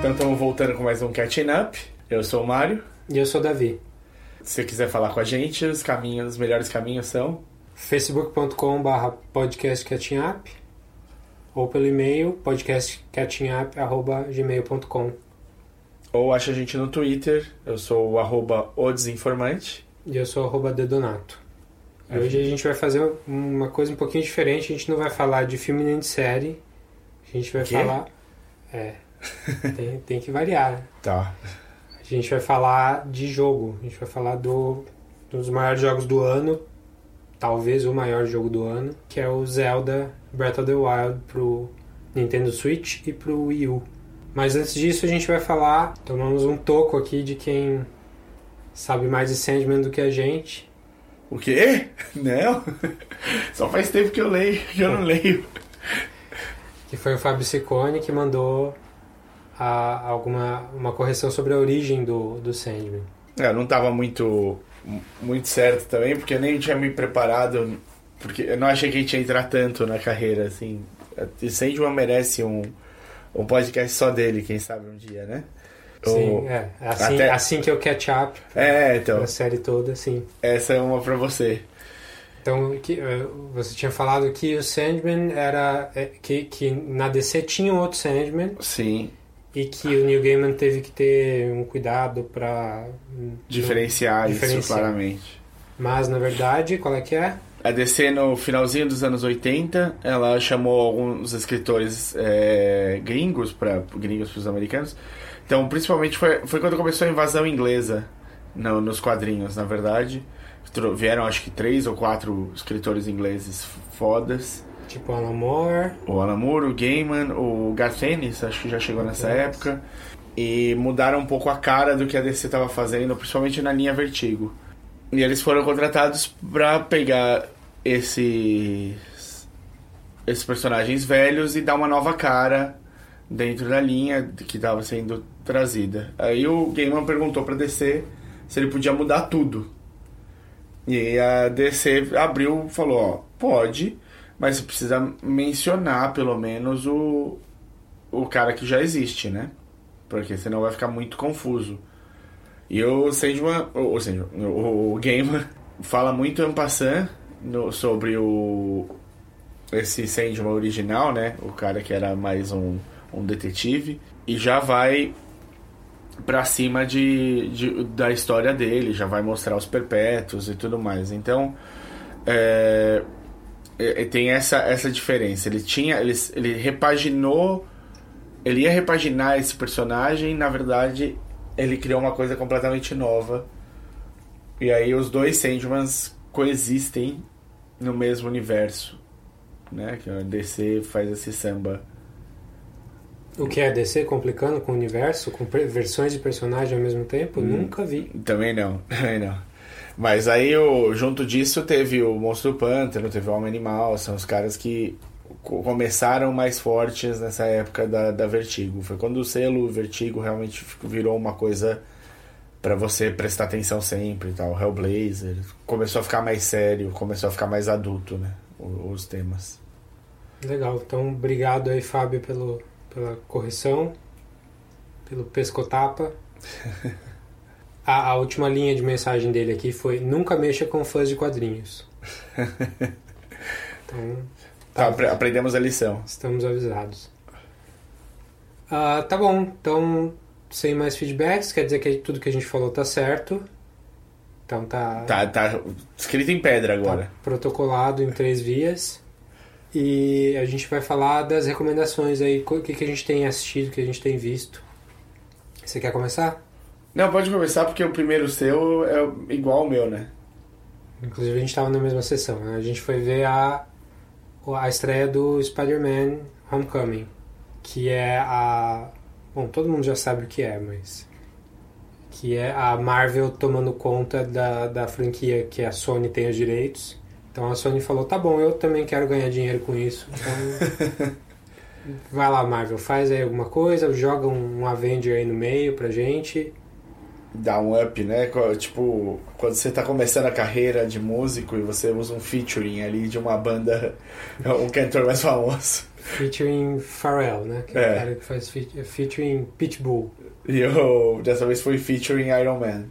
Então estamos voltando com mais um Catching Up. Eu sou o Mário. E eu sou o Davi. Se você quiser falar com a gente, os caminhos, os melhores caminhos são facebook.com.br podcastcatchingup ou pelo e-mail podcastcatchingup.gmail.com ou acha a gente no Twitter. Eu sou o arroba o desinformante. E eu sou o arroba dedonato. E hoje a gente vai fazer uma coisa um pouquinho diferente. A gente não vai falar de filme nem de série. A gente vai Quê? falar... É, tem, tem que variar. Tá. A gente vai falar de jogo. A gente vai falar do, dos maiores jogos do ano. Talvez o maior jogo do ano. Que é o Zelda Breath of the Wild pro Nintendo Switch e pro Wii U. Mas antes disso a gente vai falar... Tomamos um toco aqui de quem sabe mais de Sandman do que a gente. O quê? Não. Só faz tempo que eu leio, que eu não leio. Que foi o Fábio Ciccone que mandou a, alguma uma correção sobre a origem do, do Sandman. É, eu não tava muito, muito certo também, porque eu nem tinha me preparado. Porque eu não achei que a gente ia entrar tanto na carreira, assim. Sandman merece um, um podcast só dele, quem sabe um dia, né? Sim, O- é. Assim, até- assim que eu catch up É, então. a série toda, sim. Essa é uma pra você. Então, que, eh, você tinha falado que o Sandman era. eh, Que, que na DC tinha um outro Sandman Sim. e que o Neil Gaiman teve que ter um cuidado pra. Diferenciar, isso Diferenciar. claramente. Mas na verdade, qual é que é? A DC, no finalzinho dos anos 80, ela chamou alguns escritores é, gringos, para gringos para os americanos. Então, principalmente foi, foi quando começou a invasão inglesa no- nos quadrinhos, na verdade. Vieram, acho que, três ou quatro escritores ingleses fodas. Tipo Alan Moore. O Alan Moore, o Gaiman, o Garth Ennis, acho que já chegou nessa Garth. época. E mudaram um pouco a cara do que a DC estava fazendo, principalmente na linha Vertigo. E eles foram contratados para pegar esses, esses personagens velhos e dar uma nova cara dentro da linha que estava sendo trazida. Aí o Gaiman perguntou para DC se ele podia mudar tudo. E a DC abriu falou, ó, pode, mas você precisa mencionar pelo menos o, o cara que já existe, né? Porque senão vai ficar muito confuso. E o Sandman, o, o, Sandman, o, Gaiman fala muito en passant no, sobre o esse Sandman original, né? O cara que era mais um, um detetive. E já vai pra cima de, de- da história dele, já vai mostrar os perpétuos e tudo mais. Então, é, é, tem essa, essa diferença. Ele tinha, ele, ele repaginou, ele ia repaginar esse personagem, na verdade, ele criou uma coisa completamente nova. E aí os dois Sandmans coexistem no mesmo universo, né? Que a DC faz esse samba. O que é DC complicando com o universo, com versões de personagem ao mesmo tempo? Nunca vi. Também não, também não. Mas aí, o, junto disso, teve o Monstro do Pântano, teve o Homem Animal, são os caras que começaram mais fortes nessa época da, da Vertigo. Foi quando o selo Vertigo realmente virou uma coisa pra você prestar atenção sempre e tal. Hellblazer começou a ficar mais sério, começou a ficar mais adulto, né? o- Os temas. Legal. Então, obrigado aí, Fábio, pelo, pela correção, pelo pescotapa. A, a última linha de mensagem dele aqui foi: nunca mexa com fãs de quadrinhos. Então, Tá, apre- aprendemos a lição. estamos avisados. Ah, tá bom, então, sem mais feedbacks, quer dizer que tudo que a gente falou tá certo. Então tá, Tá, tá escrito em pedra agora. Tá protocolado em três vias. E a gente vai falar das recomendações aí, o que, que a gente tem assistido, o que a gente tem visto. Você quer começar? Não, pode começar porque o primeiro seu é igual ao meu, né? Inclusive a gente estava na mesma sessão, né? A gente foi ver a, a estreia do Spider-Man Homecoming, que é a... Bom, todo mundo já sabe o que é, mas... Que é a Marvel tomando conta da, da franquia que a Sony tem os direitos. Então a Sony falou, tá bom, eu também quero ganhar dinheiro com isso. Então, Vai lá, Marvel, faz aí alguma coisa, joga um, um Avenger aí no meio pra gente. Dá um up, né? Tipo, quando você tá começando a carreira de músico e você usa um featuring ali de uma banda, um cantor mais famoso. Featuring Pharrell, né? Que é, É. o cara que faz fe- featuring Pitbull. E eu, dessa vez foi featuring Iron Man.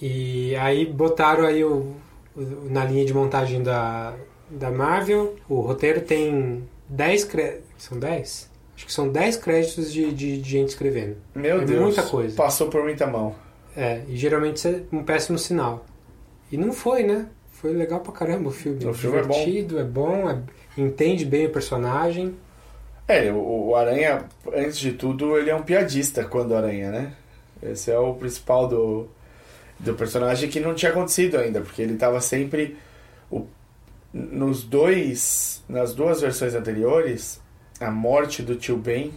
E aí botaram aí o, o- na linha de montagem da, da Marvel, o roteiro tem 10 créditos. São 10? Acho que são 10 créditos de, de, de gente escrevendo. Meu É Deus. muita coisa. Passou por muita mão. É, e geralmente isso é um péssimo sinal. E não foi, né? Foi legal pra caramba o filme. O filme é bom. divertido, é bom, é- entende bem o personagem. É, o, o Aranha, antes de tudo, ele é um piadista quando Aranha, né? Esse é o principal do, do personagem que não tinha acontecido ainda, porque ele tava sempre. O, nos dois. Nas duas versões anteriores, a morte do tio Ben,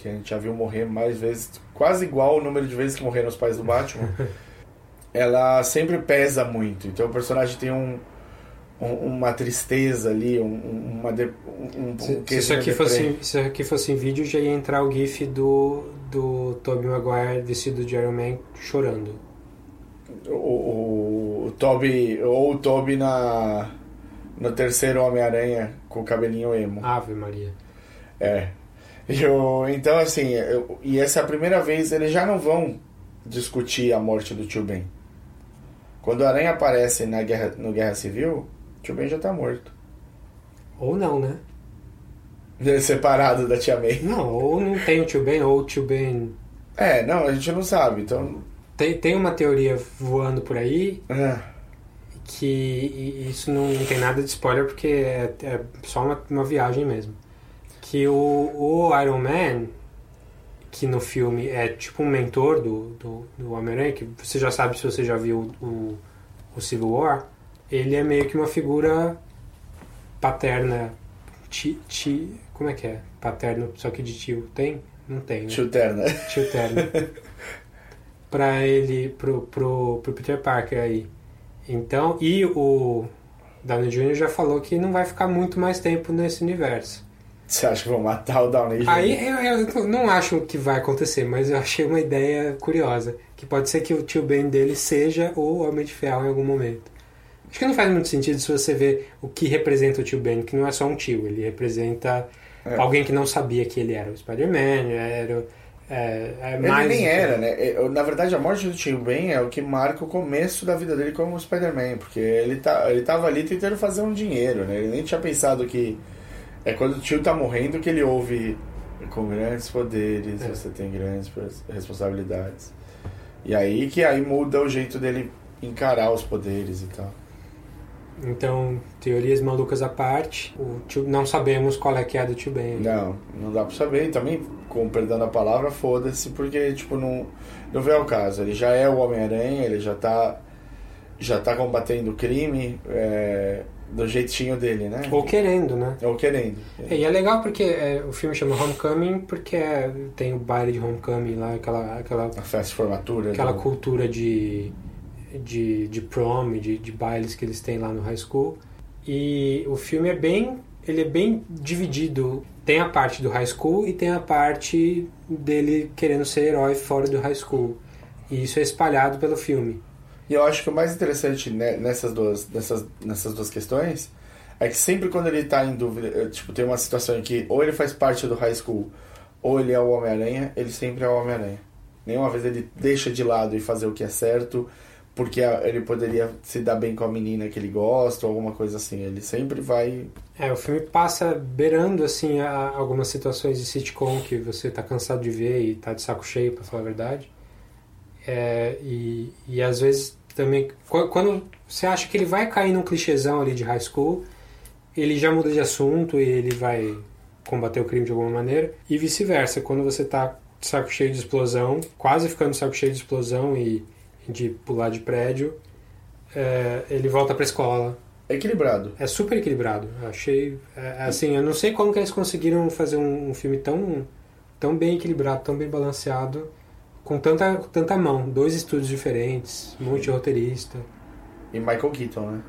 que a gente já viu morrer mais vezes, quase igual o número de vezes que morreram os pais do Batman, ela sempre pesa muito. Então o personagem tem um. um- uma tristeza ali, um, um- uma de, um, Se, se isso aqui fosse, se isso aqui fosse em vídeo, já ia entrar o gif do, do Tobey Maguire vestido de Iron Man chorando. o, o, o Toby ou o Toby na no terceiro Homem-Aranha com o cabelinho emo. Ave Maria. É. E o- então assim, eu- e essa é a primeira vez eles já não vão discutir a morte do Tio Ben. Quando o Aranha aparece na guerra, no Guerra Civil, o Tio Ben já tá morto. Ou não, né? Separado da Tia May. Não, ou não tem o Tio Ben, ou o Tio Ben. É, não, a gente não sabe. Então, Tem, tem uma teoria voando por aí é, que isso não, não tem nada de spoiler porque é, é só uma, uma viagem mesmo. Que o, o Iron Man, que no filme é tipo um mentor do, do, do Homem-Aranha, que você já sabe se você já viu o, o Civil War, ele é meio que uma figura paterna. Ti, ti, como é que é? Paterno, só que de tio. Tem? Não tem, né? Tio Terna. tio terno pra ele pro, pro, pro Peter Parker aí então e o Downey Jr. já falou que não vai ficar muito mais tempo nesse universo Você acha que vão matar o Downey Jr.? aí eu, eu não acho que vai acontecer mas eu achei uma ideia curiosa que pode ser que o tio Ben dele seja o Homem de Ferro em algum momento acho que não faz muito sentido se você ver o que representa o tio Ben que não é só um tio ele representa É. alguém que não sabia que ele era o Spider-Man era é, é Ele mais nem era, né? É, Na verdade, a morte do Tio Ben é o que marca o começo da vida dele como Spider-Man, porque ele, tá, ele tava ali tentando fazer um dinheiro, né? Ele nem tinha pensado que é quando o tio tá morrendo que ele ouve com grandes poderes, É. você tem grandes responsabilidades. E aí que aí muda o jeito dele encarar os poderes e tal. Então, teorias malucas à parte, o tio, não sabemos qual é que é a do tio Ben. Não, não dá pra saber. E também, com perdão da palavra, foda-se, porque, tipo, não, não vê o caso. Ele já é o Homem-Aranha, ele já tá, já tá combatendo o crime é, do jeitinho dele, né? Ou querendo, né? Ou querendo. E é legal porque é, o filme chama Homecoming porque é, tem o baile de Homecoming lá, aquela, aquela, A festa de formatura. aquela do- cultura de, de, de prom, de, de bailes que eles têm lá no high school. E o filme é bem, ele é bem dividido. Tem a parte do high school e tem a parte dele querendo ser herói fora do high school. E isso é espalhado pelo filme. E eu acho que o mais interessante né, nessas, duas, nessas, nessas duas questões é que sempre quando ele tá em dúvida, eh, tipo, tem uma situação em que ou ele faz parte do high school ou ele é o Homem-Aranha, ele sempre é o Homem-Aranha. Nenhuma vez ele deixa de lado e fazer o que é certo porque a- ele poderia se dar bem com a menina que ele gosta ou alguma coisa assim. Ele sempre vai. É, o filme passa beirando assim algumas situações de sitcom que você tá cansado de ver e tá de saco cheio, pra falar a verdade. É, e, e às vezes também, qu- quando você acha que ele vai cair num clichêzão ali de high school, ele já muda de assunto e ele vai combater o crime de alguma maneira. E vice-versa, quando você tá de saco cheio de explosão, quase ficando de saco cheio de explosão e de pular de prédio, é, ele volta pra escola, É equilibrado. é super equilibrado. Eu achei. é, assim, eu não sei como que eles conseguiram fazer um, um filme tão, tão bem equilibrado, tão bem balanceado, com tanta, com tanta mão. Dois estúdios diferentes, um monte de roteirista. E Michael Keaton, né?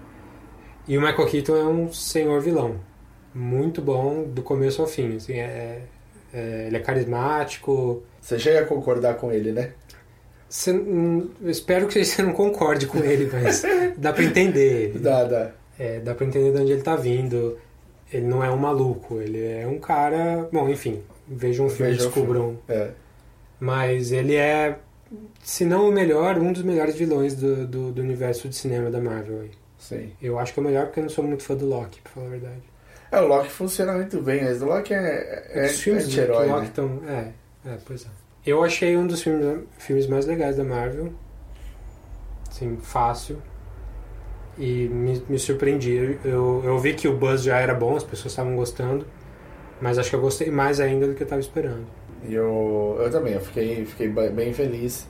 E o Michael Keaton é um senhor vilão. Muito bom do começo ao fim. Assim, é, É, ele é carismático. Você chega a concordar com ele, né? Você, espero que você não concorde com ele, mas dá pra entender ele. Dá, dá. É, dá pra entender de onde ele tá vindo. Ele não é um maluco, ele é um cara. Bom, enfim, vejam um filme e o descubram. É. Mas ele é, se não o melhor, um dos melhores vilões do, do, do universo de cinema da Marvel. aí. Sim. Eu acho que é o melhor porque eu não sou muito fã do Loki, pra falar a verdade. É, o Loki funciona muito bem, mas o Loki é, é, Os filmes do anti-herói, Loki né? estão. É, é, pois é. Eu achei um dos filmes, filmes mais legais da Marvel. Assim, fácil. E me, me surpreendi. Eu, eu vi que o buzz já era bom, as pessoas estavam gostando. Mas acho que eu gostei mais ainda do que eu estava esperando. E eu, eu também, eu fiquei, fiquei bem feliz.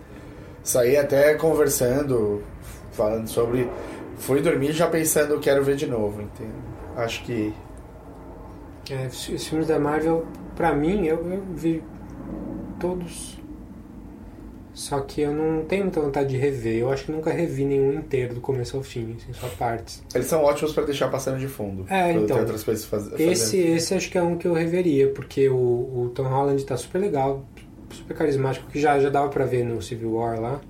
Saí até conversando, falando sobre. Fui dormir já pensando, quero ver de novo, entende? Acho que. É, os filmes da Marvel, pra mim, eu, eu vi todos. Só que eu não tenho muita vontade de rever. Eu acho que nunca revi nenhum inteiro, do começo ao fim, assim, só partes. Eles são ótimos pra deixar passando de fundo. É, então. Tem outras coisas faz, Esse, fazendo. esse acho que é um que eu reveria, porque o, o Tom Holland tá super legal, super carismático, que já, já dava pra ver no Civil War lá.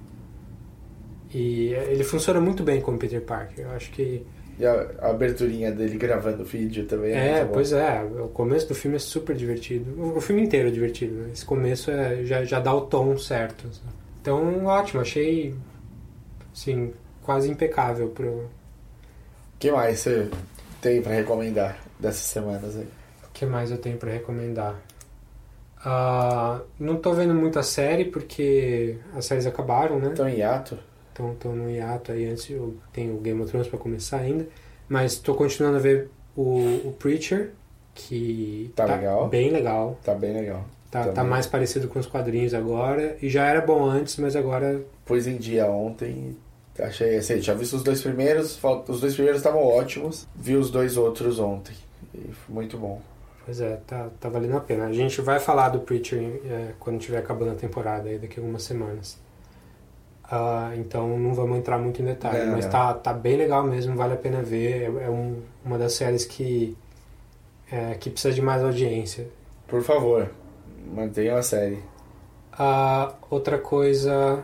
E ele funciona muito bem como Peter Parker. Eu acho que. E a, a aberturinha dele gravando o vídeo também é, É, pois é. O começo do filme é super divertido. O, o filme inteiro é divertido. né? Esse começo é, já, já dá o tom certo. assim. Então, ótimo. Achei, assim, quase impecável pro... Que mais você tem pra recomendar dessas semanas aí? O que mais eu tenho pra recomendar? Ah, não tô vendo muita série porque as séries acabaram, né? Estão em hiato? Então tô no hiato aí antes eu tenho o Game of Thrones pra começar ainda, mas tô continuando a ver o, o Preacher, que Tá legal. bem legal. Tá bem legal. Tá, tá mais parecido com os quadrinhos agora e já era bom antes, mas agora Pus em dia ontem. Achei assim, tinha visto os dois primeiros, os dois primeiros estavam ótimos. Vi os dois outros ontem. E foi muito bom. Pois é, tá, tá valendo a pena. A gente vai falar do Preacher é, quando estiver acabando a temporada aí daqui a algumas semanas. Ah, então não vamos entrar muito em detalhe, Não, mas não. Tá, tá bem legal mesmo, vale a pena ver. É, é um- uma das séries que, é, que precisa de mais audiência. Por favor, mantenha a série. Ah, outra coisa,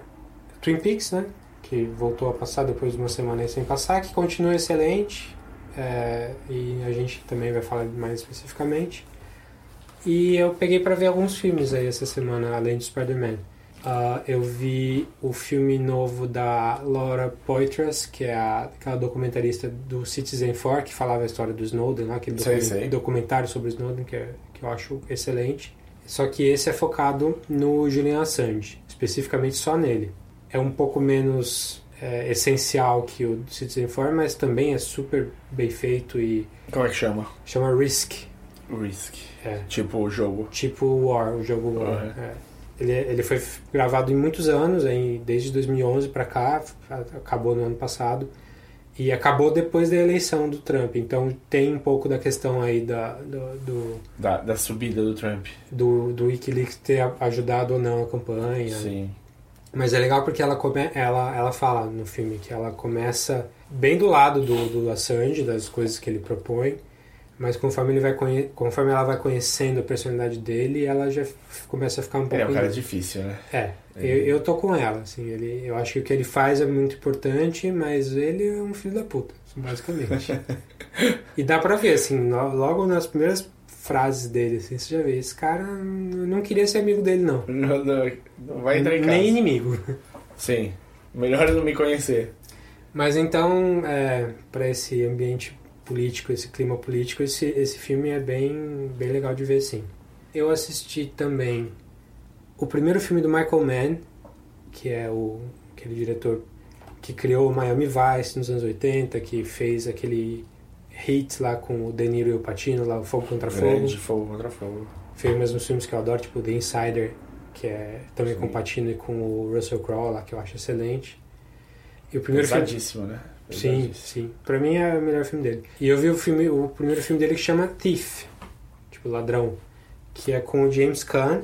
Twin Peaks, né? Que voltou a passar depois de uma semana sem passar, que continua excelente. é, e a gente também vai falar mais especificamente. E eu peguei para ver alguns filmes aí essa semana, além de Spider-Man. Ah, eu vi o filme novo da Laura Poitras, que é a, aquela documentarista do Citizen 4, que falava a história do Snowden, lá, aquele Sei, docu- sei. documentário sobre o Snowden, que, é- que eu acho excelente. Só que esse é focado no Julian Assange, especificamente só nele. É um pouco menos é, essencial que o Citizen 4, mas também é super bem feito e Como é que chama? chama Risk. Risk. É, Tipo o jogo. tipo War, o jogo War. Uhum. é. Ele, ele foi gravado em muitos anos, em, desde 2011 para cá, acabou no ano passado. E acabou depois da eleição do Trump. Então tem um pouco da questão aí da, do, do, Da, da subida do Trump. do, do Wikileaks ter ajudado ou não a campanha. Sim. Mas é legal porque ela, come, ela, ela fala no filme que ela começa bem do lado do, do Assange, das coisas que ele propõe, mas conforme, ele vai conhe, conforme ela vai conhecendo a personalidade dele, ela já começa a ficar um pouco... É um cara difícil, né? É, eu, eu tô com ela, assim, ele, eu acho que o que ele faz é muito importante, mas ele é um filho da puta, basicamente. e dá pra ver, assim, logo nas primeiras frases dele, assim, você já vê, esse cara não queria ser amigo dele, não. Não, não, não vai entrar em casa. Nem inimigo. Sim. Melhor não me conhecer. Mas então, é, para esse ambiente político, esse clima político, esse, esse filme é bem, bem legal de ver, sim. Eu assisti também o primeiro filme do Michael Mann, que é o, aquele diretor que criou o Miami Vice nos anos 80, que fez aquele hit lá com o De Niro e o Pacino, lá o Fogo Contra Fogo. Grande fogo contra fogo. Fez mesmo filmes que eu adoro, tipo The Insider, que é também Sim. com o Pacino e com o Russell Crowe lá, que eu acho excelente. E o primeiro filme... Pesadíssimo, né? Sim, sim. Pra mim é o melhor filme dele. E eu vi o filme, o primeiro filme dele que chama Thief, tipo ladrão, que é com o James Caan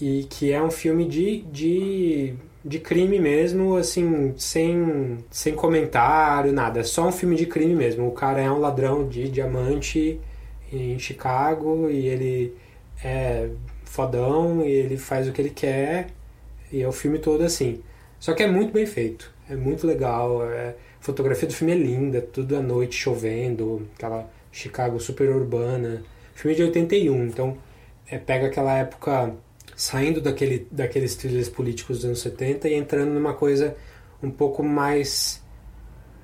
e que é um filme de, de, de crime mesmo, assim, sem, sem comentário, nada. É só um filme de crime mesmo. O cara é um ladrão de diamante em Chicago e ele é fodão e ele faz o que ele quer e é o filme todo assim. Só que é muito bem feito, é muito legal, é, a fotografia do filme é linda, tudo à noite chovendo, aquela Chicago super urbana. Filme de 81, então é, pega aquela época saindo daquele, daqueles thrillers políticos dos anos 70 e entrando numa coisa um pouco mais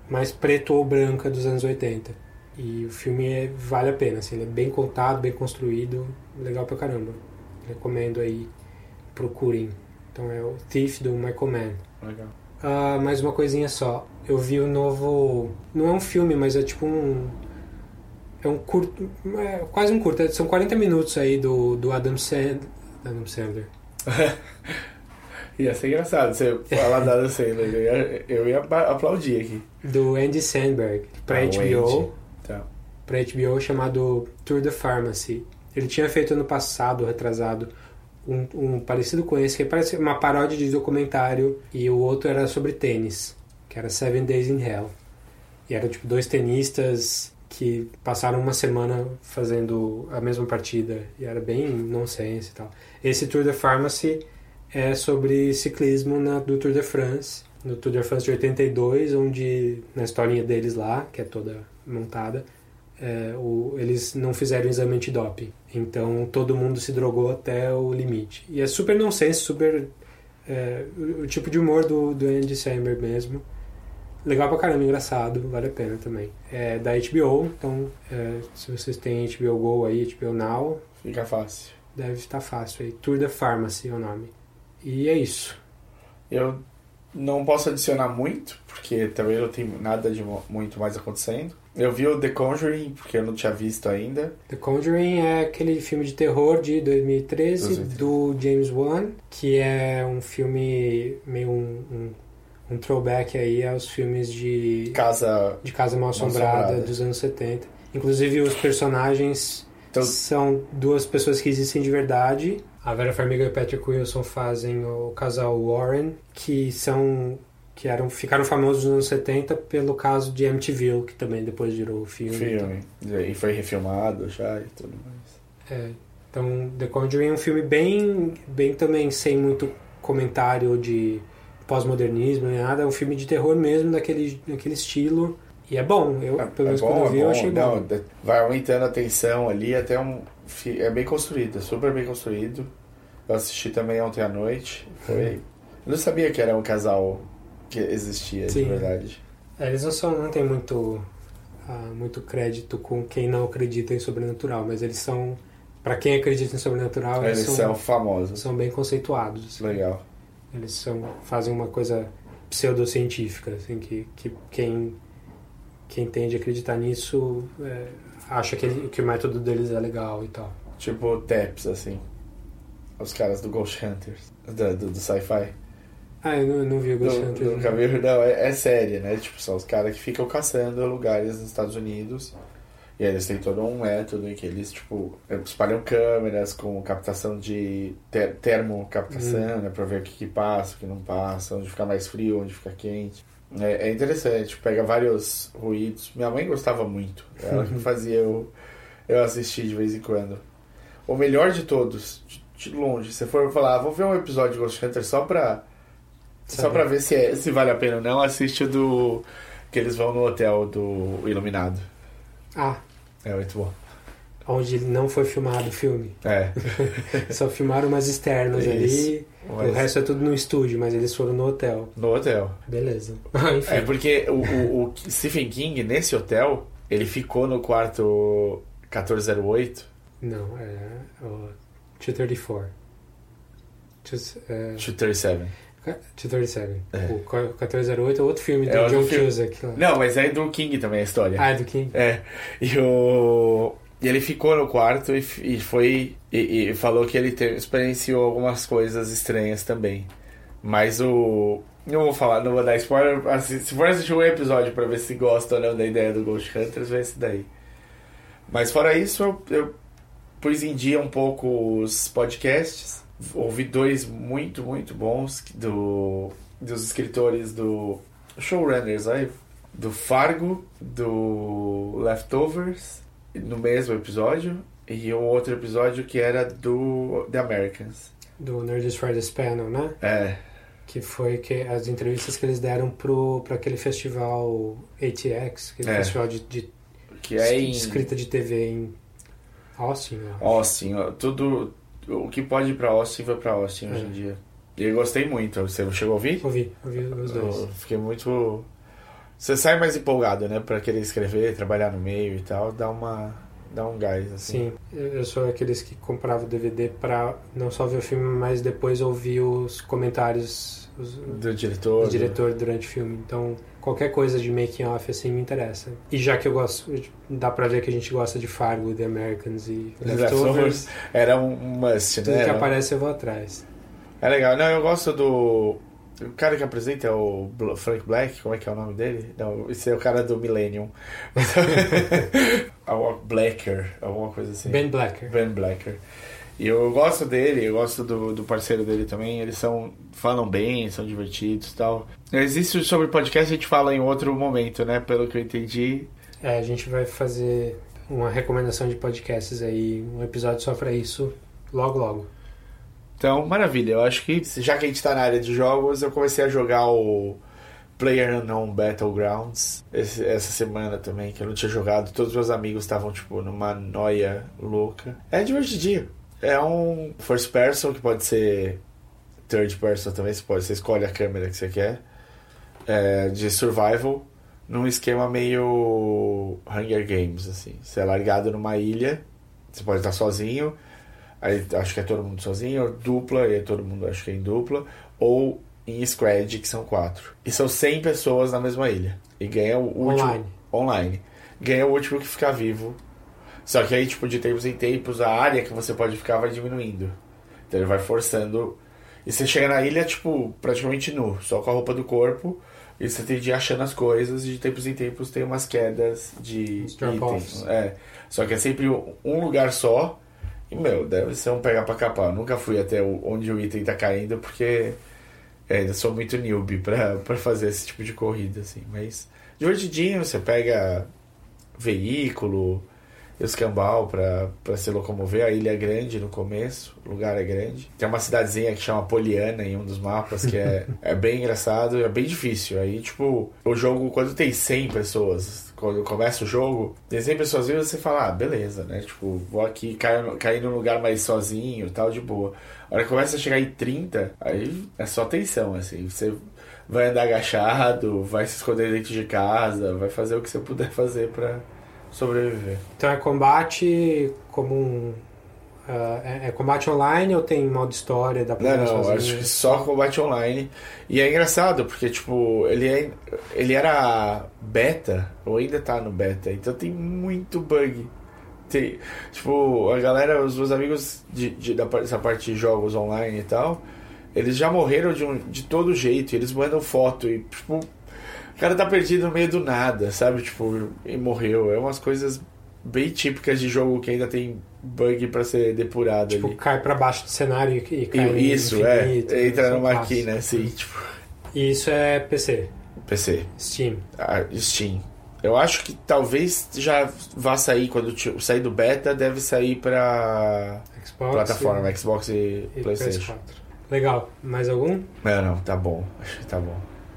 mais preto ou branca dos anos 80. E o filme é, vale a pena, assim, ele é bem contado, bem construído, legal pra caramba. Recomendo aí, procurem. Então é o Thief do Michael Mann. Legal. Ah, mais uma coisinha só. Eu vi o novo. Não é um filme, mas é tipo um. É um curto. É quase um curto. São 40 minutos aí do, do Adam, Sand, Adam Sandler. Ia ser engraçado você falar da Adam Sandler. Eu ia, eu ia aplaudir aqui. Do Andy Sandberg. Pra Ah, HBO. Tá. Pra HBO chamado Tour de Pharmacy. Ele tinha feito ano passado, retrasado, um, um parecido com esse, que parece uma paródia de documentário, e o outro era sobre tênis, que era Seven Days in Hell. E eram tipo dois tenistas que passaram uma semana fazendo a mesma partida, e era bem nonsense e tal. Esse Tour de Pharmacy é sobre ciclismo na, do Tour de France, no Tour de France de 82, onde na historinha deles lá, que é toda montada, é, o- eles não fizeram exame antidoping. Então todo mundo se drogou até o limite. E é super nonsense, super. é, o, o tipo de humor do, do Andy Samberg mesmo. Legal pra caramba, engraçado, vale a pena também. É da HBO, então é, se vocês têm HBO Go aí, HBO Now, Fica fácil. deve estar fácil aí. Tour de Pharmacy é o nome. E é isso. Eu não posso adicionar muito, porque também não tem nada de muito mais acontecendo. Eu vi o The Conjuring, porque eu não tinha visto ainda. The Conjuring é aquele filme de terror de 2013 2013. do James Wan, que é um filme meio um, um, um throwback aí aos filmes de, Casa. de Casa Mal Assombrada dos anos 70. Inclusive os personagens Então- são duas pessoas que existem de verdade. A Vera Farmiga e o Patrick Wilson fazem o casal Warren, que são que eram ficaram famosos nos anos 70 pelo caso de Amityville, que também depois virou filme. Filme. E foi refilmado já e tudo mais. É, então, The Conjuring é um filme bem, bem também sem muito comentário de pós-modernismo nem nada. É um filme de terror mesmo, daquele, daquele estilo. E é bom. Eu, pelo menos quando eu vi, eu achei Não, bom. vai aumentando a tensão ali até um. É bem construído, é super bem construído. Eu assisti também ontem à noite. Foi. Eu não sabia que era um casal que existia Sim. de verdade. É, eles não, são, não tem muito, ah, muito crédito com quem não acredita em sobrenatural, mas eles são. Pra quem acredita em sobrenatural, Eles eles, são são, famosos. são bem conceituados. assim. Legal. Eles são, fazem uma coisa pseudocientífica, assim, que, que quem, quem tende a acreditar nisso é, acha que, ele- que o método deles é legal e tal. Tipo TEPS, assim. Os caras do Ghost Hunters. Do, do, do sci-fi. Ah, eu não, não vi o Ghost Nu- Hunters. Nunca viu? Não, é, é série, né? Tipo, são os caras que ficam caçando lugares nos Estados Unidos. E eles têm todo um método em que eles, tipo, espalham câmeras com captação de ter, termocaptação, né? Pra ver o que, que passa, o que não passa, onde fica mais frio, onde fica quente. É, é interessante, pega vários ruídos. Minha mãe gostava muito. Ela que fazia eu, eu assistir de vez em quando. O melhor de todos, de, de longe, se for falar, ah, vou ver um episódio de Ghost Hunter só pra só Sabe? pra ver se, é- se vale a pena ou não, assiste o do. Que eles vão no hotel do Iluminado. Ah, É muito bom. onde não foi filmado o filme. É. Só filmaram umas externas Isso. ali. Mas O resto é tudo no estúdio, mas eles foram no hotel. No hotel. Beleza. Enfim. É porque o, o, o Stephen King, nesse hotel, ele ficou no quarto 1408. Não, é o 234. Two- é, 237. 237. É. O 1408 é outro filme do É outro John filme. Cusack. lá. Não, mas é do King também a história. Ah, é do King? É. E o. E ele ficou no quarto e, e foi. E, e falou que ele te- experienciou algumas coisas estranhas também. Mas o. Não vou falar, não vou dar spoiler. Se for assistir um episódio pra ver se gosta ou não da ideia do Ghost Hunters, vai esse daí. Mas fora isso, eu, eu pus em dia um pouco os podcasts. Ouvi dois muito, muito bons do, dos escritores do showrunners aí, do Fargo, do Leftovers, no mesmo episódio, E o outro episódio que era do The Americans. Do Nerdist Fridays Panel, né? É. Que foi que as entrevistas que eles deram pro, pra aquele festival ATX, aquele É. festival de, de Que é em escrita de TV em Austin? Austin. Tudo. O que pode ir pra Austin vai pra Austin hoje É. em dia. E eu gostei muito. Você chegou a ouvir? Ouvi, ouvi os dois. Eu fiquei muito. Você sai mais empolgado, né? Pra querer escrever, trabalhar no meio e tal. Dá uma. Dá um gás, assim. Sim, eu sou aqueles que compravam o DVD pra não só ver o filme, mas depois ouvir os comentários os, Do diretor. do diretor durante o filme. Então, qualquer coisa de making off assim me interessa. E já que eu gosto, dá pra ver que a gente gosta de Fargo, The Americans e Leftovers. Era um must, tudo né? que Era- aparece eu vou atrás. É legal. Não, eu gosto do. O cara que apresenta é o Frank Black, como é que é o nome dele? Não, esse é o cara do Millennium. Blacker, alguma coisa assim. Ben Blacker. Ben Blacker. E eu gosto dele, eu gosto do, do parceiro dele também. Eles são falam bem, são divertidos e tal. Existe sobre podcast, a gente fala em outro momento, né? Pelo que eu entendi. É, a gente vai fazer uma recomendação de podcasts aí, um episódio só pra isso, logo logo. Então, maravilha. Eu acho que, já que a gente tá na área de jogos, eu comecei a jogar o Player Unknown Battlegrounds esse- essa semana também, que eu não tinha jogado. Todos os meus amigos estavam, tipo, numa noia louca. É divertidinho. É um first person, que pode ser third person também. Você, pode, você escolhe a câmera que você quer. É, de survival, num esquema meio Hunger Games, assim. Você é largado numa ilha, você pode estar sozinho, aí acho que é todo mundo sozinho, ou dupla, e aí todo mundo acho que é em dupla, ou em squad, que são quatro. E são 100 pessoas na mesma ilha. E ganha o último... Online. Online. Ganha o último que ficar vivo. Só que aí, tipo, de tempos em tempos, a área que você pode ficar vai diminuindo. Então ele vai forçando... E você chega na ilha, tipo, praticamente nu, só com a roupa do corpo... E você tem de ir achando as coisas e de tempos em tempos tem umas quedas de itens. É. Só que é sempre um lugar só. E, meu, deve ser um pegar pra capar. Eu nunca fui até onde o item tá caindo porque é, ainda sou muito newbie pra, pra fazer esse tipo de corrida, assim. Mas divertidinho, você pega veículo, escambau pra se locomover. A ilha é grande no começo, o lugar é grande. Tem uma cidadezinha que chama Poliana em um dos mapas, que é, é bem engraçado, é bem difícil. Aí, tipo, o jogo, quando tem 100 pessoas, quando começa o jogo, tem 100 pessoas vivas, você fala, ah, beleza, né? Tipo, vou aqui cair, cair num lugar mais sozinho tal, de boa. A hora que começa a chegar em 30, aí é só tensão, assim. Você vai andar agachado, vai se esconder dentro de casa, vai fazer o que você puder fazer pra sobreviver. Então é combate como um. ah, é, é combate online ou tem modo história? Dá pra Não, não, acho que só combate online. E é engraçado, porque, tipo, ele, é, ele era beta, ou ainda tá no beta, então tem muito bug. Tem, tipo, a galera, os meus amigos de, de- dessa parte de jogos online e tal, eles já morreram de, um, de todo jeito, eles mandam foto e, tipo, o cara tá perdido no meio do nada, sabe? Tipo, e morreu. É umas coisas bem típicas de jogo que ainda tem bug pra ser depurado Tipo, ali. cai pra baixo do cenário e, cai E- Isso, é. infinito, Entra são numa máquina, assim, tipo. E isso é PC, PC, Steam. ah, Steam. Eu acho que talvez já vá sair quando sair do beta, deve sair pra Xbox plataforma Xbox e, e, e PlayStation. PS4. Legal. Mais algum? Não, não, tá bom. Acho que tá bom.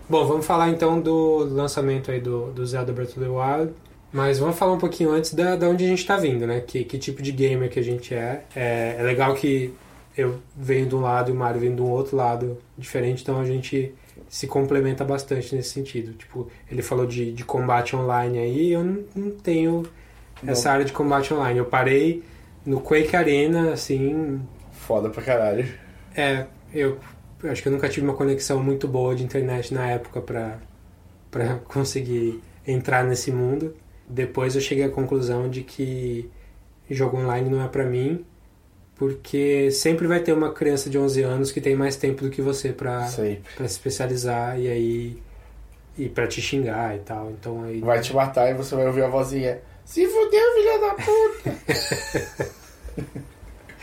Bom, vamos falar então do lançamento aí do, do Zelda Breath of the Wild. Mas vamos falar um pouquinho antes da, da onde a gente tá vindo, né? Que, que tipo de gamer que a gente é. é. É legal que eu venho de um lado e o Mario vem de um outro lado diferente, então a gente se complementa bastante nesse sentido. Tipo, ele falou de, de combate online aí, eu não, não tenho essa área de combate online. Eu parei no Quake Arena, assim, Foda pra caralho. é, eu eu acho que eu nunca tive uma conexão muito boa de internet na época pra para conseguir entrar nesse mundo. Depois eu cheguei à conclusão de que jogo online não é pra mim, porque sempre vai ter uma criança de 11 anos que tem mais tempo do que você para se especializar e aí e para te xingar e tal. Então aí Vai te matar e você vai ouvir a vozinha. Se fudeu, filha da puta!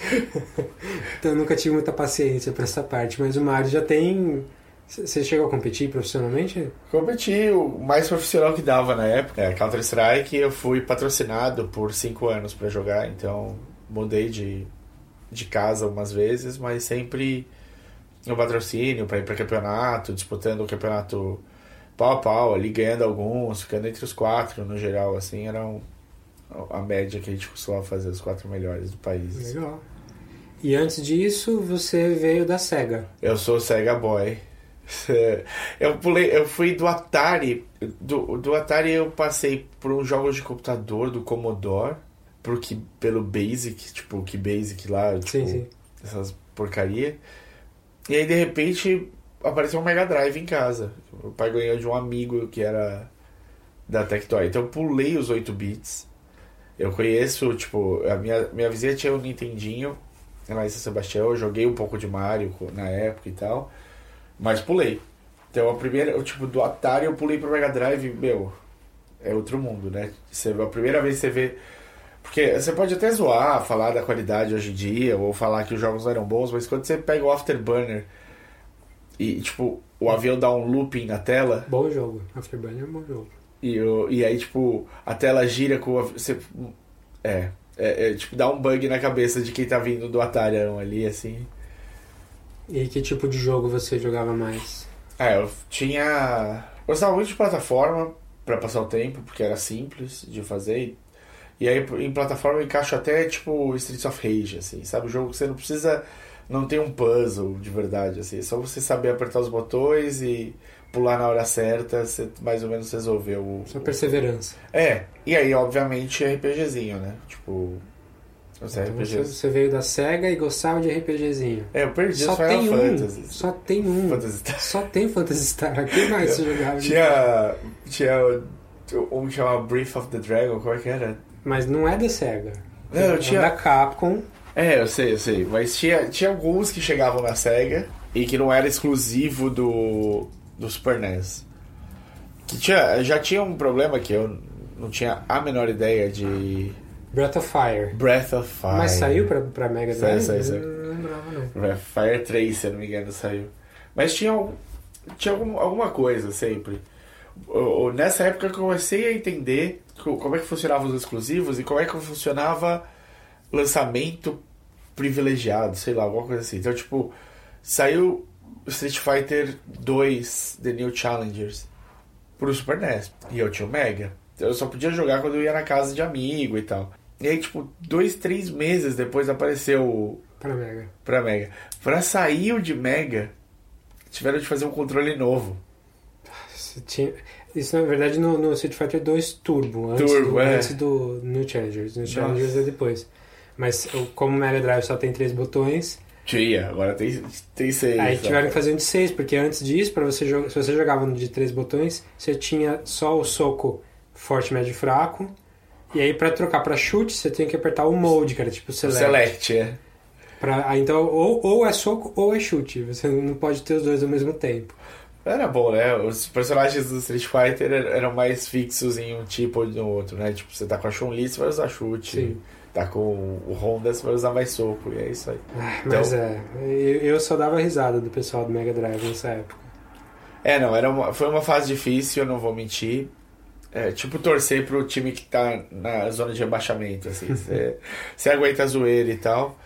Então eu nunca tive muita paciência pra essa parte, mas o Mario já tem Você chegou a competir profissionalmente? Competi o mais profissional que dava na época. É, Counter-Strike, eu fui patrocinado por 5 anos pra jogar, então mudei de, de casa umas vezes, mas sempre no patrocínio para ir para campeonato, disputando o campeonato pau a pau, ali ganhando alguns, ficando entre os quatro no geral, assim, era um, a média que a gente costumava fazer, os quatro melhores do país. Legal. E antes disso, você veio da SEGA. Eu sou Sega Boy. Eu pulei, eu fui do Atari. Do, do Atari eu passei por uns jogos de computador do Commodore, pro que, pelo Basic, tipo, que Basic lá, tipo, Sim, sim. essas porcaria. E aí de repente apareceu um Mega Drive em casa. O pai ganhou de um amigo que era da Tectoy. Então eu pulei os 8 bits. Eu conheço, tipo, a minha, minha vizinha tinha um Nintendinho São Sebastião. Eu joguei um pouco de Mario na época e tal. Mas pulei. Então a primeira, eu, tipo, do Atari eu pulei pro Mega Drive, meu, é outro mundo, né? Você, a primeira vez que você vê. Porque você pode até zoar, falar da qualidade hoje em dia, ou falar que os jogos não eram bons, mas quando você pega o Afterburner e, tipo, o avião dá um looping na tela, Bom jogo. Afterburner é um bom jogo. e, o- e aí, tipo, a tela gira com você É, é, é, tipo, dá um bug na cabeça de quem tá vindo do Atari ali, assim. E que tipo de jogo você jogava mais? É, eu tinha. Gostava muito de plataforma pra passar o tempo, porque era simples de fazer. E aí em plataforma eu encaixo até tipo Streets of Rage, assim, sabe? O jogo que você não precisa. Não tem um puzzle de verdade, assim. É só você saber apertar os botões e pular na hora certa, você mais ou menos resolveu o. Sua perseverança. É, e aí, obviamente, RPGzinho, né? Tipo. Então você, RPGs. você veio da SEGA e gostava de RPGzinho. É, eu perdi Só Final tem um. Fantasy. Só tem um. Phantasy Star. Só tem Phantasy Star. O que mais você jogava? Tinha. Tinha um que chamava Breath of the Dragon, como é que era? Mas não é da SEGA. Não, eu É tinha- da Capcom. É, eu sei, eu sei. Mas tinha, tinha alguns que chegavam na SEGA e que não era exclusivo do, do Super NES. Que tinha, já tinha um problema que eu não tinha a menor ideia de Breath of Fire. Breath of Fire. Mas saiu pra, pra Mega Saiu, Drive? saiu, saiu. Eu não lembrava, não. Breath of Fire 3, se eu não me engano, saiu. Mas tinha, algum- tinha algum- alguma coisa sempre. O- Nessa época eu comecei a entender co- como é que funcionavam os exclusivos e como é que funcionava lançamento privilegiado, sei lá, alguma coisa assim. Então, tipo, saiu Street Fighter 2 The New Challengers pro Super NES. E eu tinha o Mega. Eu só podia jogar quando eu ia na casa de amigo e tal. E aí, tipo, dois, três meses depois apareceu o- Pra Mega. pra Mega. Pra sair o de Mega, tiveram de fazer um controle novo. Tinha... Isso, na verdade, no, no Street Fighter 2 Turbo. Antes, Turbo, do, é. antes do New Challengers. New Nossa. Challengers é depois. Mas como o Mega Drive só tem três botões, Tinha, agora tem, tem seis. aí né? tiveram que fazer um de seis, porque antes disso, para você jogar, se você jogava no de três botões, você tinha só o soco forte, médio e fraco. E aí pra trocar pra chute, você tem que apertar o mode, cara, tipo O select. Select, é. Pra, então, ou, ou é soco ou é chute. Você não pode ter os dois ao mesmo tempo. Era bom, né? Os personagens do Street Fighter er- eram mais fixos em um tipo ou no outro, né? Tipo, você tá com a Chun-Li, você vai usar chute. Sim. Tá com o Honda, você vai usar mais soco. E é isso aí. Ah, Mas Então- é, eu, só dava risada do pessoal do Mega Drive nessa época. É, não, era uma, foi uma fase difícil, eu não vou mentir. É, tipo, torcer pro time que tá na zona de rebaixamento, assim. Você aguenta a zoeira e tal.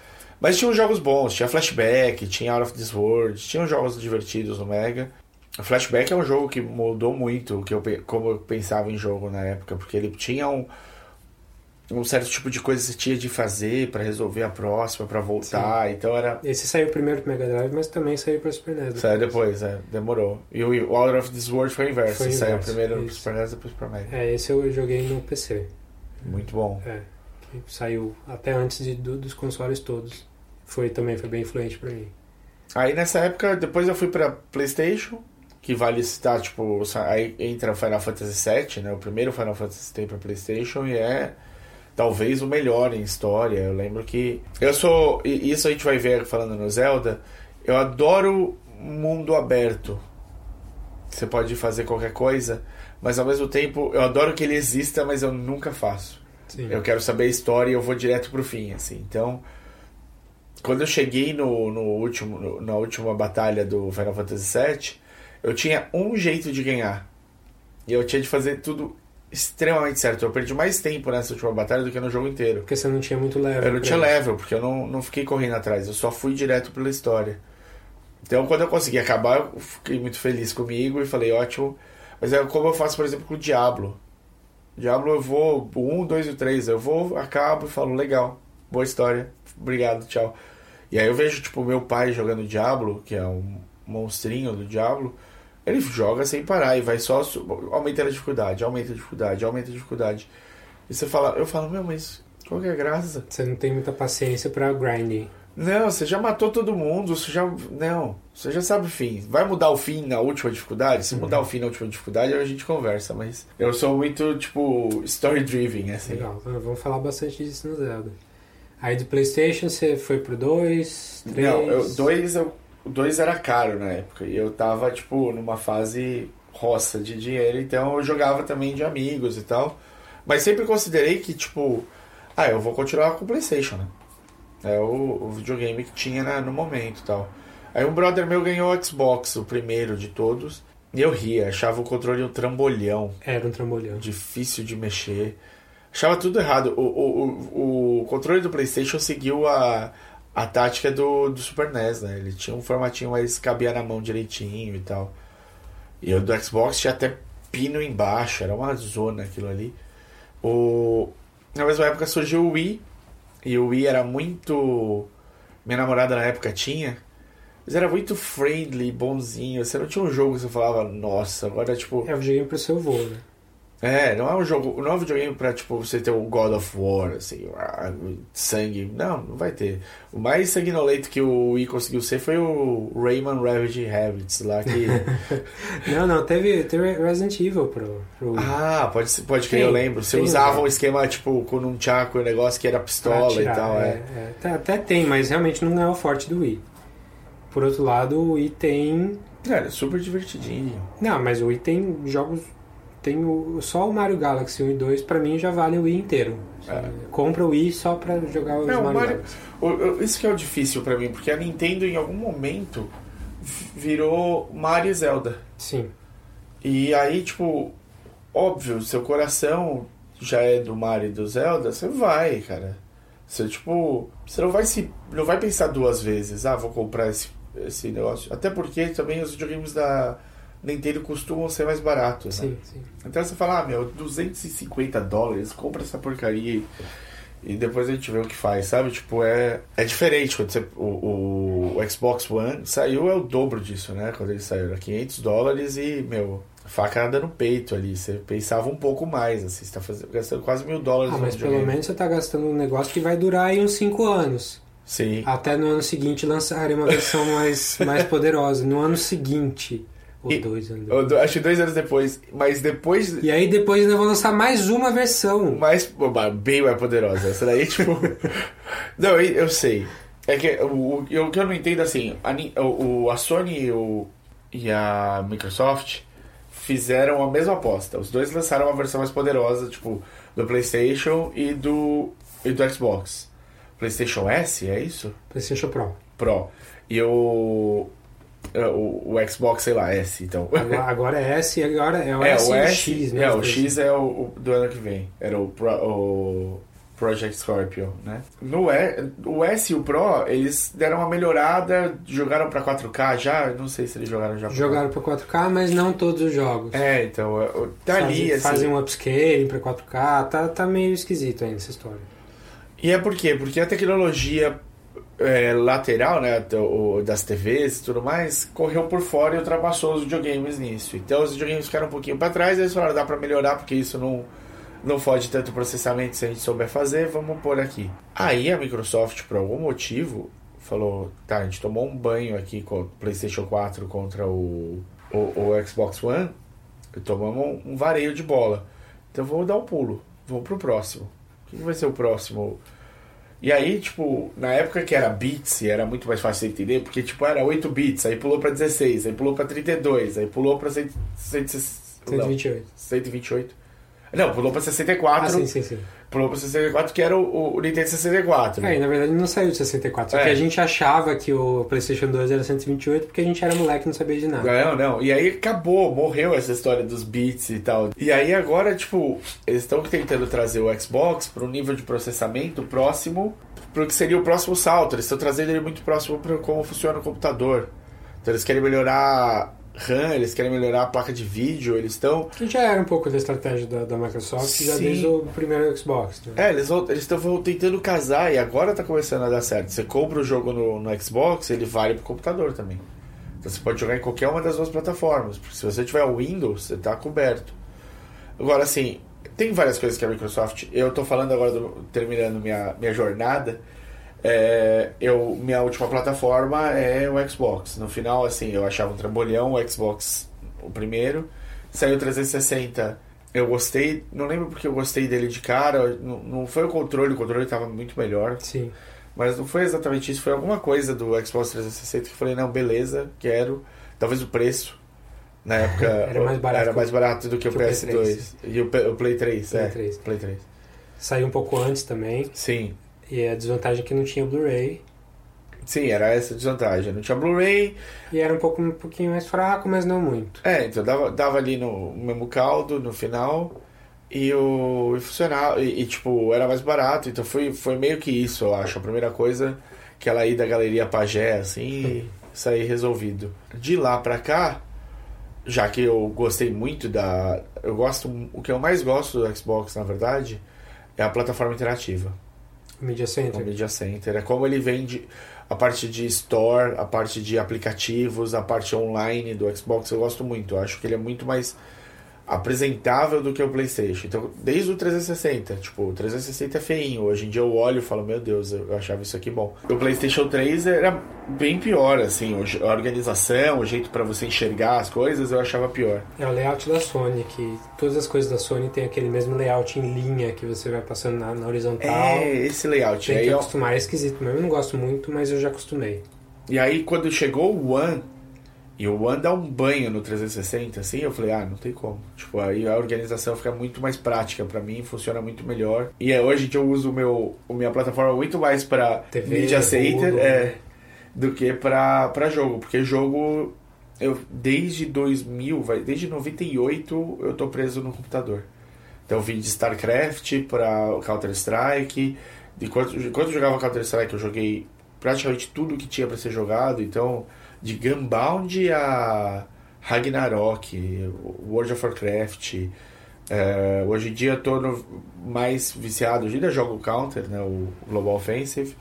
Mas tinha uns jogos bons, tinha Flashback, tinha Out of This World, tinha uns jogos divertidos no Mega. O Flashback é um jogo que mudou muito o que eu, como eu pensava em jogo na época, porque ele tinha um, um certo tipo de coisa que você tinha de fazer pra resolver a próxima, pra voltar. Então era. Esse saiu primeiro pro Mega Drive, mas também saiu pro Super NES. Saiu depois, é, demorou. E o Out of This World foi o inverso. Foi o Saiu inverso, primeiro pro. Super NES, depois pra Mega. É, esse eu joguei no PC. Muito bom. É, saiu até antes de, do- dos consoles todos. Foi também, foi bem influente pra mim. Aí nessa época, depois eu fui pra PlayStation, que vale citar, tipo, aí entra Final Fantasy VII, né? O primeiro Final Fantasy que tem pra PlayStation e é talvez o melhor em história. Eu lembro que. Eu sou. Isso a gente vai ver falando no Zelda. Eu adoro mundo aberto. Você pode fazer qualquer coisa, mas ao mesmo tempo eu adoro que ele exista, mas eu nunca faço. Sim. Eu quero saber a história e eu vou direto pro fim, assim. Então, quando eu cheguei no, no último, no- na última batalha do Final Fantasy VII, eu tinha um jeito de ganhar. E eu tinha de fazer tudo extremamente certo. Eu perdi mais tempo nessa última batalha do que no jogo inteiro. Porque você não tinha muito level. Eu não tinha level, porque eu não, não fiquei correndo atrás, eu só fui direto pela história. Então, quando eu consegui acabar, eu fiquei muito feliz comigo e falei, ótimo. Mas é como eu faço, por exemplo, com o Diablo. Diablo eu vou, o 1, 2 e 3, eu vou, acabo e falo, legal, boa história, obrigado, tchau. E aí eu vejo, tipo, meu pai jogando Diablo, que é um monstrinho do Diablo, ele joga sem parar e vai só aumentando a dificuldade, aumenta a dificuldade, aumenta a dificuldade. E você fala, eu falo, meu, mas qual que é a graça? Você não tem muita paciência pra grinding. Não, você já matou todo mundo, você já. Não, você já sabe o fim. Vai mudar o fim na última dificuldade? Se mudar o fim na última dificuldade, a gente conversa, mas eu sou muito, tipo, story driven, assim. Legal, então vamos falar bastante disso no Zelda. Aí do Playstation você foi pro 2, 3... Não, eu, dois, eu, o dois era caro na época. E eu tava, tipo, numa fase roça de dinheiro, então eu jogava também de amigos e tal. Mas sempre considerei que, tipo, ah, eu vou continuar com o Playstation, né? É o, o videogame que tinha na- no momento e tal. Aí um brother meu ganhou o Xbox, o primeiro de todos. E eu ria, achava o controle um trambolhão Era um trambolhão. difícil de mexer. Achava tudo errado. O, o, o, o controle do PlayStation seguiu a, a tática do, do Super NES, né? Ele tinha um formatinho mais cabia na mão direitinho e tal. E o do Xbox tinha até pino embaixo, era uma zona aquilo ali. O... Na mesma época surgiu o Wii, e o Wii era muito. Minha namorada na época tinha. Mas era muito friendly, bonzinho. Você não tinha um jogo que você falava, nossa, agora tipo. É o videogame pro seu voo, né? É, não é um jogo, não é um videogame pra, tipo, você ter o God of War, assim, sangue. Não, não vai ter. O mais sanguinolento que o Wii conseguiu ser foi o Rayman Ravage Habits lá que. Não, não, teve, teve Resident Evil pro, pro Wii. ah, pode, pode que eu lembro. Você tem, usava né? um esquema, tipo, com um tchaco, um negócio que era pistola atirar, e tal, é. é. Tá- Até tem, mas realmente não é o forte do Wii. Por outro lado, o Wii tem... Cara, é super divertidinho. Não, mas o Wii tem jogos... Tem o, só o Mario Galaxy 1 e 2, pra mim, já vale o Wii inteiro. É. Compra o Wii só pra jogar os Não, o Mario, Mario- Galaxy. O- o- Isso que é o difícil pra mim, porque a Nintendo em algum momento virou Mario e Zelda. Sim. E aí, tipo, óbvio, seu coração já é do Mario e do Zelda, você vai, cara. Você, tipo, você não vai se. não vai pensar duas vezes, ah, vou comprar esse, esse negócio. Até porque também os videogames da Nintendo costumam ser mais baratos, né? Sim, sim. Então você fala, ah, meu, 250 dólares, compra essa porcaria e, depois a gente vê o que faz, sabe? Tipo, é, é diferente quando você, o, o, o Xbox One saiu, é o dobro disso, né? Quando ele saiu, era 500 dólares e, meu, facada no peito ali. Você pensava um pouco mais, assim, você tá fazendo, gastando quase mil dólares Ah, mas pelo videogame. menos você tá gastando um negócio que vai durar aí uns 5 anos. Sim. Até no ano seguinte lançarem uma versão mais, mais poderosa. No ano seguinte. Ou E- dois anos depois. acho que dois anos depois, mas depois E aí depois ainda vão lançar mais uma versão. mais bem mais poderosa. Essa daí, tipo. não, eu, eu sei. É que o, o, o que eu não entendo assim, a, o- a Sony e, o, e a Microsoft fizeram a mesma aposta. Os dois lançaram uma versão mais poderosa, tipo, do PlayStation e do, e do Xbox. PlayStation S, é isso? PlayStation Pro. Pro. E o. O, o Xbox, sei lá, S, então. Agora, agora é S e agora é o É, S o S, X, né? é, o. X é o, o do ano que vem. Era o, Pro, o Project Scorpio, né? No e, o S e o Pro, eles deram uma melhorada, jogaram pra 4K já, não sei se eles jogaram já. pra Jogaram pra 4K, mas não todos os jogos. 4K. É, então, é, tá ali, fazem, assim. fazem um upscaling pra 4K, tá, tá meio esquisito ainda essa história. E é por quê? Porque a tecnologia é, lateral, né, o- das TVs e tudo mais, correu por fora e ultrapassou os videogames nisso. Então os videogames ficaram um pouquinho para trás, eles falaram, dá para melhorar porque isso não não fode tanto processamento se a gente souber fazer, vamos pôr aqui. Aí a Microsoft, por algum motivo, falou, tá, a gente tomou um banho aqui com o PlayStation 4 contra o, o, o Xbox One, tomamos um, um vareio de bola. Então vamos dar um pulo, vamos pro próximo. O que vai ser o próximo? E aí, tipo, na época que era bits, era muito mais fácil de entender, porque, tipo, era 8 bits, aí pulou pra 16, aí pulou pra 32, aí pulou pra 100, 100, não, 128. 128. Não, pulou pra 64, Ah, sim, sim, sim. Pulou pro 64, que era o, o Nintendo 64. É, Né? e na verdade não saiu de 64. Só É. que a gente achava que o PlayStation 2 era 128 porque a gente era moleque e não sabia de nada. Não, não. E aí acabou, morreu essa história dos bits e tal. E aí agora, tipo, eles estão tentando trazer o Xbox para um nível de processamento próximo pro que seria o próximo salto. Eles estão trazendo ele muito próximo para como funciona o computador. Então eles querem melhorar RAM, eles querem melhorar a placa de vídeo, eles estão. Que já era um pouco da estratégia da, da Microsoft já Sim. desde o primeiro Xbox. Né? É, eles estão tentando casar e agora tá começando a dar certo. Você compra o jogo no, no Xbox, ele vale pro computador também. Então você pode jogar em qualquer uma das duas plataformas. Porque se você tiver o Windows, você tá coberto. Agora, assim, tem várias coisas que a Microsoft. Eu tô falando agora, do- terminando minha, minha jornada. É, eu, minha última plataforma é o Xbox. No final, assim, eu achava um trambolhão o Xbox o primeiro. Saiu o 360. Eu gostei, não lembro porque eu gostei dele de cara. Não, não foi o controle, o controle estava muito melhor. Sim. Mas não foi exatamente isso, foi alguma coisa do Xbox 360 que eu falei, não, beleza, quero. Talvez o preço. Na época Era mais barato era mais o- barato do que, que o o Play PS2. 3. E o, o Play 3, Play é. 3. Play 3. Saiu um pouco antes também. Sim. E a desvantagem é que não tinha Blu-ray. Sim, era essa a desvantagem. Não tinha Blu-ray. E era um, pouco, um pouquinho mais fraco, mas não muito. É, então dava, dava ali no mesmo caldo no final. E o e funcionava. E, e, tipo, era mais barato. Então foi, foi meio que isso, eu acho. A primeira coisa, que ela ir da galeria Pagé, assim, e sair resolvido. De lá pra cá, já que eu gostei muito da. Eu gosto. O que eu mais gosto do Xbox, na verdade, é a plataforma interativa. Media O Center. Media Center. É como ele vende a parte de store, a parte de aplicativos, a parte online do Xbox. Eu gosto muito. Eu acho que ele é muito mais apresentável do que o PlayStation. Então, desde o 360, tipo, o 360 é feinho. Hoje em dia eu olho e falo, meu Deus, eu achava isso aqui bom. O PlayStation 3 era bem pior, assim, a organização, o jeito pra você enxergar as coisas, eu achava pior. É o layout da Sony, que todas as coisas da Sony tem aquele mesmo layout em linha que você vai passando na, na horizontal. É, esse layout. Tem que eu- acostumar, é esquisito mesmo. Eu não gosto muito, mas eu já acostumei. E aí, quando chegou o One, e o One dá um banho no 360, assim, eu falei, ah, não tem como. Tipo, aí a organização fica muito mais prática pra mim, funciona muito melhor. E é, hoje dia eu uso o meu, a minha plataforma muito mais pra TV, Media Center é, do que pra, pra jogo. Porque jogo, eu desde 2000, vai, desde 98, eu tô preso no computador. Então eu vim de StarCraft pra Counter-Strike. De quando, quando eu jogava Counter-Strike, eu joguei praticamente tudo que tinha pra ser jogado. Então, de Gunbound a Ragnarok, World of Warcraft. é, hoje em dia eu tô no- mais viciado. Hoje ainda jogo Counter, né, o Global Offensive,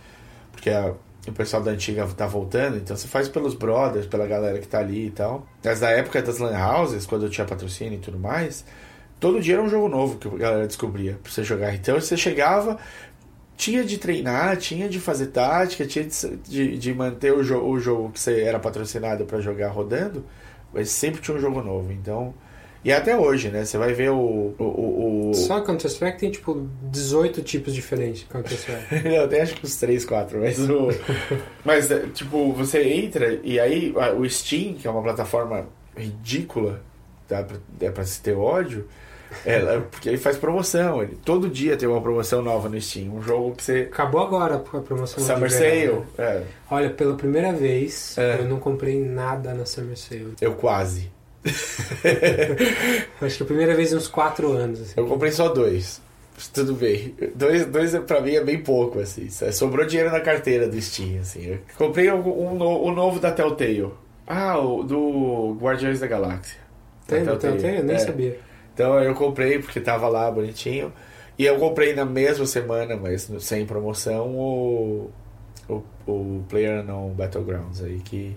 porque a- o pessoal da antiga tá voltando. Então você faz pelos brothers, pela galera que tá ali e tal. Mas da época das Lan Houses, quando eu tinha patrocínio e tudo mais, todo dia era um jogo novo que a galera descobria pra você jogar. Então você chegava, tinha de treinar, tinha de fazer tática, tinha de, de, de manter o, jo o jogo que você era patrocinado pra jogar rodando, mas sempre tinha um jogo novo. Então. E até hoje, né? Você vai ver o. o, o. Só Counter-Strike tem tipo 18 tipos diferentes de Counter-Strike. Eu até acho que uns 3, 4, mas o. mas, é, tipo, você entra e aí o Steam, que é uma plataforma ridícula, dá pra, é pra se ter ódio, ela, porque ele faz promoção. Ele, todo dia tem uma promoção nova no Steam. Um jogo que você. Acabou agora a promoção Summer Sale. né? É, Olha, pela primeira vez É. eu não comprei nada na Summer Sale. eu quase. Acho que a primeira vez em uns 4 anos. Assim. Eu comprei só dois. Tudo bem. Dois, dois pra mim é bem pouco, assim. Sobrou dinheiro na carteira do Steam, assim. Eu comprei um, um, o novo da Telltale. Ah, o do Guardiões da Galáxia. Tem, Da tem, eu nem É. sabia. Então eu comprei porque tava lá bonitinho. E eu comprei na mesma semana, mas no- sem promoção, o, o, o PlayerUnknown Battlegrounds aí, que,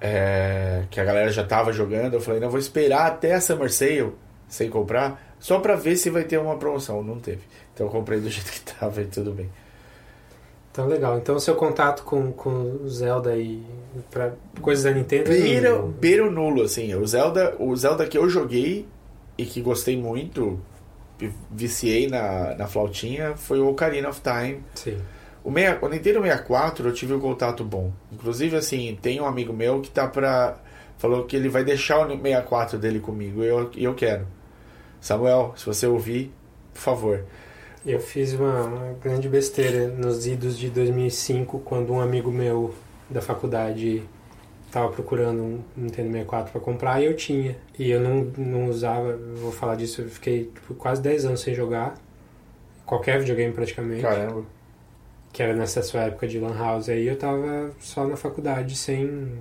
é, que a galera já tava jogando. Eu falei, não, vou esperar até a Summer Sale, sem comprar, só pra ver se vai ter uma promoção. Não teve. Então eu comprei do jeito que tava e tudo bem. Então legal. Então seu contato com, com o Zelda e pra coisas da Nintendo é Beira, mínimo. beira o nulo, assim. O Zelda, o Zelda que eu joguei e que gostei muito, viciei na, na flautinha, foi o Ocarina of Time. Sim. O, meia, o Nintendo 64 eu tive um contato bom. Inclusive, assim, tem um amigo meu que tá pra. Falou que ele vai deixar o 64 dele comigo e eu, eu quero. Samuel, se você ouvir, por favor. Eu fiz uma, uma grande besteira nos idos de 2005, quando um amigo meu da faculdade estava procurando um Nintendo 64 para comprar e eu tinha. E eu não, não usava, vou falar disso, eu fiquei tipo, quase 10 anos sem jogar. Qualquer videogame praticamente. Caramba. Que era nessa sua época de Lan House. Aí eu tava só na faculdade sem,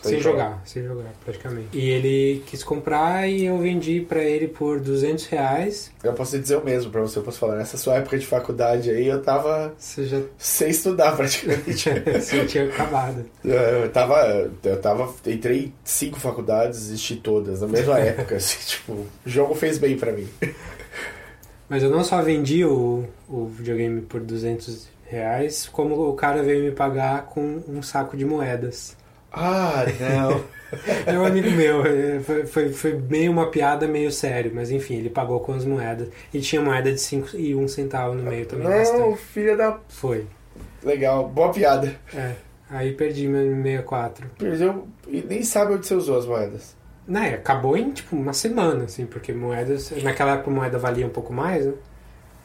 Sem sem jogar, sem jogar praticamente. E ele quis comprar e eu vendi pra ele por 200 reais. Eu posso dizer o mesmo pra você, eu posso falar. Nessa sua época de faculdade aí, eu tava Você já sem estudar praticamente. você tinha acabado. eu tava. Eu tava. Entrei em cinco faculdades, desisti todas, na mesma época. Assim, tipo, o jogo fez bem pra mim. Mas eu não só vendi o, o videogame por 200 reais, como o cara veio me pagar com um saco de moedas. Ah, não. É um amigo meu, é, foi, foi, foi meio uma piada, meio sério, mas enfim, ele pagou com as moedas. E tinha moeda de 5 e 1 centavo no meio também. não, bastante. filha da. Foi. Legal, boa piada. É. Aí perdi meu 64. Perdeu e nem sabe onde você usou as moedas. Né, acabou em tipo uma semana, assim, porque moedas. Naquela época moeda valia um pouco mais, né?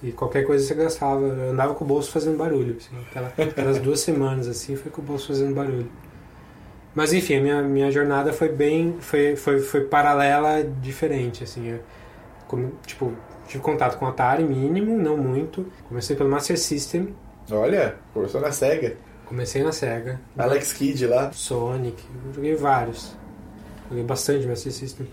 E qualquer coisa você gastava. Eu andava com o bolso fazendo barulho. Assim, aquela- aquelas duas semanas assim, foi com o bolso fazendo barulho. Mas enfim, a minha, minha jornada foi bem. Foi, foi, foi paralela, diferente, assim. Eu, como, tipo, tive contato com o Atari mínimo, não muito. Comecei pelo Master System, Olha, começou na SEGA. comecei na Sega. Alex Kidd lá. Sonic, joguei vários. Joguei bastante Master System.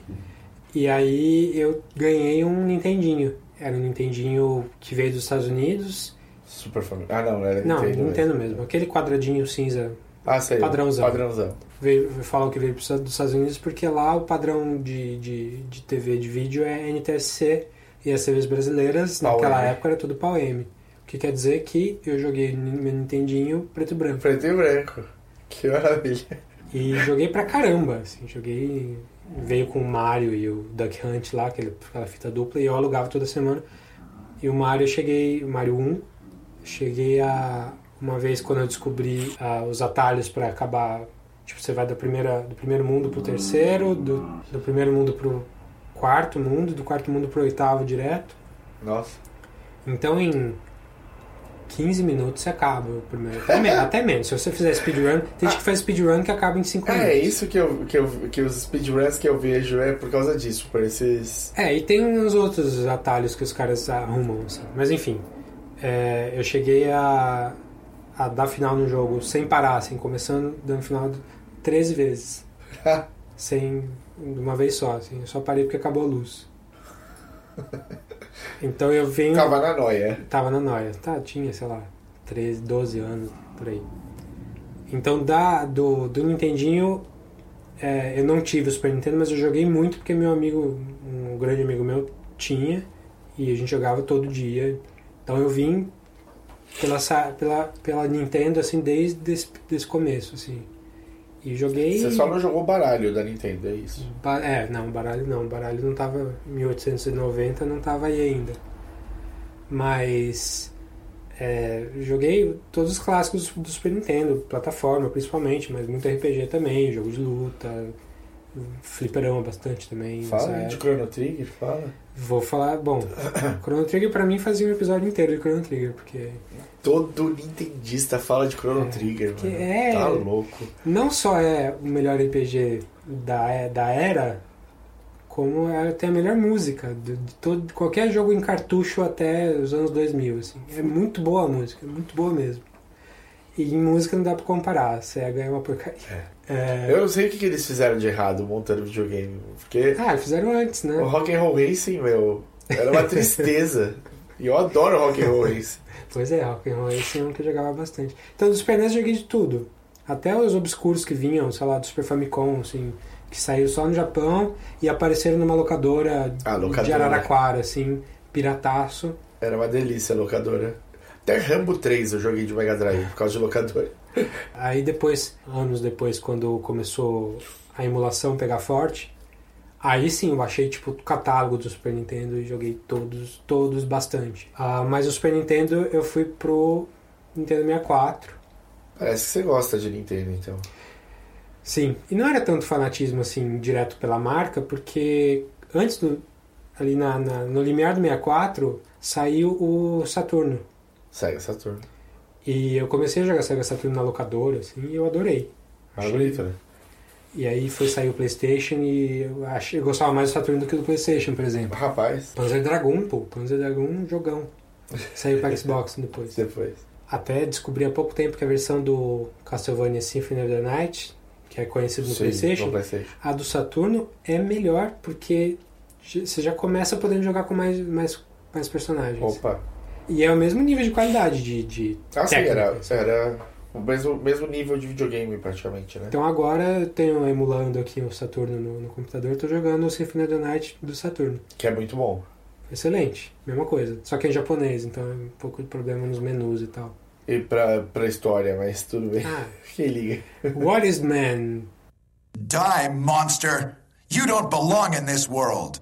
E aí eu ganhei um Nintendinho. Era um Nintendinho que veio dos Estados Unidos. Super família. Ah, não, era Não, Nintendo. Nintendo mesmo. Aquele quadradinho cinza. Ah, sei. Padrãozão. Padrãozão. Veio, falam que veio dos Estados Unidos porque lá o padrão de, de, de TV de vídeo é NTSC e as TVs brasileiras Pau naquela M. época era tudo pau M. O que quer dizer que eu joguei meu Nintendinho preto e branco. Preto e branco. Que maravilha. E joguei pra caramba, assim, joguei. Veio com o Mario e o Duck Hunt lá, aquele- aquela fita dupla, e eu alugava toda semana. E o Mario eu cheguei, o Mario 1, cheguei a. Uma vez quando eu descobri ah, os atalhos pra acabar. Tipo, você vai da primeira, do primeiro mundo pro terceiro, do, do primeiro mundo pro quarto mundo, do quarto mundo pro oitavo direto. Nossa. Então em 15 minutos você acaba o primeiro. Até, até menos. Se você fizer speedrun, tem gente que faz speedrun que acaba em 5 minutos. É, isso que, eu, que, eu, que os speedruns que eu vejo é por causa disso, por esses. É, e tem uns outros atalhos que os caras arrumam, assim. Mas enfim, é, eu cheguei a, a dar final no jogo sem parar, assim, começando dando final 13 vezes. sem. de uma vez só, assim. Eu só parei porque acabou a luz. Então eu venho. Tava na noia. Tava na noia. Tá, tinha, sei lá, 13, 12 anos, por aí. Então, da, do, do Nintendinho, é, eu não tive o Super Nintendo, mas eu joguei muito porque meu amigo, um grande amigo meu, tinha. E a gente jogava todo dia. Então eu vim pela, sa- pela, pela Nintendo, assim, desde esse, desse começo, assim. E joguei... Você só não jogou baralho da Nintendo, é isso. Ba- É, não, baralho não. Baralho não tava. 1890 não tava aí ainda. Mas. é, joguei todos os clássicos do Super Nintendo, plataforma principalmente, mas muito RPG também, jogo de luta, fliperama bastante também. Fala de. Chrono Trigger, fala. Vou falar, bom, Chrono Trigger pra mim fazia um episódio inteiro de Chrono Trigger, porque Todo nintendista fala de Chrono É, Trigger, mano. é- Tá louco. não só é o melhor RPG da, da era, como é, tem a melhor música de, de todo, qualquer jogo em cartucho até os anos 2000. Assim. É muito boa a música, é muito boa mesmo. E em música não dá pra comparar, a SEGA é uma porcaria. É. Eu não sei o que, que eles fizeram de errado montando videogame. Porque Ah, fizeram antes, né? o Rock and Roll Racing, meu, era uma tristeza. e eu adoro Rock and Roll Racing. Pois é, Rock'n'Roll esse é um que eu jogava bastante. Então, do Super NES eu joguei de tudo. Até os obscuros que vinham, sei lá, do Super Famicom, assim, que saiu só no Japão e apareceram numa locadora, Ah, locadora. de Araraquara, assim, pirataço. Era uma delícia a locadora. Até Rambo 3 eu joguei de Mega Drive por causa de locadora. Aí depois, anos depois, quando começou a emulação pegar forte, aí sim eu baixei tipo o catálogo do Super Nintendo e joguei todos, todos bastante. Ah, mas o Super Nintendo eu fui pro Nintendo 64. Parece que você gosta de Nintendo, então. Sim, e não era tanto fanatismo assim direto pela marca, porque antes do, ali na, na- no limiar do 64 saiu o Saturno. Sega Saturno. E eu comecei a jogar Sega Saturno na locadora, assim, e eu adorei. Mas bonito, né? E aí foi sair o Playstation e eu, achei, eu gostava mais do Saturno do que do Playstation, por exemplo. Rapaz, Panzer Dragoon, pô. Panzer Dragoon, um jogão. Saiu para Xbox depois. depois. Até descobri há pouco tempo que a versão do Castlevania Symphony of the Night, que é conhecido no Sim, Playstation, no PlayStation. a do Saturno é melhor porque você já começa podendo jogar com mais, mais, mais personagens. Opa. E é o mesmo nível de qualidade de, de Ah, sim, era, era o mesmo, mesmo nível de videogame, praticamente, né? Então agora eu tenho emulando aqui o Saturno no, no computador, tô jogando o Symphony of the Night do Saturno. Que é muito bom. Excelente, mesma coisa. Só que é em japonês, então é um pouco de problema nos menus e tal. E pra, pra história, mas tudo bem. Ah, Quem liga? what is man? Die, monster! You don't belong in this world.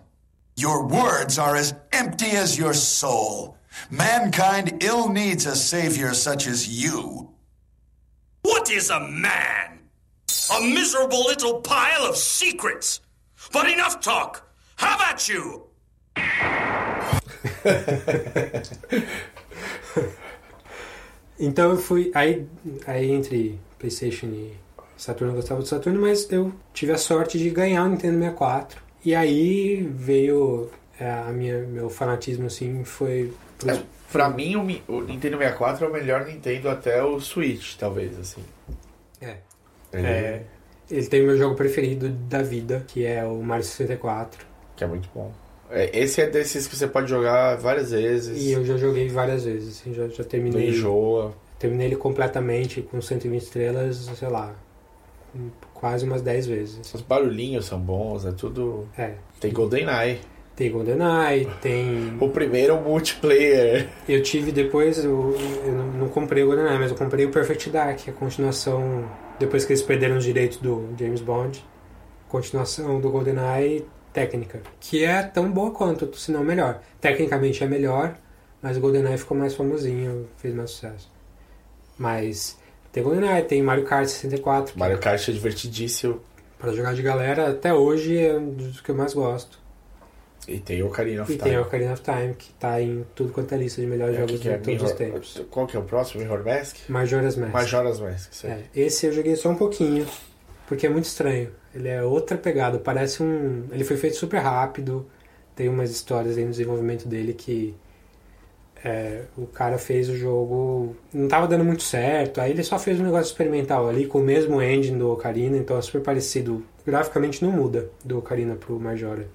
Your words are as empty as your soul. Mankind ill needs a savior such as you. What is a man? A miserable little pile of secrets. But enough talk. Have at you. Então eu fui. Aí, aí entre PlayStation e Saturno eu gostava do Saturno, mas eu tive a sorte de ganhar o Nintendo 64. E aí veio é, a minha, meu fanatismo assim, foi. É, pra mim, o, o Nintendo 64 é o melhor Nintendo até o Switch, talvez, assim. É. Ele- É, ele tem o meu jogo preferido da vida, que é o Mario 64. Que é muito bom. É, esse é desses que você pode jogar várias vezes. E eu já joguei várias vezes, assim, já, já Não terminei. enjoa. Terminei ele completamente com 120 estrelas, sei lá, quase umas 10 vezes. Os barulhinhos são bons, é tudo. É. Tem GoldenEye. Tem GoldenEye, tem. O primeiro multiplayer. Eu tive depois, eu, eu não, não comprei o GoldenEye, mas eu comprei o Perfect Dark, a continuação, depois que eles perderam os direitos do James Bond, continuação do GoldenEye técnica, que é tão boa quanto, se não melhor. Tecnicamente é melhor, mas o GoldenEye ficou mais famosinho, fez mais sucesso. Mas tem GoldenEye, tem Mario Kart 64, que Mario Kart é divertidíssimo. pra jogar de galera, até hoje é um dos que eu mais gosto. E tem Ocarina of E Time. tem o Ocarina of Time, que tá em tudo quanto é lista de melhores É, jogos é? de todos os tempos. Qual que é o próximo? Mirror Mask? Majora's Mask. Majora's Mask, isso. É, esse eu joguei só um pouquinho, porque é muito estranho. Ele é outra pegada, parece um. Ele foi feito super rápido, tem umas histórias aí no desenvolvimento dele que é, o cara fez o jogo. Não tava dando muito certo, aí ele só fez um negócio experimental ali com o mesmo engine do Ocarina, então é super parecido. Graficamente não muda do Ocarina pro Majora.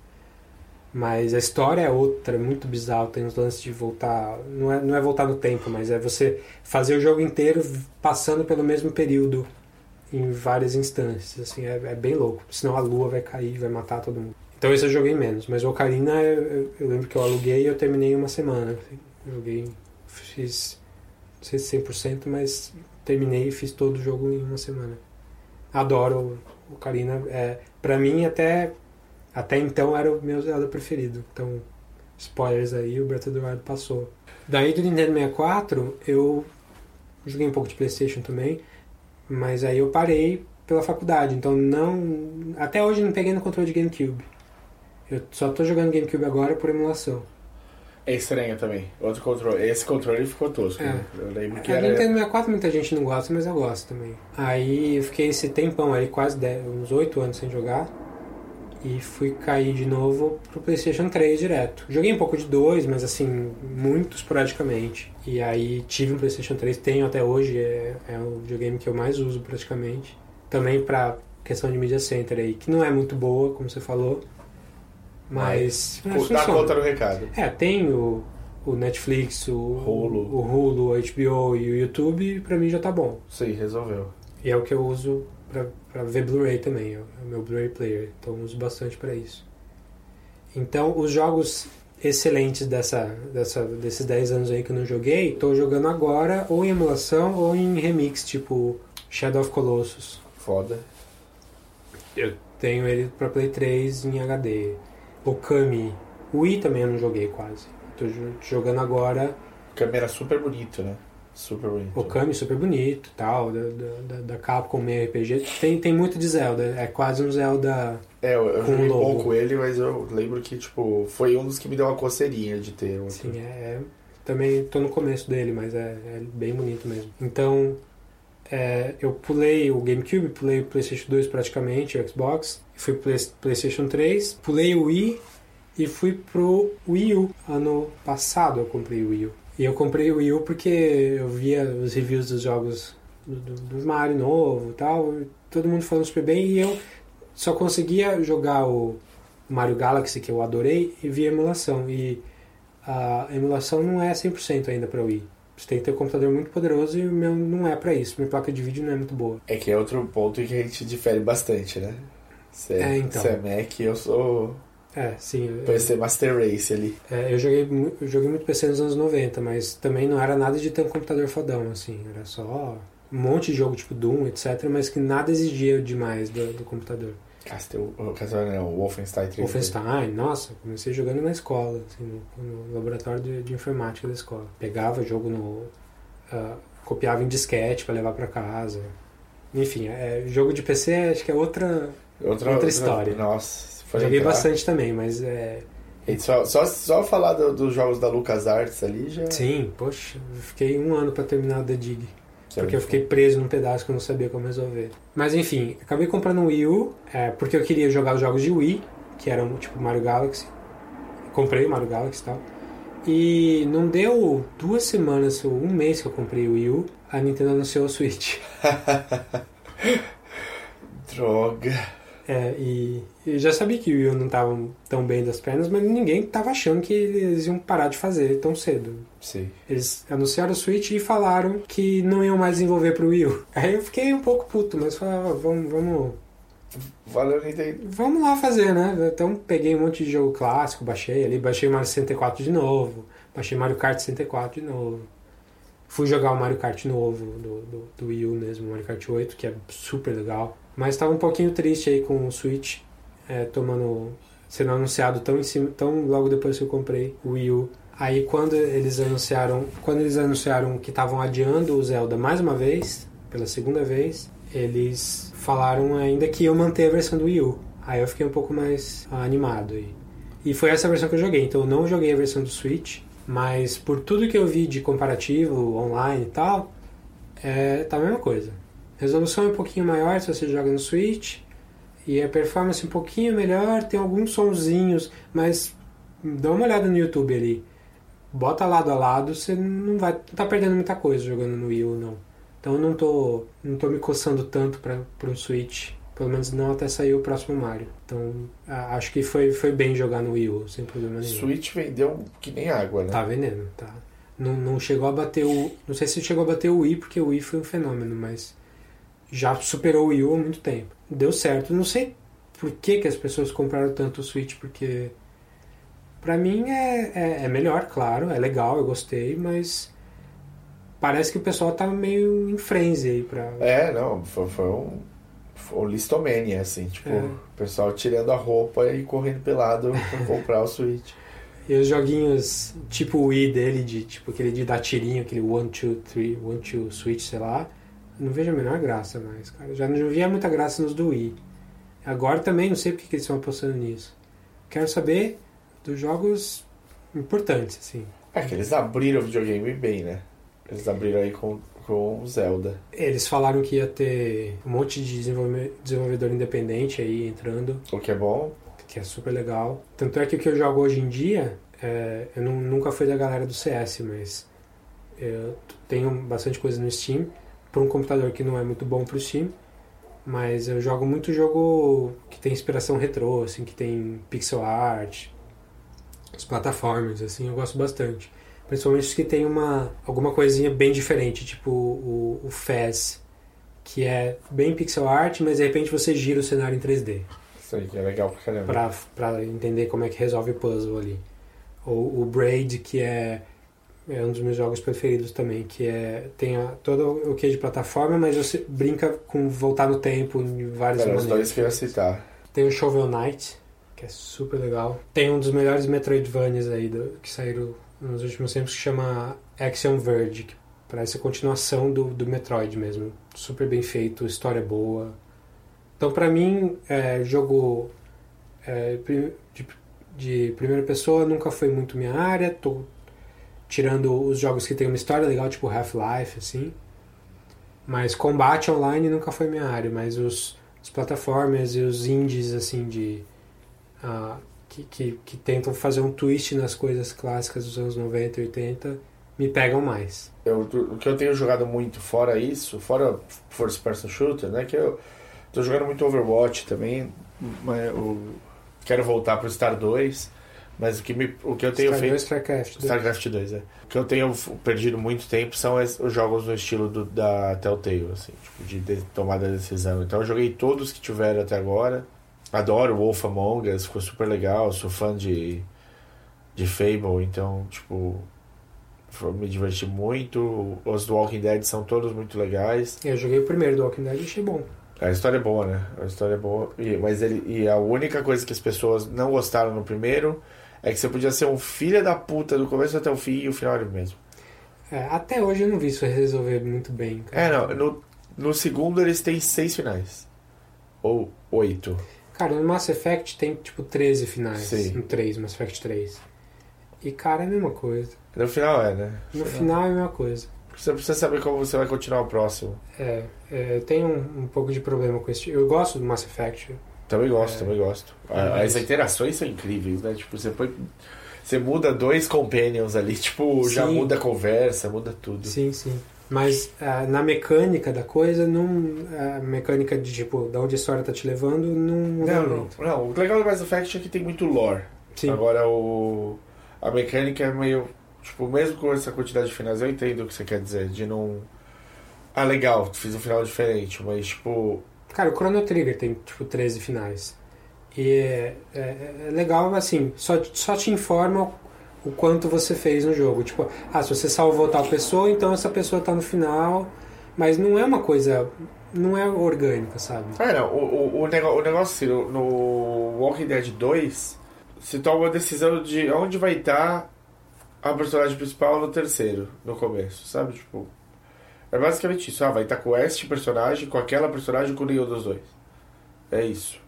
Mas a história é outra, é muito bizarro. Tem uns lances de voltar. Não é, não é voltar no tempo, mas é você fazer o jogo inteiro passando pelo mesmo período em várias instâncias. Assim, é, é bem louco. Senão a lua vai cair, vai matar todo mundo. Então esse eu joguei menos. Mas o Ocarina, eu, eu- lembro que eu aluguei e eu terminei em uma semana. assim. Joguei, fiz, não sei se 100%, mas terminei e fiz todo o jogo em uma semana. Adoro o Ocarina. É, pra mim, até, até então, era o meu Zelda preferido. Então, spoilers aí, o Breath of the Wild passou. Daí do Nintendo 64, eu joguei um pouco de Playstation também, mas aí eu parei pela faculdade, então não... Até hoje não peguei no controle de GameCube. Eu só tô jogando GameCube agora por emulação. É estranho também. Outro controle. Esse controle ficou tosco. É. né? Eu lembro que A era. Nintendo 64 muita gente não gosta, mas eu gosto também. Aí eu fiquei esse tempão aí, quase 10, uns 8 anos sem jogar. E fui cair de novo pro PlayStation 3 direto. Joguei um pouco de dois, mas assim, muito esporadicamente. E aí tive um PlayStation 3, tenho até hoje, é, é o videogame que eu mais uso praticamente. Também pra questão de media center aí, que não é muito boa, como você falou. Mas. mas Dá funciona. conta do recado. É, tem o, o Netflix, o Hulu. o Hulu, o HBO e o YouTube, pra mim já tá bom. Sim, resolveu. E é o que eu uso pra, pra ver Blu-ray também, é o meu Blu-ray player, então eu uso bastante pra isso. Então, os jogos excelentes dessa, dessa, desses 10 anos aí que eu não joguei, tô jogando agora ou em emulação ou em remix, tipo Shadow of Colossus. Foda. Eu tenho ele pra Play 3 em HD. Okami. O Wii também eu não joguei quase. Tô jo- jogando agora Câmera super bonito, né? Super bonito. Okami, super bonito tal, da, da, da- Capcom meio RPG. Tem, tem muito de Zelda, é quase um Zelda É, eu, joguei lobo. pouco ele, mas eu lembro que, tipo, foi um dos que me deu uma coceirinha de ter outro. Sim, é, é- também tô no começo dele, mas é, é bem bonito mesmo. Então, é, eu pulei o GameCube, pulei o PlayStation 2 praticamente, o Xbox, fui pro Play- PlayStation 3, pulei o Wii e fui pro Wii U. Ano passado eu comprei o Wii U. E eu comprei o Wii U porque eu via os reviews dos jogos do, do, do Mario novo e tal, todo mundo falando super bem, e eu só conseguia jogar o Mario Galaxy, que eu adorei, e via emulação. E a emulação não é 100% ainda para Wii. Você tem que ter um computador muito poderoso e o meu não é para isso. Minha placa de vídeo não é muito boa. É que é outro ponto em que a gente difere bastante, né? Você É, então. você é Mac eu sou É, sim. PC Master Race ali. É, eu joguei, eu joguei muito PC nos anos 90, mas também não era nada de ter um computador fodão, assim. Era só um monte de jogo tipo Doom, etc, mas que nada exigia demais do, do computador. Castle, oh, Castle não, Wolfenstein 3D. Wolfenstein, nossa, comecei jogando na escola, assim, no, no laboratório de, de informática da escola. Pegava jogo no. ah, copiava em disquete para levar para casa. Enfim, é, jogo de PC acho que é outra. Outra, outra história. Nossa, se for joguei bastante também, mas é. E só, só, só falar do- dos jogos da LucasArts ali já. Sim, poxa, eu fiquei um ano para terminar o The Dig. que Porque eu fiquei preso num pedaço que eu não sabia como resolver. Mas enfim, acabei comprando um Wii U, é, porque eu queria jogar os jogos de Wii, que eram tipo Mario Galaxy. Comprei o Mario Galaxy e tal. E não deu duas semanas ou um mês que eu comprei o Wii U, a Nintendo anunciou o Switch. Droga. É, e eu já sabia que o Wii U não tava tão bem das pernas, mas ninguém tava achando que eles iam parar de fazer tão cedo. Sim. Eles anunciaram o Switch e falaram que não iam mais desenvolver pro Wii U. Aí eu fiquei um pouco puto, mas falei, ah, vamos, vamos, Valeu, Nintendo. vamos lá fazer, né? Então peguei um monte de jogo clássico, baixei ali, baixei o Mario 64 de novo, baixei Mario Kart 64 de novo. Fui jogar o Mario Kart novo do, do, do Wii U mesmo, Mario Kart 8, que é super legal. Mas estava um pouquinho triste aí com o Switch, é, tomando. sendo anunciado tão cima, tão logo depois que eu comprei o Wii U. Aí quando eles anunciaram. Quando eles anunciaram que estavam adiando o Zelda mais uma vez, pela segunda vez, eles falaram ainda que iam manter a versão do Wii U. Aí eu fiquei um pouco mais animado. E foi essa versão que eu joguei. Então eu não joguei a versão do Switch, mas por tudo que eu vi de comparativo online e tal, é, tá a mesma coisa. Resolução é um pouquinho maior se você joga no Switch. E a performance um pouquinho melhor, tem alguns sonzinhos, mas dá uma olhada no YouTube ali. Bota lado a lado, você não vai não tá perdendo muita coisa jogando no Wii U, não. Então eu não tô, não tô me coçando tanto para um Switch. Pelo menos não até sair o próximo Mario. Então acho que foi, foi bem jogar no Wii U, sem problema nenhum. Switch vendeu que nem água, né? Tá vendendo, tá. Não, não chegou a bater o. Não sei se chegou a bater o Wii, porque o Wii foi um fenômeno, mas já superou o Wii U há muito tempo. Deu certo. Não sei por que, que as pessoas compraram tanto o Switch, porque. Pra mim é, é, é melhor, claro, é legal, eu gostei, mas. Parece que o pessoal tá meio em frenzy aí pra. É, não, foi, foi um. Foi um listomania, assim, tipo, É. o pessoal tirando a roupa e correndo pelado pra comprar o Switch. E os joguinhos tipo o Wii dele, de tipo aquele de dar tirinho, aquele one, two, three, one, two, switch, sei lá, não vejo a menor graça mais, cara. Já não via muita graça nos do Wii. Agora também não sei porque que eles estão apostando nisso. Quero saber dos jogos importantes, assim. É que eles abriram o videogame bem, né? Eles abriram aí com, com o Zelda. Eles falaram que ia ter um monte de desenvolve- desenvolvedor independente aí entrando, O que é bom. que é super legal. Tanto é que o que eu jogo hoje em dia, é, eu nu- nunca fui da galera do CS, mas eu tenho bastante coisa no Steam, por um computador que não é muito bom pro Steam, mas eu jogo muito jogo que tem inspiração retrô, assim, que tem pixel art, as plataformas, assim, eu gosto bastante. Principalmente os que tem uma, alguma coisinha bem diferente, tipo o, o Fez, que é bem pixel art, mas de repente você gira o cenário em 3D Isso aí que é legal pra caramba. pra, pra entender como é que resolve o puzzle ali. Ou o Braid, que é, é um dos meus jogos preferidos também, que é tem a, todo o que é de plataforma, mas você brinca com voltar no tempo em várias Era os maneiras. dois que eu ia citar. Tem o Shovel Knight, que é super legal. Tem um dos melhores Metroidvanias aí do, que saíram nos últimos tempos, que chama Axiom Verge, que parece a continuação do, do Metroid mesmo. Super bem feito, história boa. Então, pra mim, é, jogo é, de, de primeira pessoa nunca foi muito minha área, tô tirando os jogos que tem uma história legal, tipo Half-Life, assim. Mas combate online nunca foi minha área, mas os, os plataformas e os indies, assim, de... ah, que, que, que tentam fazer um twist nas coisas clássicas dos anos 90 e 80 me pegam mais. Eu, o que eu tenho jogado muito fora isso, fora First Person Shooter, né? Que eu tô jogando muito Overwatch também. Eu quero voltar pro Star 2. Mas o que, me, o que eu tenho Star feito. 2, StarCraft. dois. StarCraft 2, é. O que eu tenho perdido muito tempo são os jogos no estilo do, da Telltale, assim, tipo, de, de tomada de decisão. Então eu joguei todos que tiveram até agora. Adoro Wolf Among Us, ficou super legal. Sou fã de, de Fable, então, tipo, me diverti muito. Os do Walking Dead são todos muito legais. Eu joguei o primeiro do Walking Dead e achei bom. A história é boa, né? A história é boa. E, mas ele, e a única coisa que as pessoas não gostaram no primeiro é que você podia ser um filho da puta do começo até o fim e o final era o mesmo. É, até hoje eu não vi isso resolver muito bem. cara. É, não. No, no segundo eles têm seis finais. Ou oito. Cara, no Mass Effect tem tipo 13 finais. Sim. No 3, Mass Effect 3. E cara, é a mesma coisa. No final é, né? No final é a mesma coisa. Você precisa saber como você vai continuar o próximo. É, é, eu tenho um, um pouco de problema com esse. Eu gosto do Mass Effect. Também gosto, É. também gosto. A- Mas- As interações são incríveis, né? Tipo, você põe. Você muda dois companions ali, tipo, já Sim. muda a conversa, muda tudo. Sim, sim. Mas ah, na mecânica da coisa, não, a mecânica de tipo, da onde a história tá te levando, não Não, não, não. O legal do Mass Effect é que tem muito lore. Sim. Agora o. A mecânica é meio. Tipo, mesmo com essa quantidade de finais, eu entendo o que você quer dizer. De não. Ah, legal, fiz um final diferente, mas tipo. Cara, o Chrono Trigger tem tipo 13 finais. E é, é- é legal, assim, só, só te informa o quanto você fez no jogo. Tipo, ah, se você salvou tal pessoa, então essa pessoa tá no final. Mas não é uma coisa. Não é orgânica, sabe? Ah, não. O, o, o, nego- o negócio assim, no, no Walking Dead 2, se toma a decisão de onde vai estar a personagem principal no terceiro, no começo, sabe? Tipo. É basicamente isso. Ah, vai estar com este personagem, com aquela personagem, com nenhum dos dois. É isso.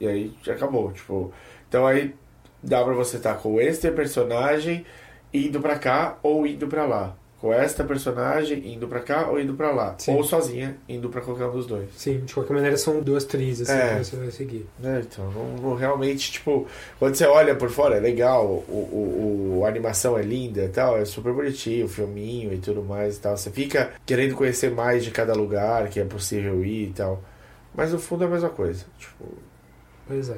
E aí acabou, tipo. Então aí dá pra você estar com este personagem indo pra cá ou indo pra lá. Com esta personagem indo pra cá ou indo pra lá. Sim. Ou sozinha indo pra qualquer um dos dois. Sim, de qualquer maneira são duas trilhas assim, É. que você vai seguir. né? Então, não, não realmente, tipo, quando você olha por fora, é legal, o, o, o- a animação é linda e tal, é super bonitinho, o filminho e tudo mais e tal. Você fica querendo conhecer mais de cada lugar que é possível ir e tal. Mas no fundo é a mesma coisa. Tipo, Pois é.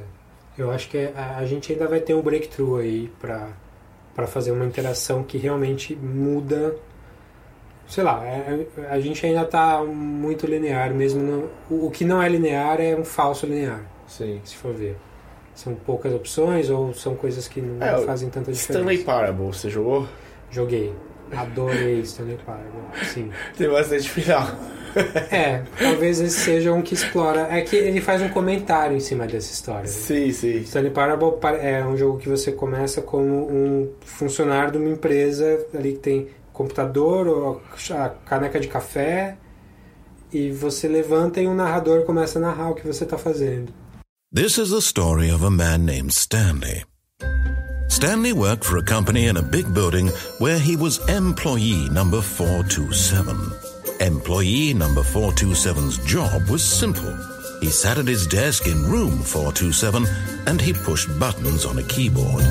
Eu acho que a, a gente ainda vai ter um breakthrough aí pra, pra fazer uma interação que realmente muda. Sei lá, é- a gente ainda tá muito linear, mesmo no, o, o que não é linear é um falso linear, sim. se for ver. São poucas opções ou são coisas que não É, fazem tanta diferença. Stanley Parable, você jogou? Joguei. Adorei Stanley Parable. Sim. Tem bastante final. É, talvez esse seja um que explora. É que ele faz um comentário em cima dessa história. sim, sim. Stanley Parable pa- é um jogo que você começa como um funcionário de uma empresa ali que tem computador ou a caneca de café e você levanta e um narrador começa a narrar o que você está fazendo. This is the story of a man named Stanley. Stanley worked for a company in a big building where he was employee number 427. Employee number 427's job was simple. He sat at his desk in room 427 and he pushed buttons on a keyboard.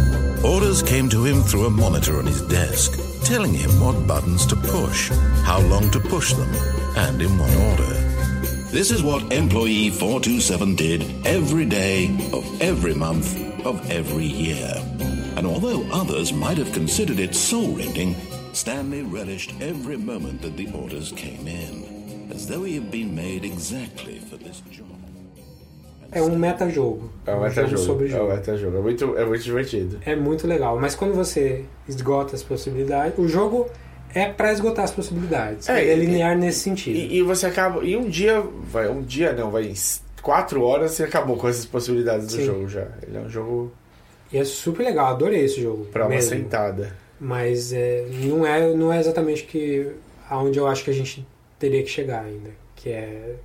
Orders came to him through a monitor on his desk, telling him what buttons to push, how long to push them, and in what order. This is what employee 427 did every day of every month of every year. And although others might have considered it soul rending, Stanley relished every moment that the orders came in, as though he had been made exactly for this job. É um metajogo. É um jogo metajogo. sobre É um jogo. metajogo. É muito, é muito divertido. É muito legal, mas quando você esgota as possibilidades, o jogo é pra esgotar as possibilidades. É, Ele é e- linear nesse sentido. E, e você acaba. E um dia. Vai, um dia não, vai. Em quatro horas você acabou com essas possibilidades do Sim. jogo já. Ele é um jogo E é super legal, adorei esse jogo. pra uma mesmo. sentada. Mas é, não, é, não é exatamente que aonde eu acho que a gente teria que chegar ainda. Que é,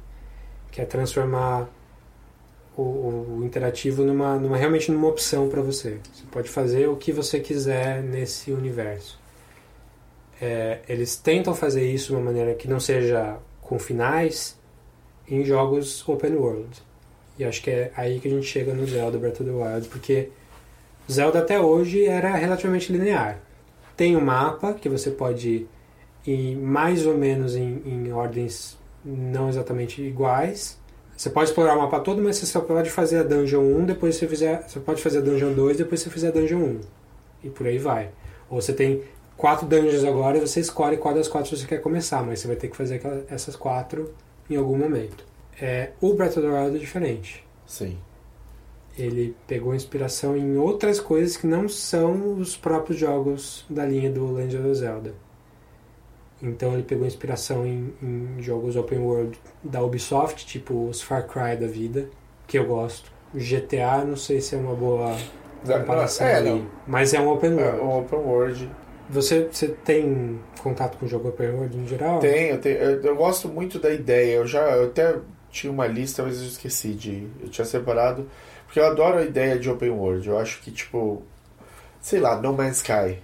que é transformar o, o interativo numa, numa realmente numa opção para você. Você pode fazer o que você quiser nesse universo. É, eles tentam fazer isso de uma maneira que não seja com finais em jogos open world. E acho que é aí que a gente chega no Zelda Breath of the Wild, porque Zelda até hoje era relativamente linear. Tem um mapa que você pode ir mais ou menos em, em ordens não exatamente iguais. Você pode explorar o mapa todo, mas você só pode fazer a Dungeon 1, depois você fizer. Você pode fazer a Dungeon 2, depois você fizer a Dungeon 1. E por aí vai. Ou você tem quatro dungeons agora e você escolhe qual das quatro você quer começar, mas você vai ter que fazer aquela, essas quatro em algum momento. É, o Breath of the Wild é diferente. Sim. Ele pegou inspiração em outras coisas que não são os próprios jogos da linha do Legend of Zelda. Então ele pegou inspiração em, em jogos open world da Ubisoft, tipo os Far Cry da vida, que eu gosto. O GTA, não sei se é uma boa comparação É, ali, mas é um open É, world. o Open World. Você, você tem contato com o jogo open world em geral? Tenho, tenho eu, eu gosto muito da ideia. Eu já eu até tinha uma lista, mas eu esqueci de. Eu tinha separado. Porque eu adoro a ideia de Open World. Eu acho que, tipo. Sei lá, No Man's Sky.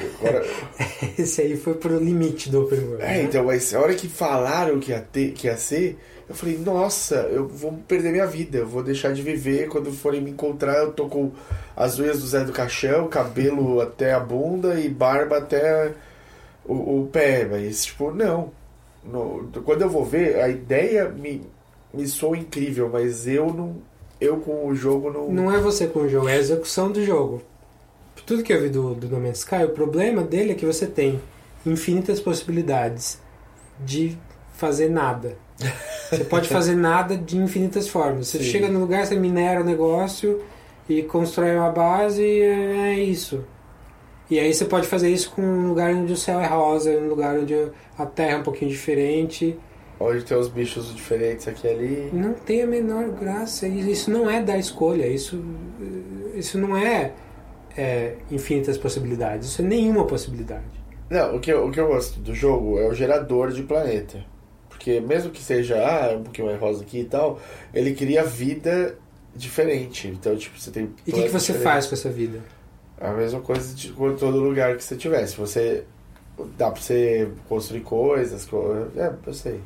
Agora, Esse aí foi pro limite do open world. é, né? então, mas a hora que falaram que ia, ter, que ia ser, eu falei, nossa, eu vou perder minha vida, eu vou deixar de viver. Quando forem me encontrar, eu tô com as unhas do Zé do Caixão, cabelo até a bunda e barba até o, o pé. Mas, tipo, não. No- quando eu vou ver, a ideia me, me soa incrível, mas eu não. Eu com o jogo não. Não é você com o jogo, é a execução do jogo. Tudo que eu vi do, do No Man's Sky, o problema dele é que você tem infinitas possibilidades de fazer nada. Você pode fazer nada de infinitas formas. Você Sim. chega no lugar, você minera o negócio e constrói uma base e é isso. E aí você pode fazer isso com um lugar onde o céu é rosa, um lugar onde a terra é um pouquinho diferente. Onde tem os bichos diferentes aqui e ali. Não tem a menor graça. Isso não é da escolha. Isso, isso não é, é infinitas possibilidades. Isso é nenhuma possibilidade. Não, o que, eu, o que eu gosto do jogo é o gerador de planeta. Porque mesmo que seja ah, um pouquinho mais rosa aqui e tal, ele cria vida diferente. Então, tipo, você tem. E o que, que você diferentes. faz com essa vida? A mesma coisa de com todo lugar que você tiver. Se você. Dá pra você construir coisas. co- É, eu sei.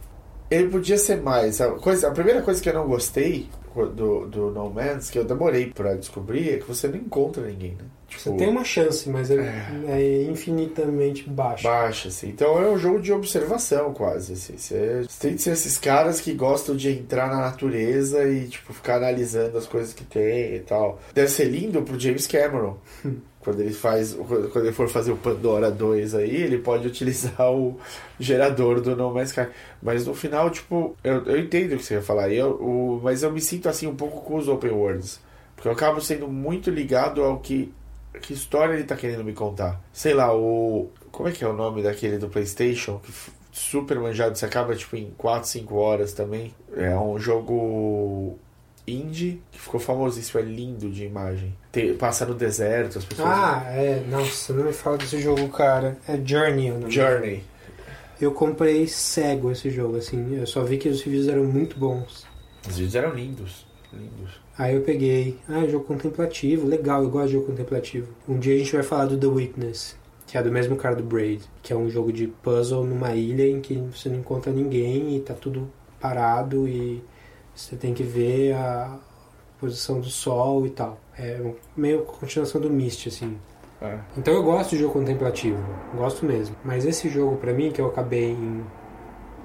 Ele podia ser mais. A, coisa, a primeira coisa que eu não gostei do, do No Man's, que eu demorei pra descobrir, é que você não encontra ninguém, né? Você Tipo, tem uma chance, mas é, é infinitamente baixa. baixa, assim. Então é um jogo de observação, quase, assim. Você, você tem que ser esses caras que gostam de entrar na natureza e, tipo, ficar analisando as coisas que tem e tal. Deve ser lindo pro James Cameron. Quando ele faz, quando ele for fazer o Pandora 2 aí, ele pode utilizar o gerador do No Man's Sky. Mas no final, tipo, eu, eu entendo o que você ia falar, eu, o, mas eu me sinto assim um pouco com os Open Worlds. Porque eu acabo sendo muito ligado ao que, que história ele tá querendo me contar. Sei lá, o. Como é que é o nome daquele do PlayStation? Que super manjado, você acaba tipo em 4, 5 horas também. É um jogo indie que ficou famosíssimo, é lindo de imagem. Tem- passa no deserto, as pessoas. Ah, é. Nossa, não me fala desse jogo, cara. É Journey o nome. Journey. Eu comprei cego esse jogo, assim. Eu só vi que os reviews eram muito bons. Os vídeos eram lindos. Lindos. Aí eu peguei. Ah, jogo contemplativo. Legal, eu gosto de jogo contemplativo. Um dia a gente vai falar do The Witness, que é do mesmo cara do Braid, que é um jogo de puzzle numa ilha em que você não encontra ninguém e tá tudo parado e você tem que ver a posição do sol e tal. É meio continuação do Myst, assim. É. Então eu gosto de jogo contemplativo, gosto mesmo. Mas esse jogo pra mim, que eu acabei em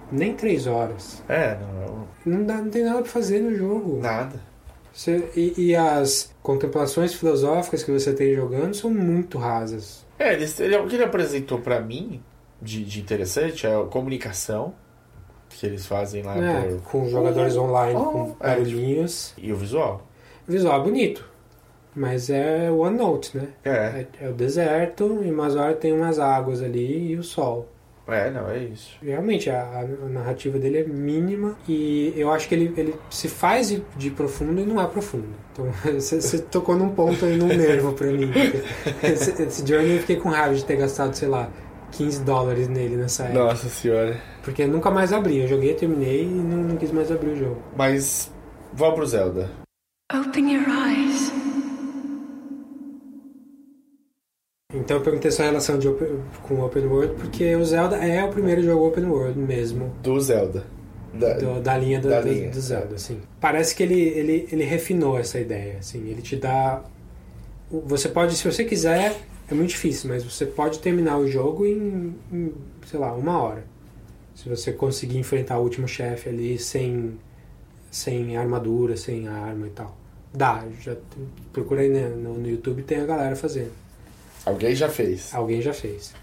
nem três horas, É, não, não, dá, não tem nada pra fazer no jogo. nada. Você- e, e as contemplações filosóficas que você tem jogando são muito rasas. É, ele, ele- o que ele apresentou pra mim de, de interessante é a comunicação que eles fazem lá né? por- Com jogadores online, oh, com é, barulhinhos. e o visual. O visual é bonito, mas é one note, né? É, É, é o deserto, e umas horas tem umas águas ali e o sol. É, não, é isso. Realmente, a, a narrativa dele é mínima e eu acho que ele, ele se faz de, de profundo e não é profundo. Então, você, tocou num ponto aí, num nervo pra mim. Esse, esse Journey eu fiquei com raiva de ter gastado, sei lá, 15 dólares nele nessa época. Nossa senhora. Porque nunca mais abri. Eu joguei, terminei e não, não quis mais abrir o jogo. Mas Vou pro Zelda. Open your eyes. Então eu perguntei essa relação de open, com o Open World porque o Zelda é o primeiro jogo Open World mesmo. Do Zelda. Da, do, da linha do, da do, linha, do Zelda, assim. Parece que ele, ele, ele refinou essa ideia, assim. Ele te dá... Você pode, se você quiser, é muito difícil, mas você pode terminar o jogo em, em sei lá, uma hora. Se você conseguir enfrentar o último chefe ali sem, sem armadura, sem arma e tal. Dá, já procura aí né, no, no YouTube tem a galera fazendo. Alguém já fez. Alguém já fez.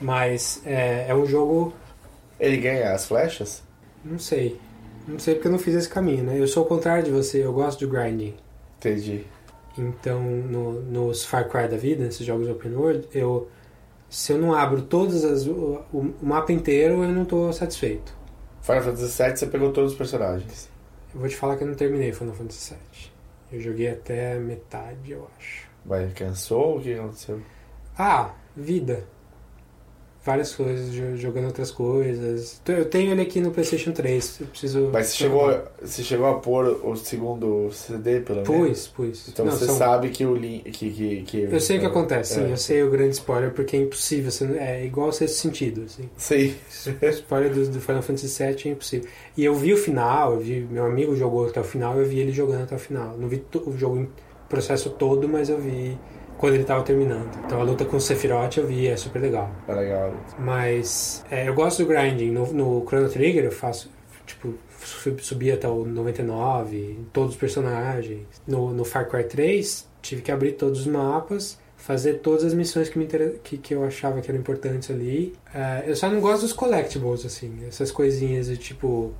Mas é, é um jogo. Ele ganha as flechas? Não sei. Não sei porque eu não fiz esse caminho, né? Eu sou o contrário de você, eu gosto de grinding. Entendi. Então, no, nos Far Cry da vida, nesses jogos open world, eu se eu não abro todas as o, o mapa inteiro, eu não estou satisfeito. Final Fantasy VII você pegou todos os personagens. Eu vou te falar que eu não terminei Final Fantasy VII. Eu joguei até metade, eu acho. Mas cansou? O que aconteceu? Ah, vida. Várias coisas, jogando outras coisas. Eu tenho ele aqui no PlayStation 3. Eu preciso. Mas você chegou, você chegou a pôr o segundo CD, pelo menos? Pus, pus. Então Não, você são... sabe que o link. Que, que, que, eu sei o que acontece, sim. É. Eu sei o grande spoiler, porque é impossível. É igual ser sentido, assim. Sim. O spoiler do, do, Final Fantasy VII é impossível. E eu vi o final, eu vi. Meu amigo jogou até o final, eu vi ele jogando até o final. Não vi o jogo em processo todo, mas eu vi quando ele tava terminando. Então a luta com o Sephiroth eu vi, é super legal. É legal. Mas é, eu gosto do grinding. No, no Chrono Trigger eu faço, tipo, subi até o 99, todos os personagens. No, no Far Cry 3 tive que abrir todos os mapas, fazer todas as missões que, me inter... que, que eu achava que eram importantes ali. É, eu só não gosto dos collectibles, assim, essas coisinhas de tipo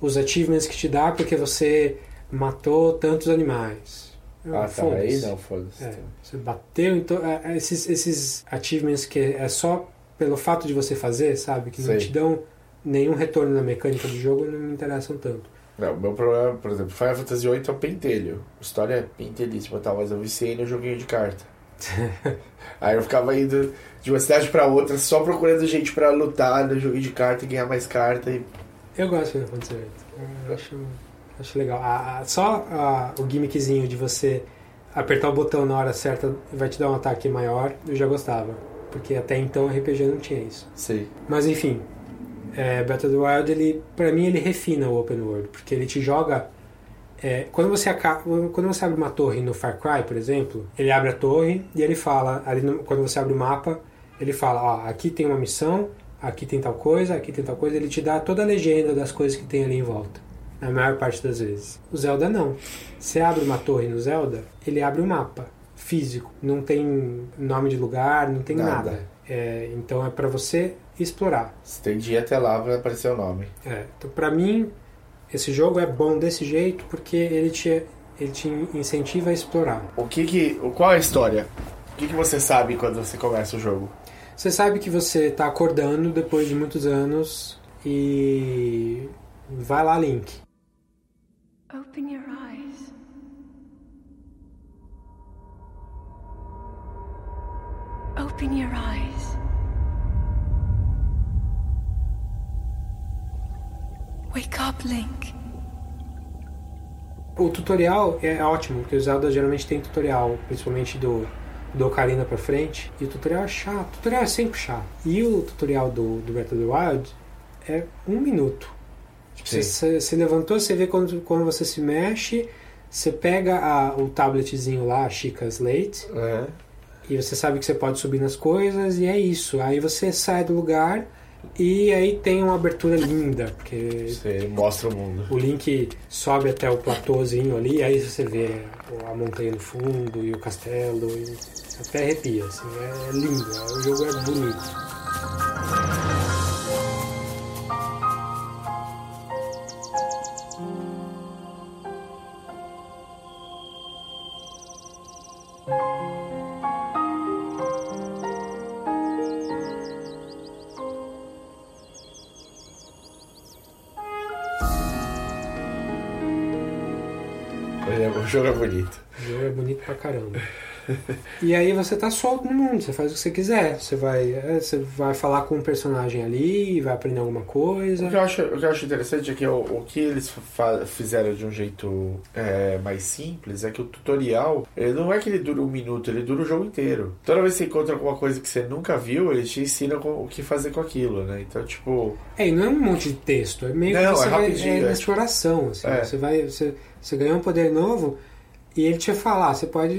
os achievements que te dá porque você matou tantos animais ah, tá. Aí não, foda-se. É, você bateu, então. É, é, esses, esses achievements que é só pelo fato de você fazer, sabe? Que não Sei. te dão nenhum retorno na mecânica do jogo não me interessam tanto. Não, o meu problema, por exemplo, Final Fantasy VIII é o pentelho. A história é pentelíssima e tal, mas eu viciei no joguinho de carta. Aí eu ficava indo de uma cidade para outra só procurando gente para lutar no joguinho de carta e ganhar mais carta. E... Eu gosto de Final Fantasy VIII. Eu acho Acho legal. A, a, só a, o gimmickzinho de você apertar o botão na hora certa vai te dar um ataque maior, eu já gostava. Porque até então o RPG não tinha isso. Sim. Mas enfim, é, Breath of the Wild, ele, pra mim, ele refina o Open World. Porque ele te joga... É, quando, você acaba, quando você abre uma torre no Far Cry, por exemplo, ele abre a torre e ele fala, ali no, quando você abre o mapa, ele fala, ó, aqui tem uma missão, aqui tem tal coisa, aqui tem tal coisa, ele te dá toda a legenda das coisas que tem ali em volta na maior parte das vezes. O Zelda não. Você abre uma torre no Zelda, ele abre um mapa físico, não tem nome de lugar, não tem nada. nada. É, então é para você explorar. Você tem de ir até lá para aparecer o nome. É, então para mim esse jogo é bom desse jeito porque ele te ele te incentiva a explorar. O que que qual é a história? O que que você sabe quando você começa o jogo? Você sabe que você está acordando depois de muitos anos e vai lá, Link. Open your eyes. Open your eyes. Wake up, Link. O tutorial é ótimo, porque o Zelda geralmente tem tutorial, principalmente do, do Ocarina pra frente, e o tutorial é chato. O tutorial é sempre chato. E o tutorial do, do Breath of the Wild é um minuto. Tipo, você, você levantou, você vê quando, quando você se mexe, você pega a, o tabletzinho lá, a Chica Slate, é. e você sabe que você pode subir nas coisas, e é isso. Aí você sai do lugar e aí tem uma abertura linda, porque. Você mostra o mundo. O Link sobe até o platôzinho ali, aí você vê a montanha no fundo e o castelo, e até arrepia, assim, é lindo, o jogo é bonito. Jogo é bonito. O jogo é bonito pra caramba. E aí você tá solto no mundo, você faz o que você quiser. Você vai, é, você vai falar com um personagem ali, vai aprender alguma coisa. O que eu acho, o que eu acho interessante é que o, o que eles fizeram de um jeito é, mais simples é que o tutorial, ele não é que ele dura um minuto, ele dura o jogo inteiro. Toda vez que você encontra alguma coisa que você nunca viu, eles te ensinam com- o que fazer com aquilo, né? Então, tipo, É, e não é um monte de texto, é meio Não, que você é vai, é é. exploração. Assim, É. Você vai. Você, você ganhou um poder novo e ele te fala, ah, você pode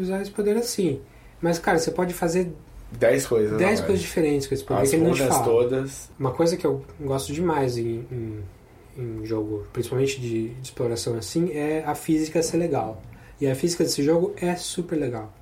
usar esse poder assim. Mas, cara, você pode fazer 10 coisas. 10 não, coisas diferentes com esse poder As que ele não te fala. todas. Uma coisa que eu gosto demais em, em, em jogo, principalmente de, de exploração assim, é a física ser legal. E a física desse jogo é super legal.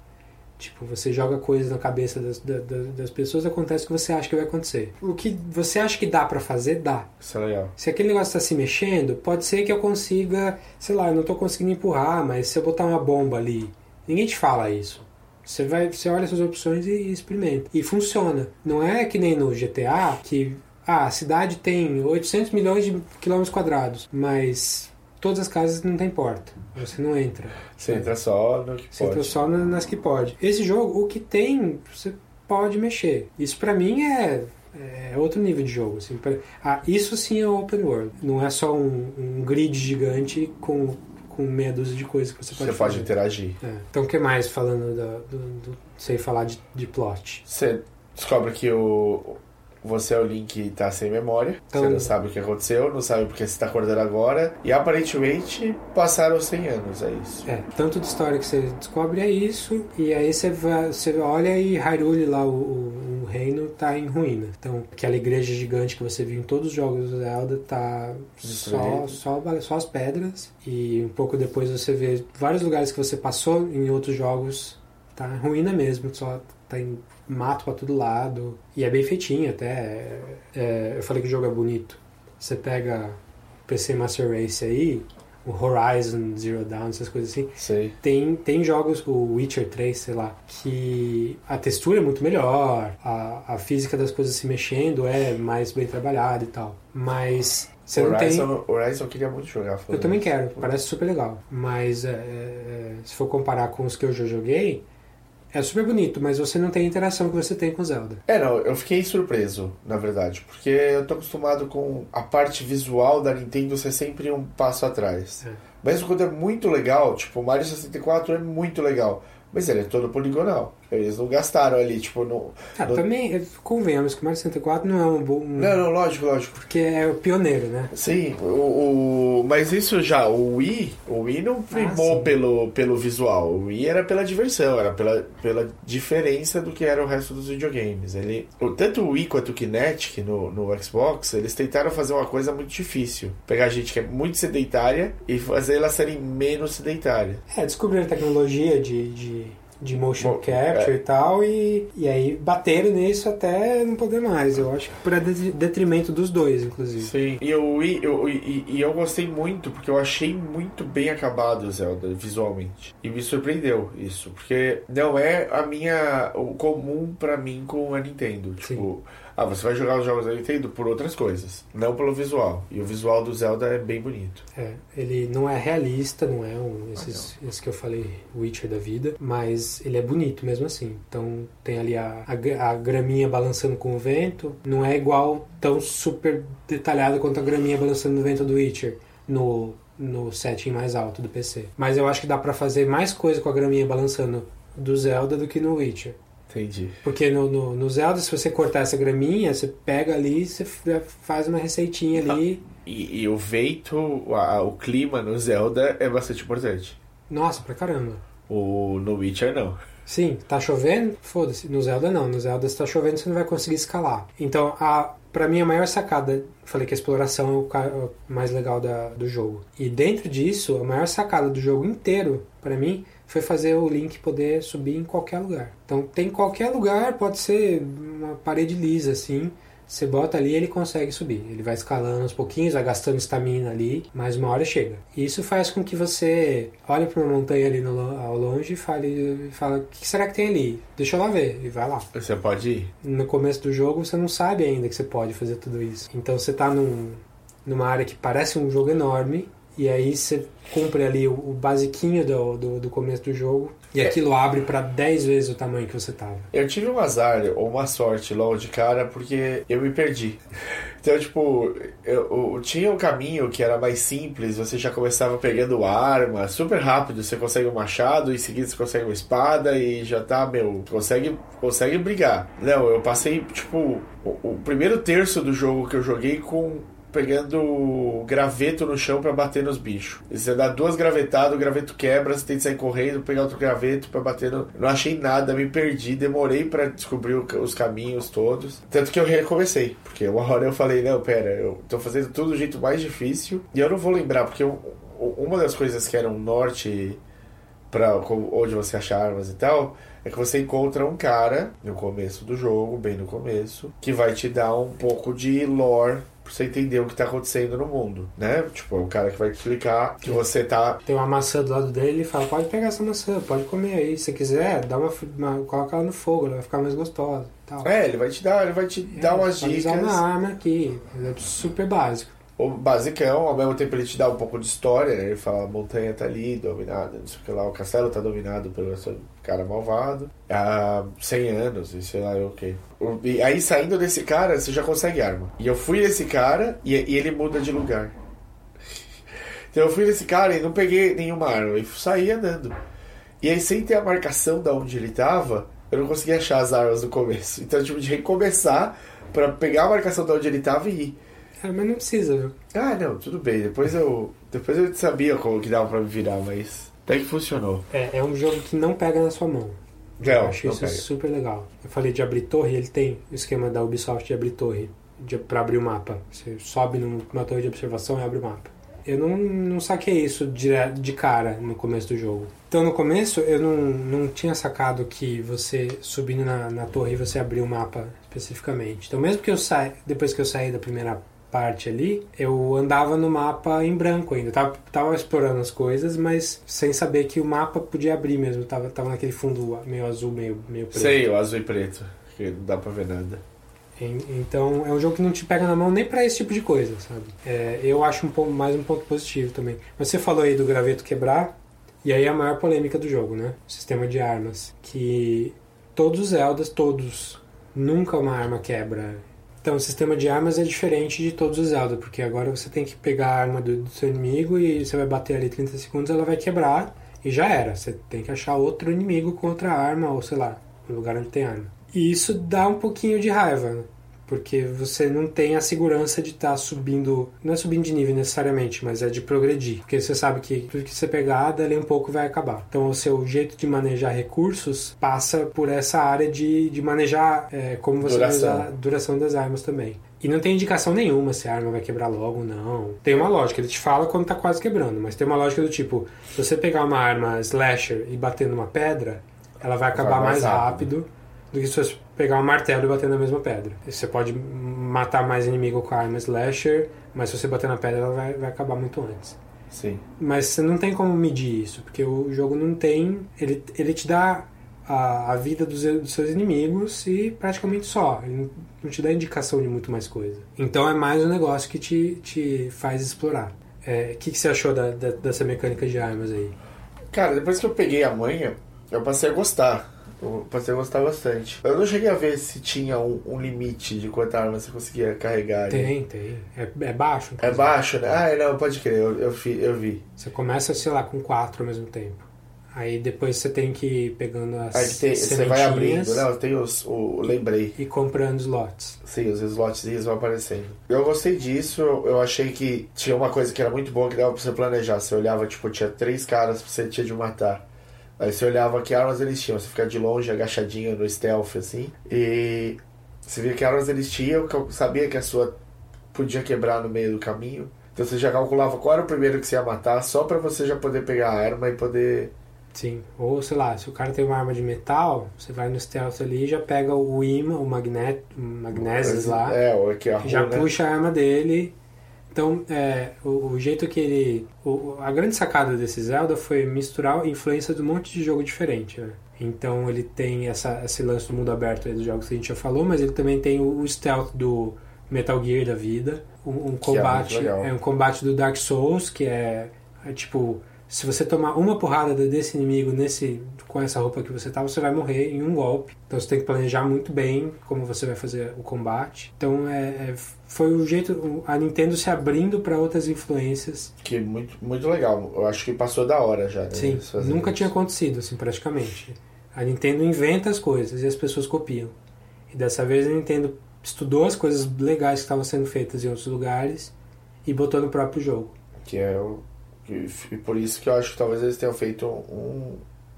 Tipo, você joga coisas na cabeça das, da- da- das pessoas, acontece o que você acha que vai acontecer. O que você acha que dá pra fazer, dá. Isso é legal. Se aquele negócio está se mexendo, pode ser que eu consiga, sei lá, eu não tô conseguindo empurrar, mas se eu botar uma bomba ali, ninguém te fala isso. Você vai, você olha suas opções e, e experimenta. E funciona. Não é que nem no GTA que ah, a cidade tem 800 milhões de quilômetros quadrados, mas todas as casas não tem porta. Você não entra. Você entra só no que Você pode. entra só na- nas que pode. Esse jogo, o que tem, você pode mexer. Isso pra mim é, é outro nível de jogo. Assim. Ah, isso sim é open world. Não é só um, um grid gigante com, com meia dúzia de coisas que você pode Você pode fazer. interagir. É. Então o que mais falando da- do, do, sei falar de, de plot? Você descobre que o você é o Link e tá sem memória. Então- Você não sabe o que aconteceu, não sabe porque você tá acordando agora. E aparentemente passaram 100 anos, é isso. É, tanto de história que você descobre é isso, e aí você, vai, você olha e Hyrule lá, o, o- o reino, tá em ruína. Então, aquela igreja gigante que você viu em todos os jogos do Zelda tá só, só, só as pedras, e um pouco depois você vê vários lugares que você passou em outros jogos, tá ruína mesmo, só tá em mato pra todo lado, e é bem feitinho até. É- é, eu falei que o jogo é bonito. Você pega PC Master Race aí, o Horizon Zero Dawn, essas coisas assim. Sei. Tem, tem jogos, o Witcher 3, sei lá, que a textura é muito melhor, a, a física das coisas se mexendo é mais bem trabalhada e tal. Mas você não tem. Horizon, Horizon eu queria muito jogar. Eu também quero, parece super legal. Mas é, é, se for comparar com os que eu já joguei, é super bonito, mas você não tem a interação que você tem com Zelda. É, não, eu fiquei surpreso, na verdade, porque eu tô acostumado com a parte visual da Nintendo ser sempre um passo atrás. É. Mesmo quando é muito legal, tipo, o Mario 64 é muito legal, mas ele é todo poligonal. Eles não gastaram ali, tipo, no. Ah, no- também, convenhamos que o Mario 64 não é um bom. Não, não, lógico, lógico. Porque é o pioneiro, né? Sim, o, o- mas isso já, o Wii, o Wii não primou sim. pelo, pelo visual, o Wii era pela diversão, era pela, pela diferença do que era o resto dos videogames. Ele, tanto o Wii quanto o Kinetic no, no Xbox, eles tentaram fazer uma coisa muito difícil. Pegar gente que é muito sedentária e fazer elas serem menos sedentárias. É, descobriram tecnologia de, de, de motion capture é. e tal, e, e aí bateram nisso até não poder mais. Eu acho que de- detrimento dos dois, inclusive. Sim. E o Wii, eu, e, e eu gostei muito, porque eu achei muito bem acabado o Zelda, visualmente. E me surpreendeu isso, porque não é a minha. o comum pra mim com a Nintendo. Tipo, ah, você vai jogar os jogos da Nintendo por outras coisas, não pelo visual. E o visual do Zelda é bem bonito. É, ele não é realista, não é um, esses, esse que eu falei, Witcher da vida, mas ele é bonito mesmo assim. Então tem ali a, a, a graminha balançando com o vento, não é igual tão super detalhado quanto a graminha balançando no vento do Witcher no, no setting mais alto do PC. Mas eu acho que dá pra fazer mais coisa com a graminha balançando do Zelda do que no Witcher. Entendi. Porque no, no, no Zelda, se você cortar essa graminha, você pega ali, você f- faz uma receitinha ali. E, e o vento, a- o clima no Zelda é bastante importante. Nossa, pra caramba. O, no Witcher não. Sim, tá chovendo? Foda-se. No Zelda não. No Zelda se tá chovendo você não vai conseguir escalar. Então, a, pra mim a maior sacada, falei que a exploração é o, é o mais legal da, do jogo. E dentro disso, a maior sacada do jogo inteiro, pra mim, foi fazer o Link poder subir em qualquer lugar. Então tem qualquer lugar, pode ser uma parede lisa assim. Você bota ali ele consegue subir. Ele vai escalando aos pouquinhos, vai gastando estamina ali, mas uma hora chega. E isso faz com que você olhe para uma montanha ali no, ao longe e fale, fala, o que será que tem ali? Deixa eu lá ver. E vai lá. Você pode ir. No começo do jogo você não sabe ainda que você pode fazer tudo isso. Então você tá num, numa área que parece um jogo enorme E aí você cumpre ali o, o basiquinho do, do, do começo do jogo. E aquilo abre pra 10 vezes o tamanho que você tava. Eu tive um azar ou uma sorte logo de cara porque eu me perdi. Então, tipo, eu, eu tinha um caminho que era mais simples, você já começava pegando arma, super rápido, você consegue um machado, em seguida você consegue uma espada e já tá, meu, consegue, consegue brigar. Não, eu passei, tipo, o, o primeiro terço do jogo que eu joguei com pegando graveto no chão pra bater nos bichos. Você dá duas gravetadas, o graveto quebra, você tem que sair correndo, pegar outro graveto pra bater no... Não achei nada, me perdi, demorei pra descobrir os caminhos todos. Tanto que eu recomecei, porque uma hora eu falei, não, pera, eu tô fazendo tudo do jeito mais difícil e eu não vou lembrar, porque eu- uma das coisas que era um norte pra onde você acha armas e tal, é que você encontra um cara no começo do jogo, bem no começo, que vai te dar um pouco de lore pra você entender o que tá acontecendo no mundo, né? Tipo, é o cara que vai te explicar que você tá. Tem uma maçã do lado dele e fala, pode pegar essa maçã, pode comer aí. Se quiser, dá uma, uma- coloca ela no fogo, ela vai ficar mais gostosa. Tal. É, ele vai te dar, ele vai te dar umas dicas. usar uma arma aqui. É super básico. O basicão, ao mesmo tempo ele te dá um pouco de história, né? Ele fala, a montanha tá ali, dominada, não sei o que lá, o castelo tá dominado pelo esse cara malvado há 100 anos, e sei lá o que. E aí saindo desse cara, você já consegue arma. E eu fui nesse cara e, e ele muda de lugar. Então eu fui nesse cara e não peguei nenhuma arma, e saí andando. E aí sem ter a marcação da onde ele tava, eu não consegui achar as armas no começo. Então eu tive de recomeçar pra pegar a marcação da onde ele tava e ir. É, mas não precisa, viu? Ah, não, tudo bem. Depois eu, depois eu sabia como que dava pra me virar, mas até que funcionou. É, é um jogo que não pega na sua mão. Eu acho não isso super legal. Eu falei de abrir torre, ele tem o esquema da Ubisoft de abrir torre pra abrir o mapa. Você sobe numa torre de observação e abre o mapa. Eu não, não saquei isso de, de cara no começo do jogo. Então no começo eu não, não tinha sacado que você subindo na, na torre você abriu o mapa especificamente. Então mesmo que eu saia, depois que eu saí da primeira parte ali, eu andava no mapa em branco ainda. Tava, tava explorando as coisas, mas sem saber que o mapa podia abrir mesmo. Tava, tava naquele fundo meio azul, meio, meio preto. Sei, o azul e preto, que não dá pra ver nada. En- Então é um jogo que não te pega na mão nem pra esse tipo de coisa, sabe? É, eu acho um ponto, mais um ponto positivo também. Mas você falou aí do graveto quebrar, e aí é a maior polêmica do jogo, né? O sistema de armas. Que todos os Zeldas, todos, nunca uma arma quebra. Então o sistema de armas é diferente de todos os Zelda, porque agora você tem que pegar a arma do, do seu inimigo e você vai bater ali 30 segundos, ela vai quebrar e já era. Você tem que achar outro inimigo com outra arma, ou sei lá, no lugar onde tem arma. E isso dá um pouquinho de raiva? Porque você não tem a segurança de estar subindo. Não é subindo de nível necessariamente, mas é de progredir. Porque você sabe que tudo que você pegar, dali um pouco vai acabar. Então o seu jeito de manejar recursos passa por essa área de, de manejar é, como você Duração. vai usar a duração das armas também. E não tem indicação nenhuma se a arma vai quebrar logo ou não. Tem uma lógica, ele te fala quando tá quase quebrando, mas tem uma lógica do tipo: se você pegar uma arma slasher e bater numa pedra, ela vai acabar mais mais rápido. rápido do que se você pegar um martelo e bater na mesma pedra. Você pode matar mais inimigo com a arma slasher, mas se você bater na pedra ela vai, vai acabar muito antes. Sim. Mas você não tem como medir isso, porque o jogo não tem. Ele, ele te dá a, a vida dos, dos seus inimigos e praticamente só. Ele não, não te dá indicação de muito mais coisa. Então é mais um negócio que te, te faz explorar. É, O que, que você achou da, da- dessa mecânica de armas aí? Cara, depois que eu peguei a manha, eu passei a gostar. Eu passei a gostar bastante. Eu não cheguei a ver se tinha um, um limite de quanta arma você conseguia carregar. Tem, tem. É, é baixo. É baixo, né? Ah, não, pode crer, eu, eu, fi- eu vi. Você começa, sei lá, com quatro ao mesmo tempo. Aí depois você tem que ir pegando as Aí tem, você vai abrindo, não, tem os, o, lembrei. e comprando slots. Sim, os slotzinhos vão aparecendo. Eu gostei disso, eu achei que tinha uma coisa que era muito boa que dava pra você planejar. Você olhava, tipo, tinha três caras que você tinha de matar. Aí você olhava que armas eles tinham, você fica de longe, agachadinho no stealth, assim. E você via que armas eles tinham, sabia que a sua podia quebrar no meio do caminho. Então você já calculava qual era o primeiro que você ia matar, só pra você já poder pegar a arma e poder. Sim. Ou, sei lá, se o cara tem uma arma de metal, você vai no stealth ali e já pega o imã, o magnet, o magnésios lá, É, ou aqui a já runa. puxa a arma dele. Então, é, o, o jeito que ele... o- a grande sacada desse Zelda foi misturar a influência de um monte de jogo diferente, né? Então ele tem essa, esse lance do mundo aberto dos jogos que a gente já falou, mas ele também tem o, o stealth do Metal Gear da vida. Um, um é combate. legal. É, um combate do Dark Souls, que é, é tipo. Se você tomar uma porrada desse inimigo nesse com essa roupa que você tá, você vai morrer em um golpe. Então você tem que planejar muito bem como você vai fazer o combate. Então é, é- foi o jeito a Nintendo se abrindo para outras influências. Que é muito, muito legal. Eu acho que passou da hora já. né, Sim, nunca isso. tinha acontecido assim praticamente. A Nintendo inventa as coisas e as pessoas copiam. E dessa vez a Nintendo estudou as coisas legais que estavam sendo feitas em outros lugares e botou no próprio jogo. Que é o. que- E por isso que eu acho que talvez eles tenham feito um,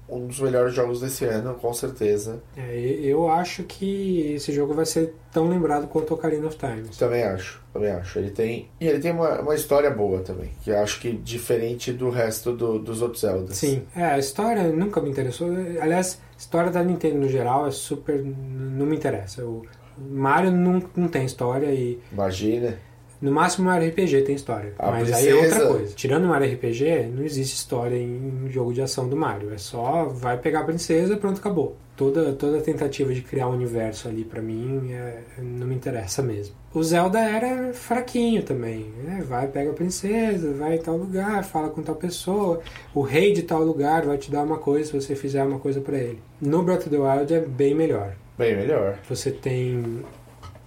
um dos melhores jogos desse ano, com certeza. É, e- eu acho que esse jogo vai ser tão lembrado quanto o Ocarina of Time. Também acho, também acho. Ele tem. E ele tem uma, uma história boa também. Que eu acho que diferente do resto do- dos outros Zeldas. Sim, é, a história nunca me interessou. Aliás, a história da Nintendo no geral é super. não me interessa. O Mario não, não tem história e. Imagina. No máximo Mario RPG tem história. A mas aí é outra princesa. coisa. Tirando Mario RPG, não existe história em jogo de ação do Mario. É só vai pegar a princesa pronto, acabou. Toda, toda tentativa de criar um universo ali pra mim é- não me interessa mesmo. O Zelda era fraquinho também. né? Vai, pega a princesa, vai em tal lugar, fala com tal pessoa. O rei de tal lugar vai te dar uma coisa se você fizer uma coisa pra ele. No Breath of the Wild é bem melhor Bem melhor. você tem.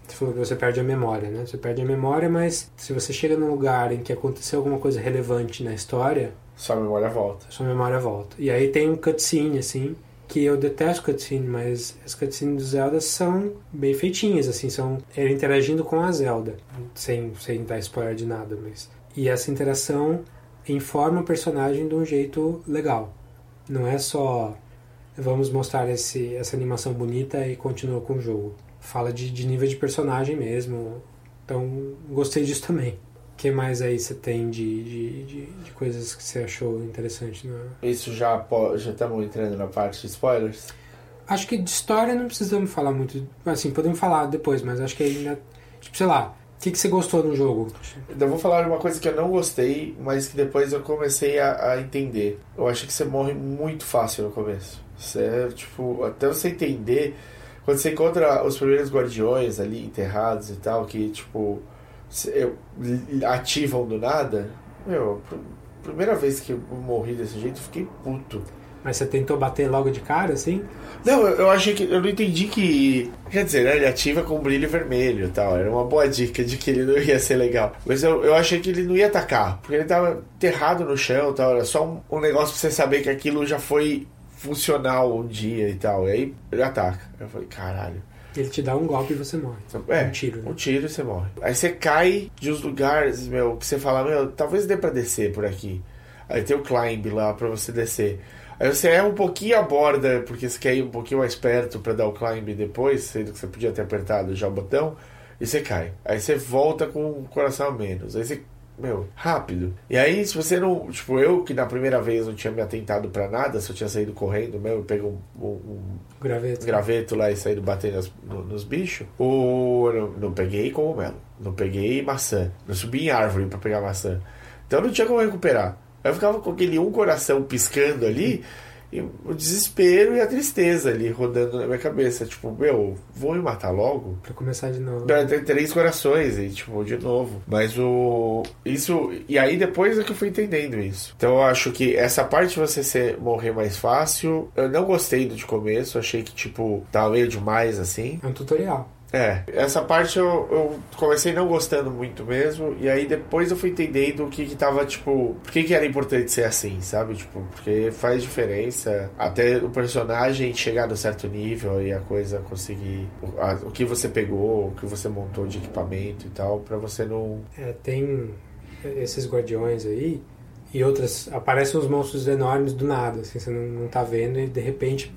Você falou que você perde a memória, né? Você perde a memória, mas se você chega num lugar em que aconteceu alguma coisa relevante na história, Sua memória volta. sua memória volta. E aí tem um cutscene, assim, que eu detesto cutscene, mas as cutscenes do Zelda são bem feitinhas, assim, são ele interagindo com a Zelda, sem, sem dar spoiler de nada, mas. E essa interação informa o personagem de um jeito legal. Não é só vamos mostrar esse, essa animação bonita e continua com o jogo. Fala de, de nível de personagem mesmo. Então, gostei disso também. O que mais aí você tem de, de, de, de coisas que você achou interessante? No... Isso já já estamos entrando na parte de spoilers. Acho que de história não precisamos falar muito. Assim, podemos falar depois, mas acho que ainda. Tipo, sei lá. O que, que você gostou no jogo? Eu vou falar uma coisa que eu não gostei, mas que depois eu comecei a, a entender. Eu acho que você morre muito fácil no começo. Você, tipo, até você entender. Quando você encontra os primeiros guardiões ali enterrados e tal, que, tipo, ativam do nada. Meu, pr- primeira vez que eu morri desse jeito, eu fiquei puto. Mas você tentou bater logo de cara, assim? Não, eu, eu achei que. Eu não entendi que. Quer dizer, né? Ele ativa com brilho vermelho e tal. Era uma boa dica de que ele não ia ser legal. Mas eu, eu achei que ele não ia atacar. Porque ele tava enterrado no chão e tal. Era só um, um negócio pra você saber que aquilo já foi funcional um dia e tal. E aí ele ataca. Eu falei, caralho. Ele te dá um golpe e você morre. É, Um tiro, né? Um tiro e você morre. Aí você cai de uns lugares, meu, que você fala, meu, talvez dê pra descer por aqui. Aí tem o climb lá pra você descer. Aí você erra um pouquinho a borda, porque você quer ir um pouquinho mais perto pra dar o climb depois, sendo que você podia ter apertado já o botão, e você cai. Aí você volta com o coração a menos. Aí você. Meu, rápido. E aí, se você não. Tipo, eu que na primeira vez não tinha me atentado pra nada, se eu tinha saído correndo mesmo, peguei um- um- um Graveto. graveto lá e saído batendo nas- no- nos bichos. O, não, não peguei cogumelo. Não peguei maçã. Não subi em árvore pra pegar maçã. Então não tinha como recuperar. Eu ficava com aquele um coração piscando ali. E o desespero e a tristeza ali rodando na minha cabeça. Tipo, meu, vou me matar logo? Pra começar de novo. Tem três corações e, tipo, de novo. Mas o. Isso. E aí depois é que eu fui entendendo isso. Então eu acho que essa parte de você ser, morrer mais fácil. Eu não gostei do de começo. Achei que, tipo, tava meio demais assim. É um tutorial. É, essa parte eu, eu comecei não gostando muito mesmo, e aí depois eu fui entendendo o que que tava, tipo, por que que era importante ser assim, sabe? Tipo, porque faz diferença até o personagem chegar no certo nível e a coisa conseguir, o, a- o que você pegou, o que você montou de equipamento e tal, pra você não... É, tem esses guardiões aí e outras. Aparecem uns monstros enormes do nada, assim, você não, não tá vendo e de repente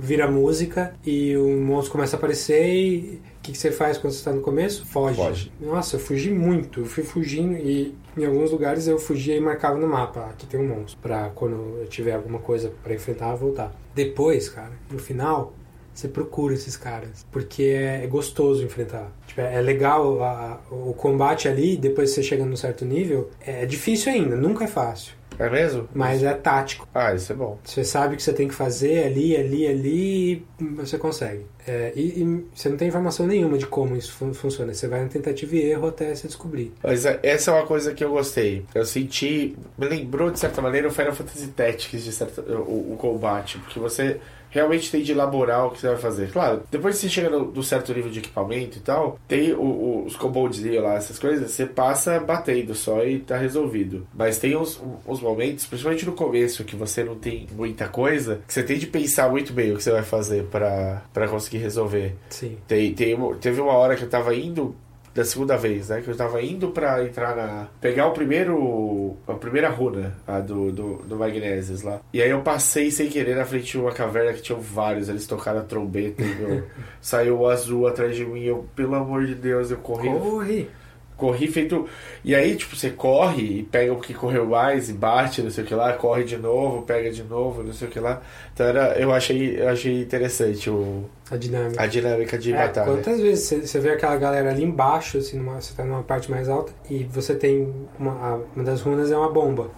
vira música e o monstro começa a aparecer e que, que você faz quando você tá no começo? Foge. Foge. Nossa, eu fugi muito. Eu fui fugindo e em alguns lugares eu fugia e marcava no mapa. "Ah, Aqui tem um monstro. Pra quando eu tiver alguma coisa pra enfrentar, voltar. Depois, cara, no final, você procura esses caras. Porque é, é gostoso enfrentar. Tipo, é é legal a- o combate ali, depois você chega num certo nível. É difícil ainda, nunca é fácil. É mesmo? mas é tático. Ah, isso é bom. Você sabe o que você tem que fazer ali, ali, ali e você consegue. É, e, e você não tem informação nenhuma de como isso fun- funciona. Você vai na tentativa e erro até você descobrir. Mas é- essa é uma coisa que eu gostei. Eu senti. Me lembrou, de certa maneira, o Final Fantasy Tactics, de certa, o, o combate. Porque você realmente tem de elaborar o que você vai fazer. Claro, depois que você chega no, no certo nível de equipamento e tal, tem o- o- os kobolds lá, essas coisas, você passa batendo só e tá resolvido. Mas tem uns, uns momentos, principalmente no começo, que você não tem muita coisa, que você tem de pensar muito bem o que você vai fazer pra pra conseguir resolver. Sim. Tem, tem, teve uma hora que eu tava indo da segunda vez, né? Que eu tava indo pra entrar na. pegar o primeiro. a primeira runa a do, do, do Magnésios lá. E aí eu passei sem querer na frente de uma caverna que tinha vários. Eles tocaram a trombeta e meu, saiu o azul atrás de mim. Eu, pelo amor de Deus, eu corri. Corre! Corri feito. E aí, tipo, você corre e pega o que correu mais e bate, não sei o que lá, corre de novo, pega de novo, não sei o que lá. Então era, eu achei, eu achei interessante o, A dinâmica. a dinâmica de É, batalha. quantas vezes você- vê aquela galera ali embaixo, assim, numa, você tá numa parte mais alta, e você tem uma, uma das runas é uma bomba.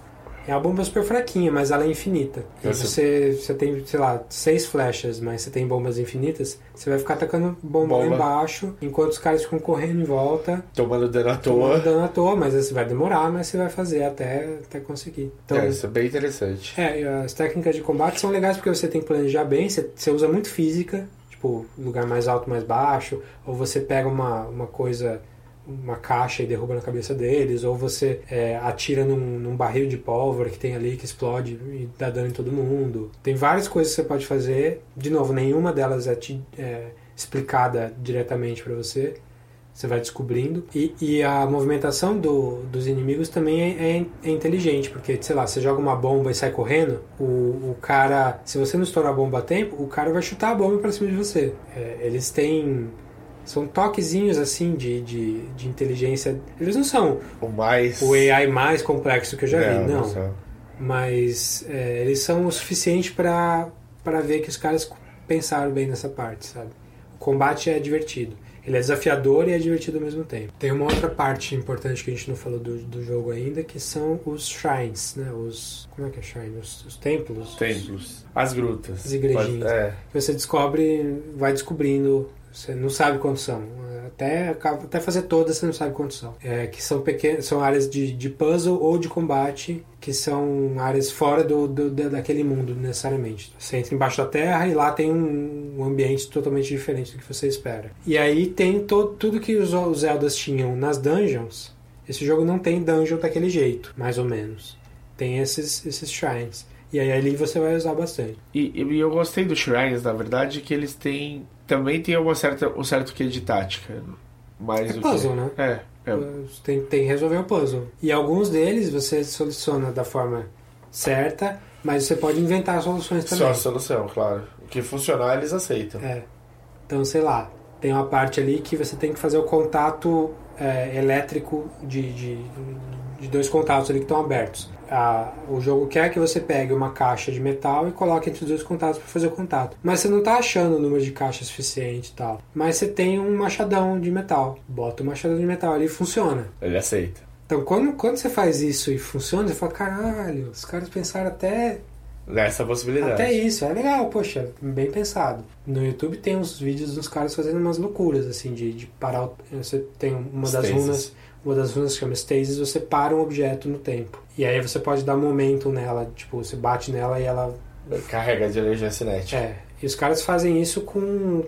É uma bomba super fraquinha, mas ela é infinita. E Você- você, você tem, sei lá, seis flechas, mas você tem bombas infinitas, você vai ficar atacando bomba, lá Bomba. embaixo, enquanto os caras ficam correndo em volta, Tomando dano à tomando toa. dano à toa, mas você vai demorar, mas você vai fazer até, até conseguir. Então, é, isso é bem interessante. é, as técnicas de combate são legais porque você tem que planejar bem, você, você usa muito física, tipo, lugar mais alto, mais baixo, ou você pega uma, uma coisa, uma caixa e derruba na cabeça deles, ou você é, atira num, num barril de pólvora que tem ali que explode e dá dano em todo mundo. Tem várias coisas que você pode fazer, de novo, nenhuma delas é, ti- é explicada diretamente para você. Você vai descobrindo. E, e a movimentação do- dos inimigos também é, é- é inteligente, porque, sei lá, você joga uma bomba e sai correndo, o, o cara, se você não estourar a bomba a tempo, o cara vai chutar a bomba pra cima de você. É, eles têm. São toquezinhos assim de, de, de inteligência. Eles não são O mais. o AI mais complexo que eu já vi, Não, não. Mas é, eles são o suficiente pra ver que os caras pensaram bem nessa parte, sabe? O combate é divertido. Ele é desafiador e é divertido ao mesmo tempo. Tem uma outra parte importante que a gente não falou do, do jogo ainda, que são os shrines, né? Os. Como é que é shrine? Os, os templos. Templos. As grutas. As igrejinhas. É. Você descobre, vai descobrindo, você não sabe quantos são. Até, até fazer todas você não sabe quantos são. É, que são pequenas, são áreas de, de puzzle ou de combate, que são áreas fora do, do, da- daquele mundo necessariamente. Você entra embaixo da terra e lá tem um, um ambiente totalmente diferente do que você espera. E aí tem to, tudo que os, os Zeldas tinham nas dungeons. Esse jogo não tem dungeon daquele jeito, mais ou menos. Tem esses, esses shrines. E aí ali você vai usar bastante. E, e eu gostei dos Shrines, na verdade, que eles têm. Também tem uma certa, um certo quê de tática. Mais É do puzzle, que... né? É. é. Tem, tem que resolver o puzzle. E alguns deles você soluciona da forma certa, mas você pode inventar soluções também. Só a solução, claro. O que funcionar, eles aceitam. É. Então, sei lá, tem uma parte ali que você tem que fazer o contato é, elétrico de, de, de dois contatos ali que estão abertos. Ah, o jogo quer que você pegue uma caixa de metal e coloque entre os dois contatos para fazer o contato. Mas você não está achando o número de caixas suficiente e tal. Mas você tem um machadão de metal. Bota o machadão de metal ali e funciona. Ele aceita. Então, quando, quando você faz isso e funciona, você fala, caralho, os caras pensaram até, Nessa possibilidade. até isso. É legal, poxa, bem pensado. No YouTube tem uns vídeos dos caras fazendo umas loucuras, assim, de, de parar... o- Você tem uma das runas, uma das runas que chama Stasis, você para um objeto no tempo. E aí você pode dar momentum nela, tipo, você bate nela e ela... Carrega de energia cinética. É, e os caras fazem isso com,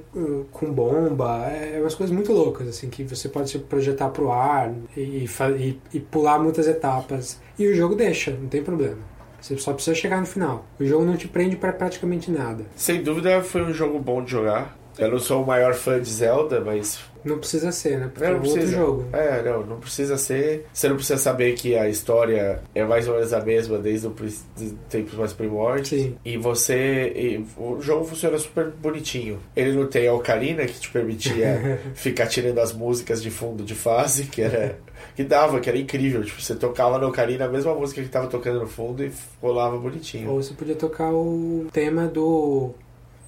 com bomba, é umas coisas muito loucas, assim, que você pode se projetar pro ar e, e, e pular muitas etapas. E o jogo deixa, não tem problema. Você só precisa chegar no final. O jogo não te prende para praticamente nada. Sem dúvida foi um jogo bom de jogar. Eu não sou o maior fã de Zelda, mas. Não precisa ser, né? Porque É, é não um outro precisa. jogo. É, não, não precisa ser. Você não precisa saber que a história é mais ou menos a mesma desde os tempos mais primórdios. Sim. E você. e o jogo funciona super bonitinho. Ele não tem a ocarina que te permitia ficar tirando as músicas de fundo de fase, que era. que dava, que era incrível. Tipo, você tocava na ocarina a mesma música que tava tocando no fundo e rolava bonitinho. Ou você podia tocar o tema do.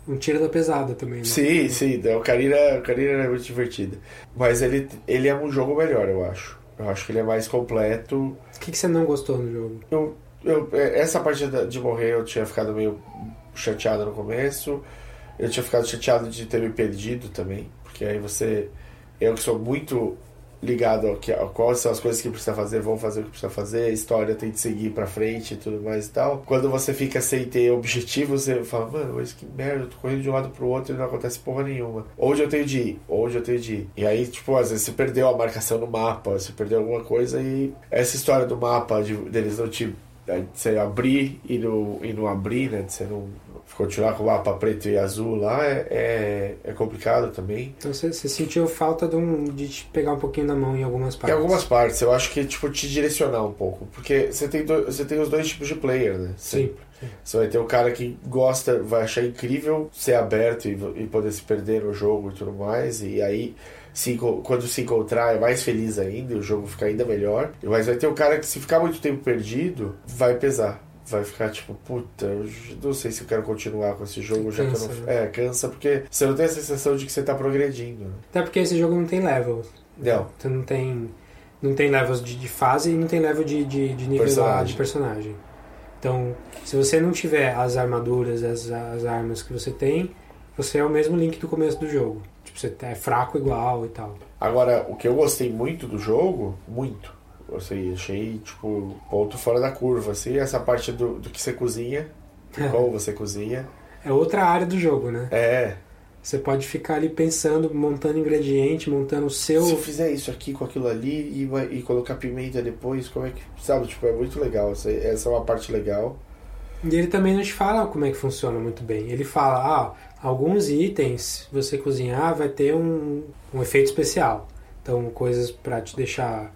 Um tiro da pesada também, né? Sim, sim, a Ocarina, a Ocarina é muito divertida. Mas ele, ele é um jogo melhor, eu acho. Eu acho que ele é mais completo. O que, que você não gostou no jogo? Eu, eu- essa parte de morrer eu tinha ficado meio chateado no começo. Eu tinha ficado chateado de ter me perdido também. Porque aí você. Eu que sou muito ligado ao que a quais são as coisas que precisa fazer, vão fazer o que precisa fazer, a história tem que seguir pra frente e tudo mais e tal. Quando você fica sem ter objetivo, você fala, mano, mas que merda, eu tô correndo de um lado pro outro e não acontece porra nenhuma. Onde eu tenho de ir? Onde eu tenho de ir? E aí, tipo, às vezes você perdeu a marcação no mapa, você perdeu alguma coisa e essa história do mapa, de, deles não te. de você abrir e não, e não abrir, né? De você não continuar com o mapa preto e azul lá é, é, é complicado também. Então você, você sentiu falta de, um, de te pegar um pouquinho na mão em algumas Em partes. algumas partes, eu acho que, tipo, te direcionar um pouco. Porque você tem, do- você tem os dois tipos de player, né? Sim. Sempre. Você vai ter o cara que gosta, vai achar incrível ser aberto e, e poder se perder no jogo e tudo mais. E aí, se, quando se encontrar, é mais feliz ainda e o jogo fica ainda melhor. Mas vai ter o cara que, se ficar muito tempo perdido, vai pesar. Vai ficar tipo, puta, eu não sei se eu quero continuar com esse jogo, já que eu não. né? É, cansa, porque você não tem a sensação de que você tá progredindo. né? Até porque esse jogo não tem levels. Não. Você não tem. Não tem levels de, de fase e não tem level de, de, de nível Personagem. de personagem. Então, se você não tiver as armaduras, as, as armas que você tem, você é o mesmo Link do começo do jogo. Tipo, você é fraco igual e tal. Agora, o que eu gostei muito do jogo, muito, assim, achei, tipo, ponto fora da curva, assim, essa parte do, do que você cozinha, de como você cozinha. É outra área do jogo, né? É, Você pode ficar ali pensando, montando ingrediente, montando o seu. se eu fizer isso aqui com aquilo ali e, e colocar pimenta depois, como é que, sabe, tipo, é muito legal, essa, essa é uma parte legal. E ele também te fala como é que funciona muito bem. Ele fala, ah, alguns itens, você cozinhar, vai ter um, um efeito especial. Então, coisas pra te deixar...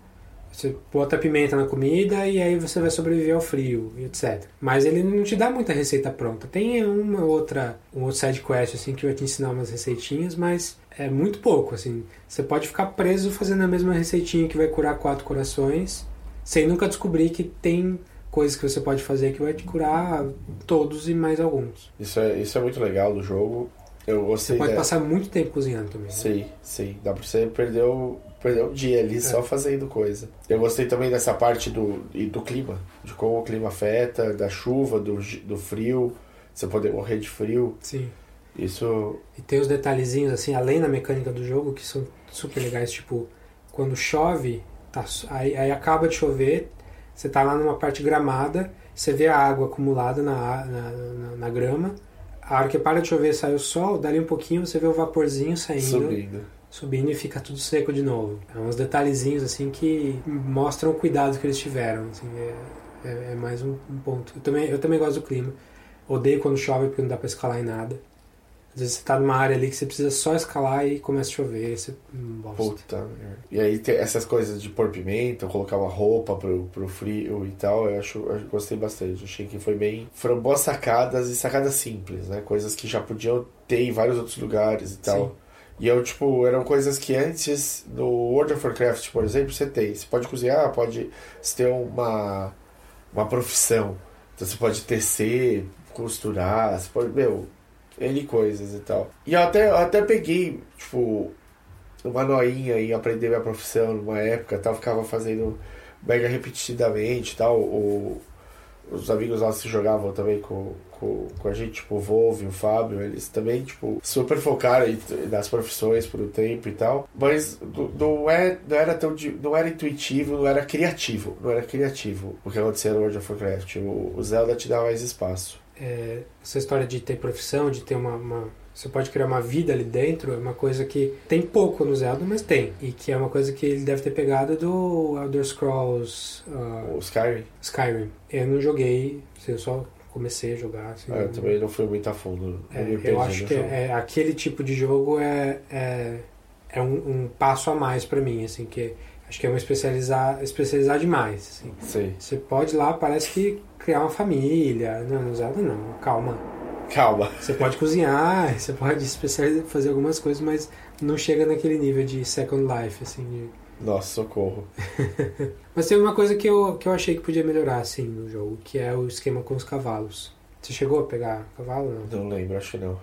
Você bota pimenta na comida e aí você vai sobreviver ao frio, etc. Mas ele não te dá muita receita pronta. Tem uma outra, um outro side quest assim que vai te ensinar umas receitinhas, mas é muito pouco, assim. Você pode ficar preso fazendo a mesma receitinha que vai curar quatro corações, sem nunca descobrir que tem coisas que você pode fazer que vai te curar todos e mais alguns. Isso é, isso é muito legal do jogo. Eu Você gostei pode da- passar muito tempo cozinhando também. né? Sim, sim. Dá pra você perder o, perder um dia ali só fazendo coisa. Eu gostei também dessa parte do, do clima, de como o clima afeta, da chuva, do, do frio, você poder morrer de frio. Sim. Isso. E tem os detalhezinhos, assim, além da mecânica do jogo, que são super legais. Tipo, quando chove, tá, aí, aí acaba de chover, você tá lá numa parte gramada, você vê a água acumulada na, na, na, na grama. A hora que para de chover sai o sol, dali um pouquinho você vê o vaporzinho saindo. Subindo. subindo e fica tudo seco de novo. É uns detalhezinhos assim que mostram o cuidado que eles tiveram. assim, é, é- é mais um, um ponto. Eu também, eu também gosto do clima. Odeio quando chove porque não dá pra escalar em nada. Às vezes você tá numa área ali que você precisa só escalar e começa a chover. Aí você hum, bosta. Puta. E aí essas coisas de pôr pimenta, colocar uma roupa pro, pro frio e tal, eu acho eu gostei bastante. Achei que foi bem. Foram boas sacadas e sacadas simples, né? Coisas que já podiam ter em vários outros lugares e tal. Sim. E eu, tipo, eram coisas que antes, no World of Warcraft, por exemplo, você tem. Você pode cozinhar, pode você ter uma, uma profissão. Então você pode tecer, costurar, você pode, meu, N coisas e tal. E eu até, eu até peguei, tipo, uma noinha em aprender minha profissão numa época, tal, ficava fazendo mega repetidamente tal. O, os amigos nossos que jogavam também com, com, com a gente, tipo o Volve, o Fábio, eles também, tipo, super focaram nas profissões por um tempo e tal. Mas não- é, não era tão. não era intuitivo, não era criativo. Não era criativo o que acontecia no World of Warcraft. O, o Zelda te dá mais espaço. É, essa história de ter profissão, de ter uma, uma- Você pode criar uma vida ali dentro, é uma coisa que tem pouco no Zelda, mas tem. E que é uma coisa que ele deve ter pegado do Elder Scrolls ah, O Skyrim, Skyrim. Eu não joguei, eu só comecei a jogar. Assim, ah, eu também não fui muito a fundo. É, eu eu acho que jogo. é, aquele tipo de jogo é, é, é um, um passo a mais pra mim, assim, que acho que é uma especializar, especializar demais. Assim. Sei. Você pode ir lá, parece que criar uma família. Não, no Zelda não, calma. Calma. Você pode cozinhar, você pode especializar, fazer algumas coisas, mas não chega naquele nível de Second Life, assim. de- Nossa, socorro. Mas tem uma coisa que eu, que eu achei que podia melhorar, assim, no jogo, que é o esquema com os cavalos. Você chegou a pegar cavalo? Não. Não lembro, acho que não.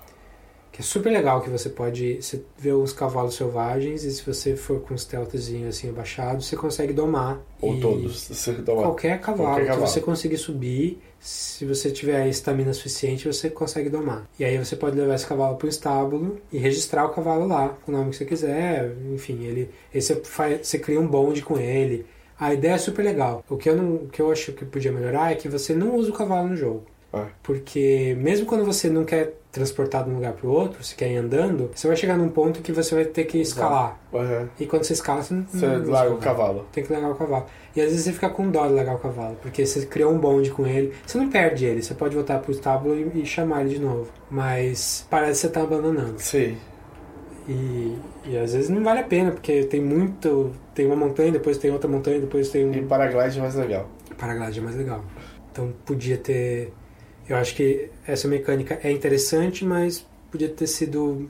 Que é super legal, que você pode você vê os cavalos selvagens e se você for com um stealthzinho assim abaixado, você consegue domar. Ou todos. Você Qualquer cavalo, Qualquer cavalo. que você conseguir subir, se você tiver a estamina suficiente, você consegue domar. E aí você pode levar esse cavalo para o estábulo e registrar o cavalo lá, com o nome que você quiser, enfim, ele, aí você, faz, você cria um bonde com ele. A ideia é super legal. O que eu, não, o que eu acho que podia melhorar é que você não usa o cavalo no jogo. Ah, Porque mesmo quando você não quer transportar de um lugar para o outro, você quer ir andando, você vai chegar num ponto que você vai ter que escalar. aham. E quando você escala, você não, Você não larga o cavalo. tem que largar o cavalo. E às vezes você fica com dó de largar o cavalo, porque você criou um bonde com ele. Você não perde ele, você pode voltar pro estábulo e, e chamar ele de novo. Mas parece que você tá abandonando. Sim. E, e às vezes não vale a pena, porque tem muito. Tem uma montanha, depois tem outra montanha, depois tem E um. paraglide é mais legal. Paraglide é mais legal. Então podia ter. Eu acho que essa mecânica é interessante, mas podia ter sido.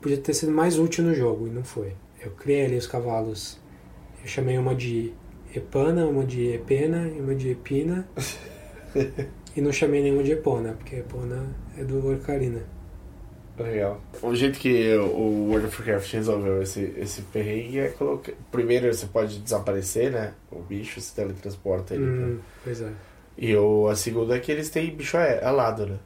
Podia ter sido mais útil no jogo, e não foi. Eu criei ali os cavalos. Eu chamei uma de Epana, uma de Epena e uma de Epina. e não chamei nenhuma de Epona, porque Epona é do Orcarina. Legal. O jeito que o World of Warcraft resolveu esse, esse perrengue é colocar. Primeiro você pode desaparecer, né? O bicho se teletransporta ele. Hum, pois é. E o, a segunda é que eles têm bicho alado, né?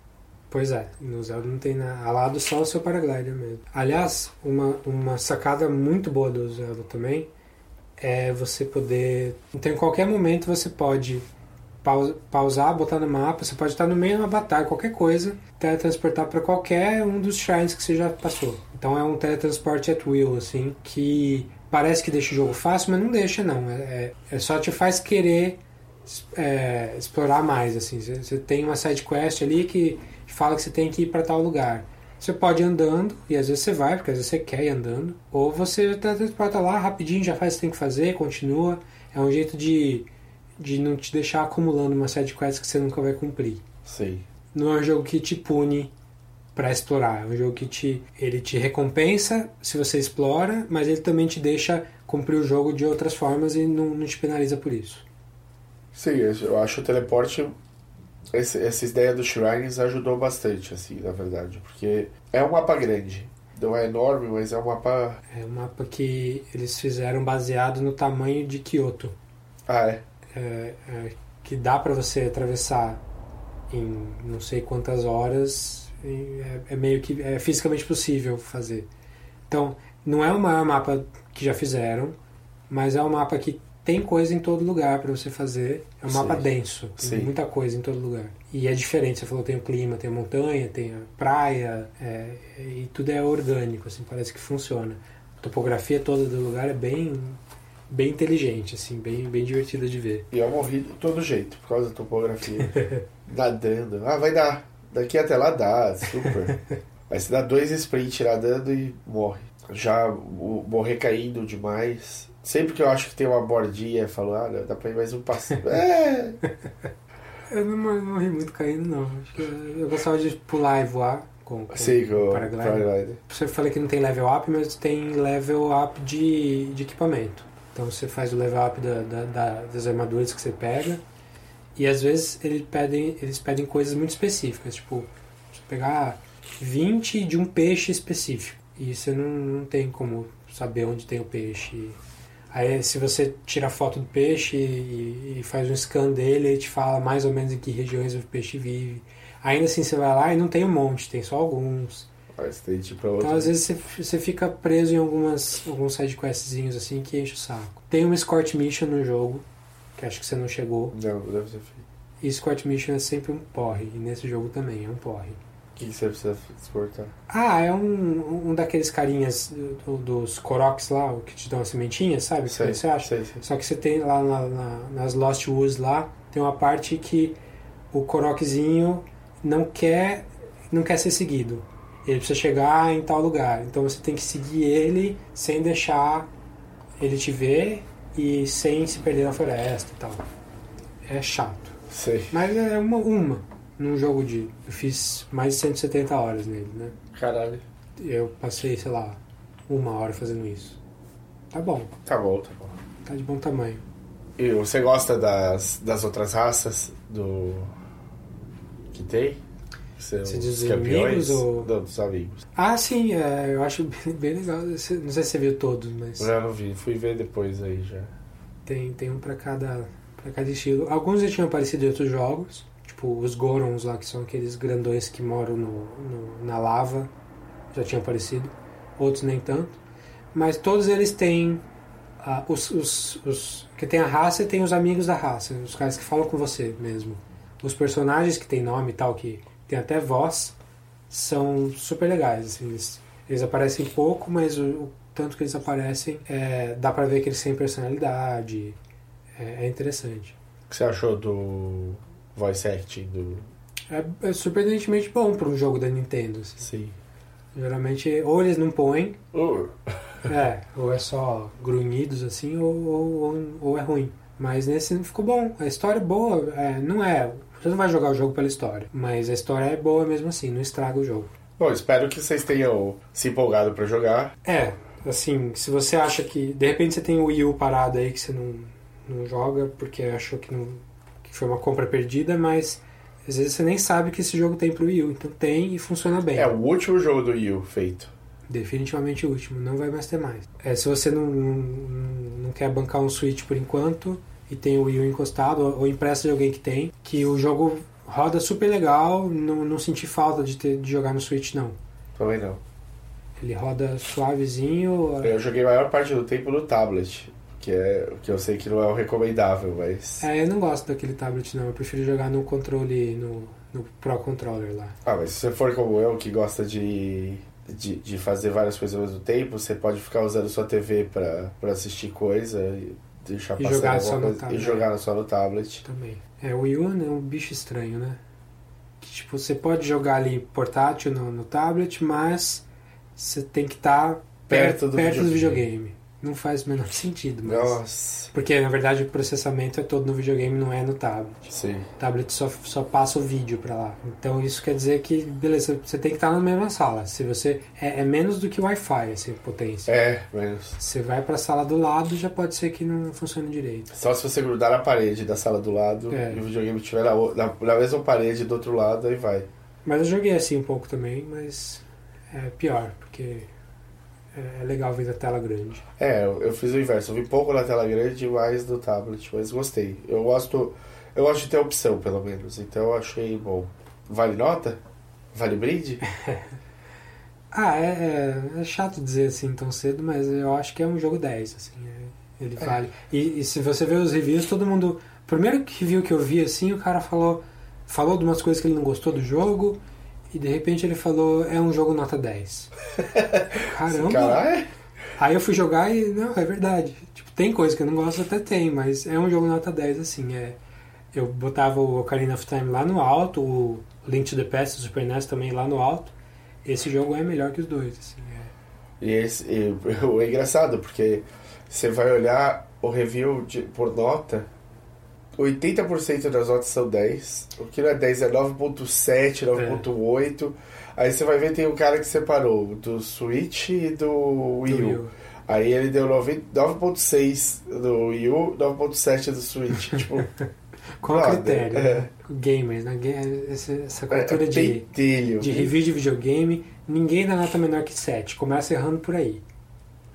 Pois é, no Zelda não tem nada. Alado só o seu paraglider mesmo. Aliás, uma, uma sacada muito boa do Zelda também é você poder. Então, em qualquer momento você pode pau- pausar, botar no mapa, você pode estar no meio de uma batalha, qualquer coisa, teletransportar para qualquer um dos shrines que você já passou. Então é um teletransporte at will, assim, que parece que deixa o jogo fácil, mas não deixa não. É, é, é só te faz querer é, explorar mais, assim. Você, tem uma side quest ali que fala que você tem que ir para tal lugar. Você pode ir andando, e às vezes você vai, porque às vezes você quer ir andando, ou você transporta lá rapidinho, já faz o que tem que fazer, continua. É um jeito de, de não te deixar acumulando uma side quest que você nunca vai cumprir. Não é um jogo que te pune para explorar, é um jogo que te, ele te recompensa se você explora, mas ele também te deixa cumprir o jogo de outras formas e não, não te penaliza por isso. Sim, eu acho o teleporte. esse- essa ideia dos shrines ajudou bastante, assim, na verdade. Porque é um mapa grande. Não é enorme, mas é um mapa. É um mapa que eles fizeram baseado no tamanho de Kyoto. Ah, é. É, é, que dá para você atravessar em não sei quantas horas. É, é meio que é fisicamente possível fazer. Então, não é o maior mapa que já fizeram, mas é um mapa que tem coisa em todo lugar para você fazer. É um Sim. mapa denso, tem Sim. muita coisa em todo lugar. E é diferente, você falou tem o clima, tem a montanha, tem a praia, é, e tudo é orgânico, assim, parece que funciona. A topografia toda do lugar é bem bem inteligente, assim, bem, bem divertida de ver. E eu morri de todo jeito, por causa da topografia. nadando. Ah, vai dar. Daqui até lá dá, super. Mas você dá dois sprints nadando e morre. Já morrer caindo demais. Sempre que eu acho que tem uma bordinha, eu falo, ah, não, dá pra ir mais um passinho. é, Eu não mor- morri muito caindo, não. Eu, eu gostava de pular e voar com, com sim, com o paraglider. Você falei que não tem level up, mas tem level up de, de equipamento. Então você faz o level up da, da- da- das armaduras que você pega. E às vezes eles pedem, eles pedem coisas muito específicas, tipo, você pegar 20 de um peixe específico. E você não, não tem como saber onde tem o peixe. Aí se você tira a foto do peixe e, e faz um scan dele, ele te fala mais ou menos em que regiões o peixe vive. Ainda assim você vai lá e não tem um monte, tem só alguns. Mas tem tipo outro. Então, às vezes, você, você fica preso em algumas, alguns sidequestzinhos assim que enche o saco. Tem uma Escort Mission no jogo, que acho que você não chegou. Não, deve ser feio. E Escort Mission é sempre um porre, e nesse jogo também é um porre. Que que você precisa exportar? Ah, é um, um daqueles carinhas do- dos Koroks lá, o que te dão a sementinha, sabe? Sei, Quando você acha? sei, sei. Só que você tem lá na- na- nas Lost Woods lá, tem uma parte que o Korokzinho não quer, não quer ser seguido. Ele precisa chegar em tal lugar. Então você tem que seguir ele sem deixar ele te ver e sem se perder na floresta e tal. É chato. Sei. Mas é uma, uma num jogo de. Eu fiz mais de 170 horas nele, né? Caralho. Eu passei, sei lá, uma hora fazendo isso. Tá bom, Tá bom, tá bom. tá de bom tamanho. E você gosta das, das outras raças do. que tem? Ser Você os diz campeões inimigos ou- dos amigos. Ah, sim, é, eu acho bem, bem legal. Não sei se você viu todos, mas Já não vi, fui ver depois aí já. tem, tem um pra cada, pra cada estilo. Alguns já tinham aparecido em outros jogos, tipo os Gorons lá, que são aqueles grandões que moram no, no- na lava, já tinham aparecido. Outros nem tanto. Mas todos eles têm ah, os, os, os que tem a raça e tem os amigos da raça, os caras que falam com você mesmo. Os personagens que tem nome e tal, que tem até voz, são super legais. assim, eles, eles aparecem pouco, mas o, o tanto que eles aparecem, é, dá pra ver que eles têm personalidade. É, é interessante. O que você achou do voice acting do. É, é surpreendentemente bom para um jogo da Nintendo. assim. Sim. Geralmente, ou eles não põem, Uh, é, ou é só grunhidos assim, ou, ou, ou, é ruim. Mas nesse ficou bom. A história é boa, é, não é. Você não vai jogar o jogo pela história, mas a história é boa mesmo assim, não estraga o jogo. Bom, espero que vocês tenham se empolgado pra jogar. É, assim, se você acha que. De repente você tem o Wii U parado aí que você não, não joga porque achou que, não, foi uma compra perdida, mas às vezes você nem sabe que esse jogo tem pro Wii U. Então tem e funciona bem. É o último jogo do Wii U feito. Definitivamente o último, não vai mais ter mais. É, se você não, não, não quer bancar um Switch por enquanto e tem o Wii U encostado, ou, ou empresta de alguém que tem, que o jogo roda super legal, não, não senti falta de, ter, de jogar no Switch não. Também não. Ele roda suavezinho. Eu joguei a maior parte do tempo no tablet. Que, é, que eu sei que não é o recomendável, mas. É, eu não gosto daquele tablet não, eu prefiro jogar no controle, no, no Pro Controller lá. Ah, mas se você for como eu, que gosta de, de, de fazer várias coisas ao mesmo tempo, você pode ficar usando sua TV pra, pra assistir coisa e deixar E passar jogar só no coisa, tablet. e jogar só no tablet. Também. É, o Wii U é um bicho estranho, né? Que, tipo, você pode jogar ali portátil no, no tablet, mas você tem que estar Perto do perto do videogame. Não faz o menor sentido, mas... Nossa. Porque, na verdade, o processamento é todo no videogame, não é no tablet. Sim. O tablet só, só passa o vídeo pra lá. Então, isso quer dizer que, beleza, você tem que estar na mesma sala. Se você... É, é menos do que o Wi-Fi, assim, potência. É, menos. Você vai pra sala do lado, já pode ser que não funcione direito. Só se você grudar na parede da sala do lado É. e o videogame estiver na, na, na mesma parede do outro lado, aí vai. Mas eu joguei assim um pouco também, mas é pior, porque é legal ver a tela grande. É, eu, fiz o inverso. Eu vi pouco na tela grande e mais no tablet, mas gostei. Eu gosto. Eu gosto de ter opção, pelo menos. Então eu achei bom. Vale nota? Vale brinde? Ah, é, é, é chato dizer assim tão cedo, mas eu acho que é um jogo 10, assim, é- ele vale. E, e se você ver os reviews, todo mundo. Primeiro review que eu vi assim, o cara falou. Falou de umas coisas que ele não gostou do jogo. E de repente ele falou, é um jogo nota 10. Caramba! Caralho! Aí eu fui jogar e, não, é verdade. Tipo, tem coisa que eu não gosto, até tem, mas é um jogo nota 10, assim. É, eu botava o Ocarina of Time lá no alto, o Link to the Past do Super NES também lá no alto. Esse jogo é melhor que os dois, assim. é. E, esse, e, é engraçado, porque você vai olhar o review de, por nota, 80% das notas são 10. O que não é 10 é 9.7, 9.8. Aí você vai ver, tem um cara que separou do Switch e do Wii U. Aí ele deu 9 9.6 do Wii U, 9.7 do Switch. tipo, Qual Brother, critério? é. né? Gamers, né? Essa, essa é, cultura é de, pentelho. de review de videogame, ninguém dá nota menor que 7. Começa errando por aí.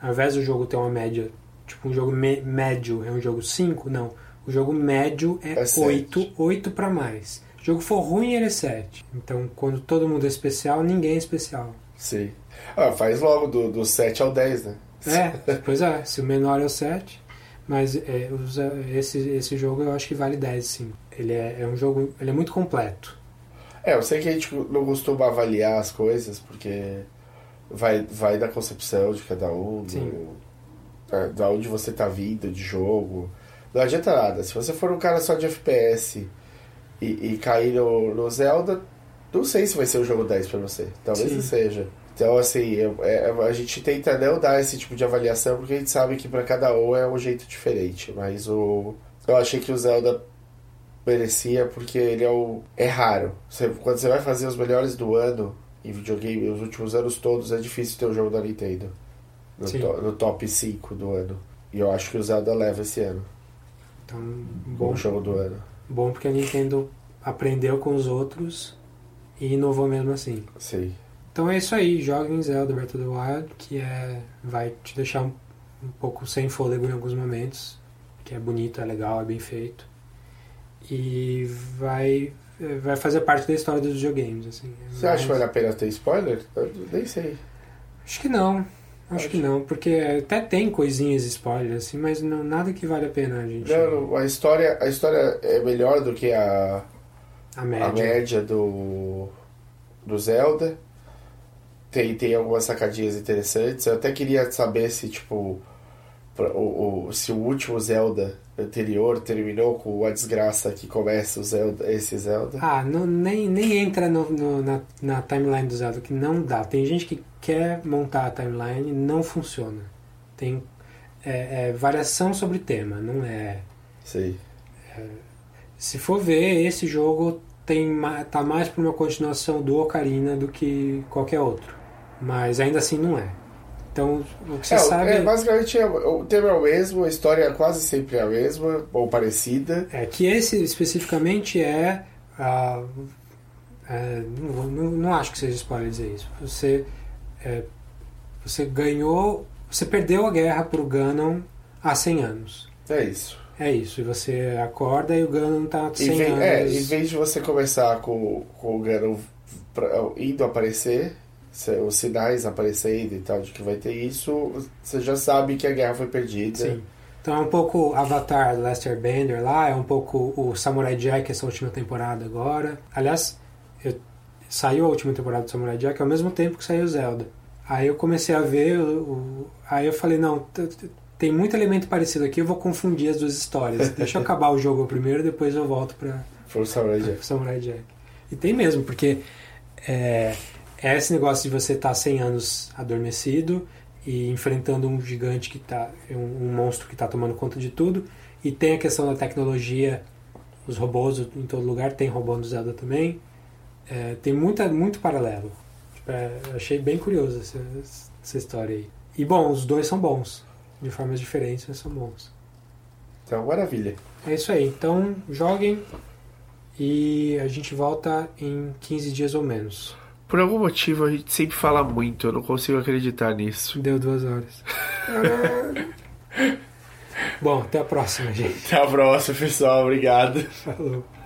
Ao invés do jogo ter uma média, tipo um jogo médio é um jogo 5, não. O jogo médio é, É sete. 8, 8 pra mais. Se o jogo for ruim, ele é 7. Então, quando todo mundo é especial, ninguém é especial. Sim. Ah, faz logo do, do 7 ao 10, né? É, pois é, se o menor é o 7. Mas é, os- esse, esse jogo eu acho que vale 10, sim. Ele é, é um jogo. Ele é muito completo. É, eu sei que a gente não costuma avaliar as coisas, porque vai, vai da concepção de cada um, do, da, da onde você tá vindo de jogo. Não adianta nada. Se você for um cara só de FPS e, e cair no, no Zelda, não sei se vai ser um jogo 10 pra você. Talvez Sim. não seja. Então, assim, eu- é- a gente tenta não dar esse tipo de avaliação, porque a gente sabe que pra cada um é um jeito diferente. Mas o eu achei que o Zelda merecia porque ele é o é raro. Você- quando você vai fazer os melhores do ano em videogame, os últimos anos todos, é difícil ter um jogo da Nintendo no, to- no top 5 do ano. E eu acho que o Zelda leva esse ano. Então, Bom bom, jogo do ano. bom porque a Nintendo aprendeu com os outros e inovou mesmo assim. Sim. Então é isso aí, joguem Zelda Breath of the Wild, que é vai te deixar um, um pouco sem fôlego em alguns momentos, que é bonito, é legal, é bem feito. E vai vai fazer parte da história dos videogames, assim. Você acha que vale a pena ter spoiler? Eu nem sei. Acho que não. Acho, que não, porque até tem coisinhas spoiler, assim, mas não, nada que vale a pena a gente. Não, não, a história, a história é melhor do que a, a a média. média do, do Zelda. Tem, tem algumas sacadinhas interessantes. Eu até queria saber se, tipo, pra- o, o- se o último Zelda anterior terminou com a desgraça que começa o Zelda, esse Zelda. Ah, não, nem, nem entra no, no- na, na timeline do Zelda, que não dá. Tem gente que quer montar a timeline não funciona. Tem é, é variação sobre tema, não é. Sei. Se for ver, esse jogo tem tá mais para uma continuação do Ocarina do que qualquer outro. Mas ainda assim não é. Então, o que você É, sabe é, basicamente é, o tema é o mesmo, a história é quase sempre a mesma, ou parecida. é que esse especificamente é. é, não, não, não acho que seja spoiler dizer isso. Você, é, você ganhou. Você perdeu a guerra pro Ganon há 100 anos. É isso. É isso. E você acorda e o Ganon tá há Em 100 vez, anos. é, em vez de você começar com, com o Ganon pra- indo aparecer, os sinais aparecendo e tal, de que vai ter isso, você já sabe que a guerra foi perdida. Sim. Então é um pouco Avatar Lester Bender lá, é um pouco o Samurai Jack essa última temporada agora. Aliás, eu- saiu a última temporada do Samurai Jack ao mesmo tempo que saiu Zelda. Aí eu comecei a ver, o, aí eu falei, não, tem muito elemento parecido aqui, eu vou confundir as duas histórias. Deixa eu acabar o jogo primeiro, depois eu volto pra, o Samurai Jack. Samurai Jack. E tem mesmo, porque é, é esse negócio de você estar 100 anos adormecido e enfrentando um gigante que tá. um, um monstro que está tomando conta de tudo. E tem a questão da tecnologia, os robôs em todo lugar, tem robô no Zelda também. É, tem muita, muito paralelo. Tipo, é, achei bem curioso essa, essa história aí. E bom, os dois são bons. De formas diferentes, mas são bons. Então, maravilha. É isso aí. Então, joguem e a gente volta em 15 dias ou menos. Por algum motivo a gente sempre fala muito, eu não consigo acreditar nisso. Deu duas horas. Bom, até a próxima, gente. Até a próxima, pessoal. Obrigado. Falou.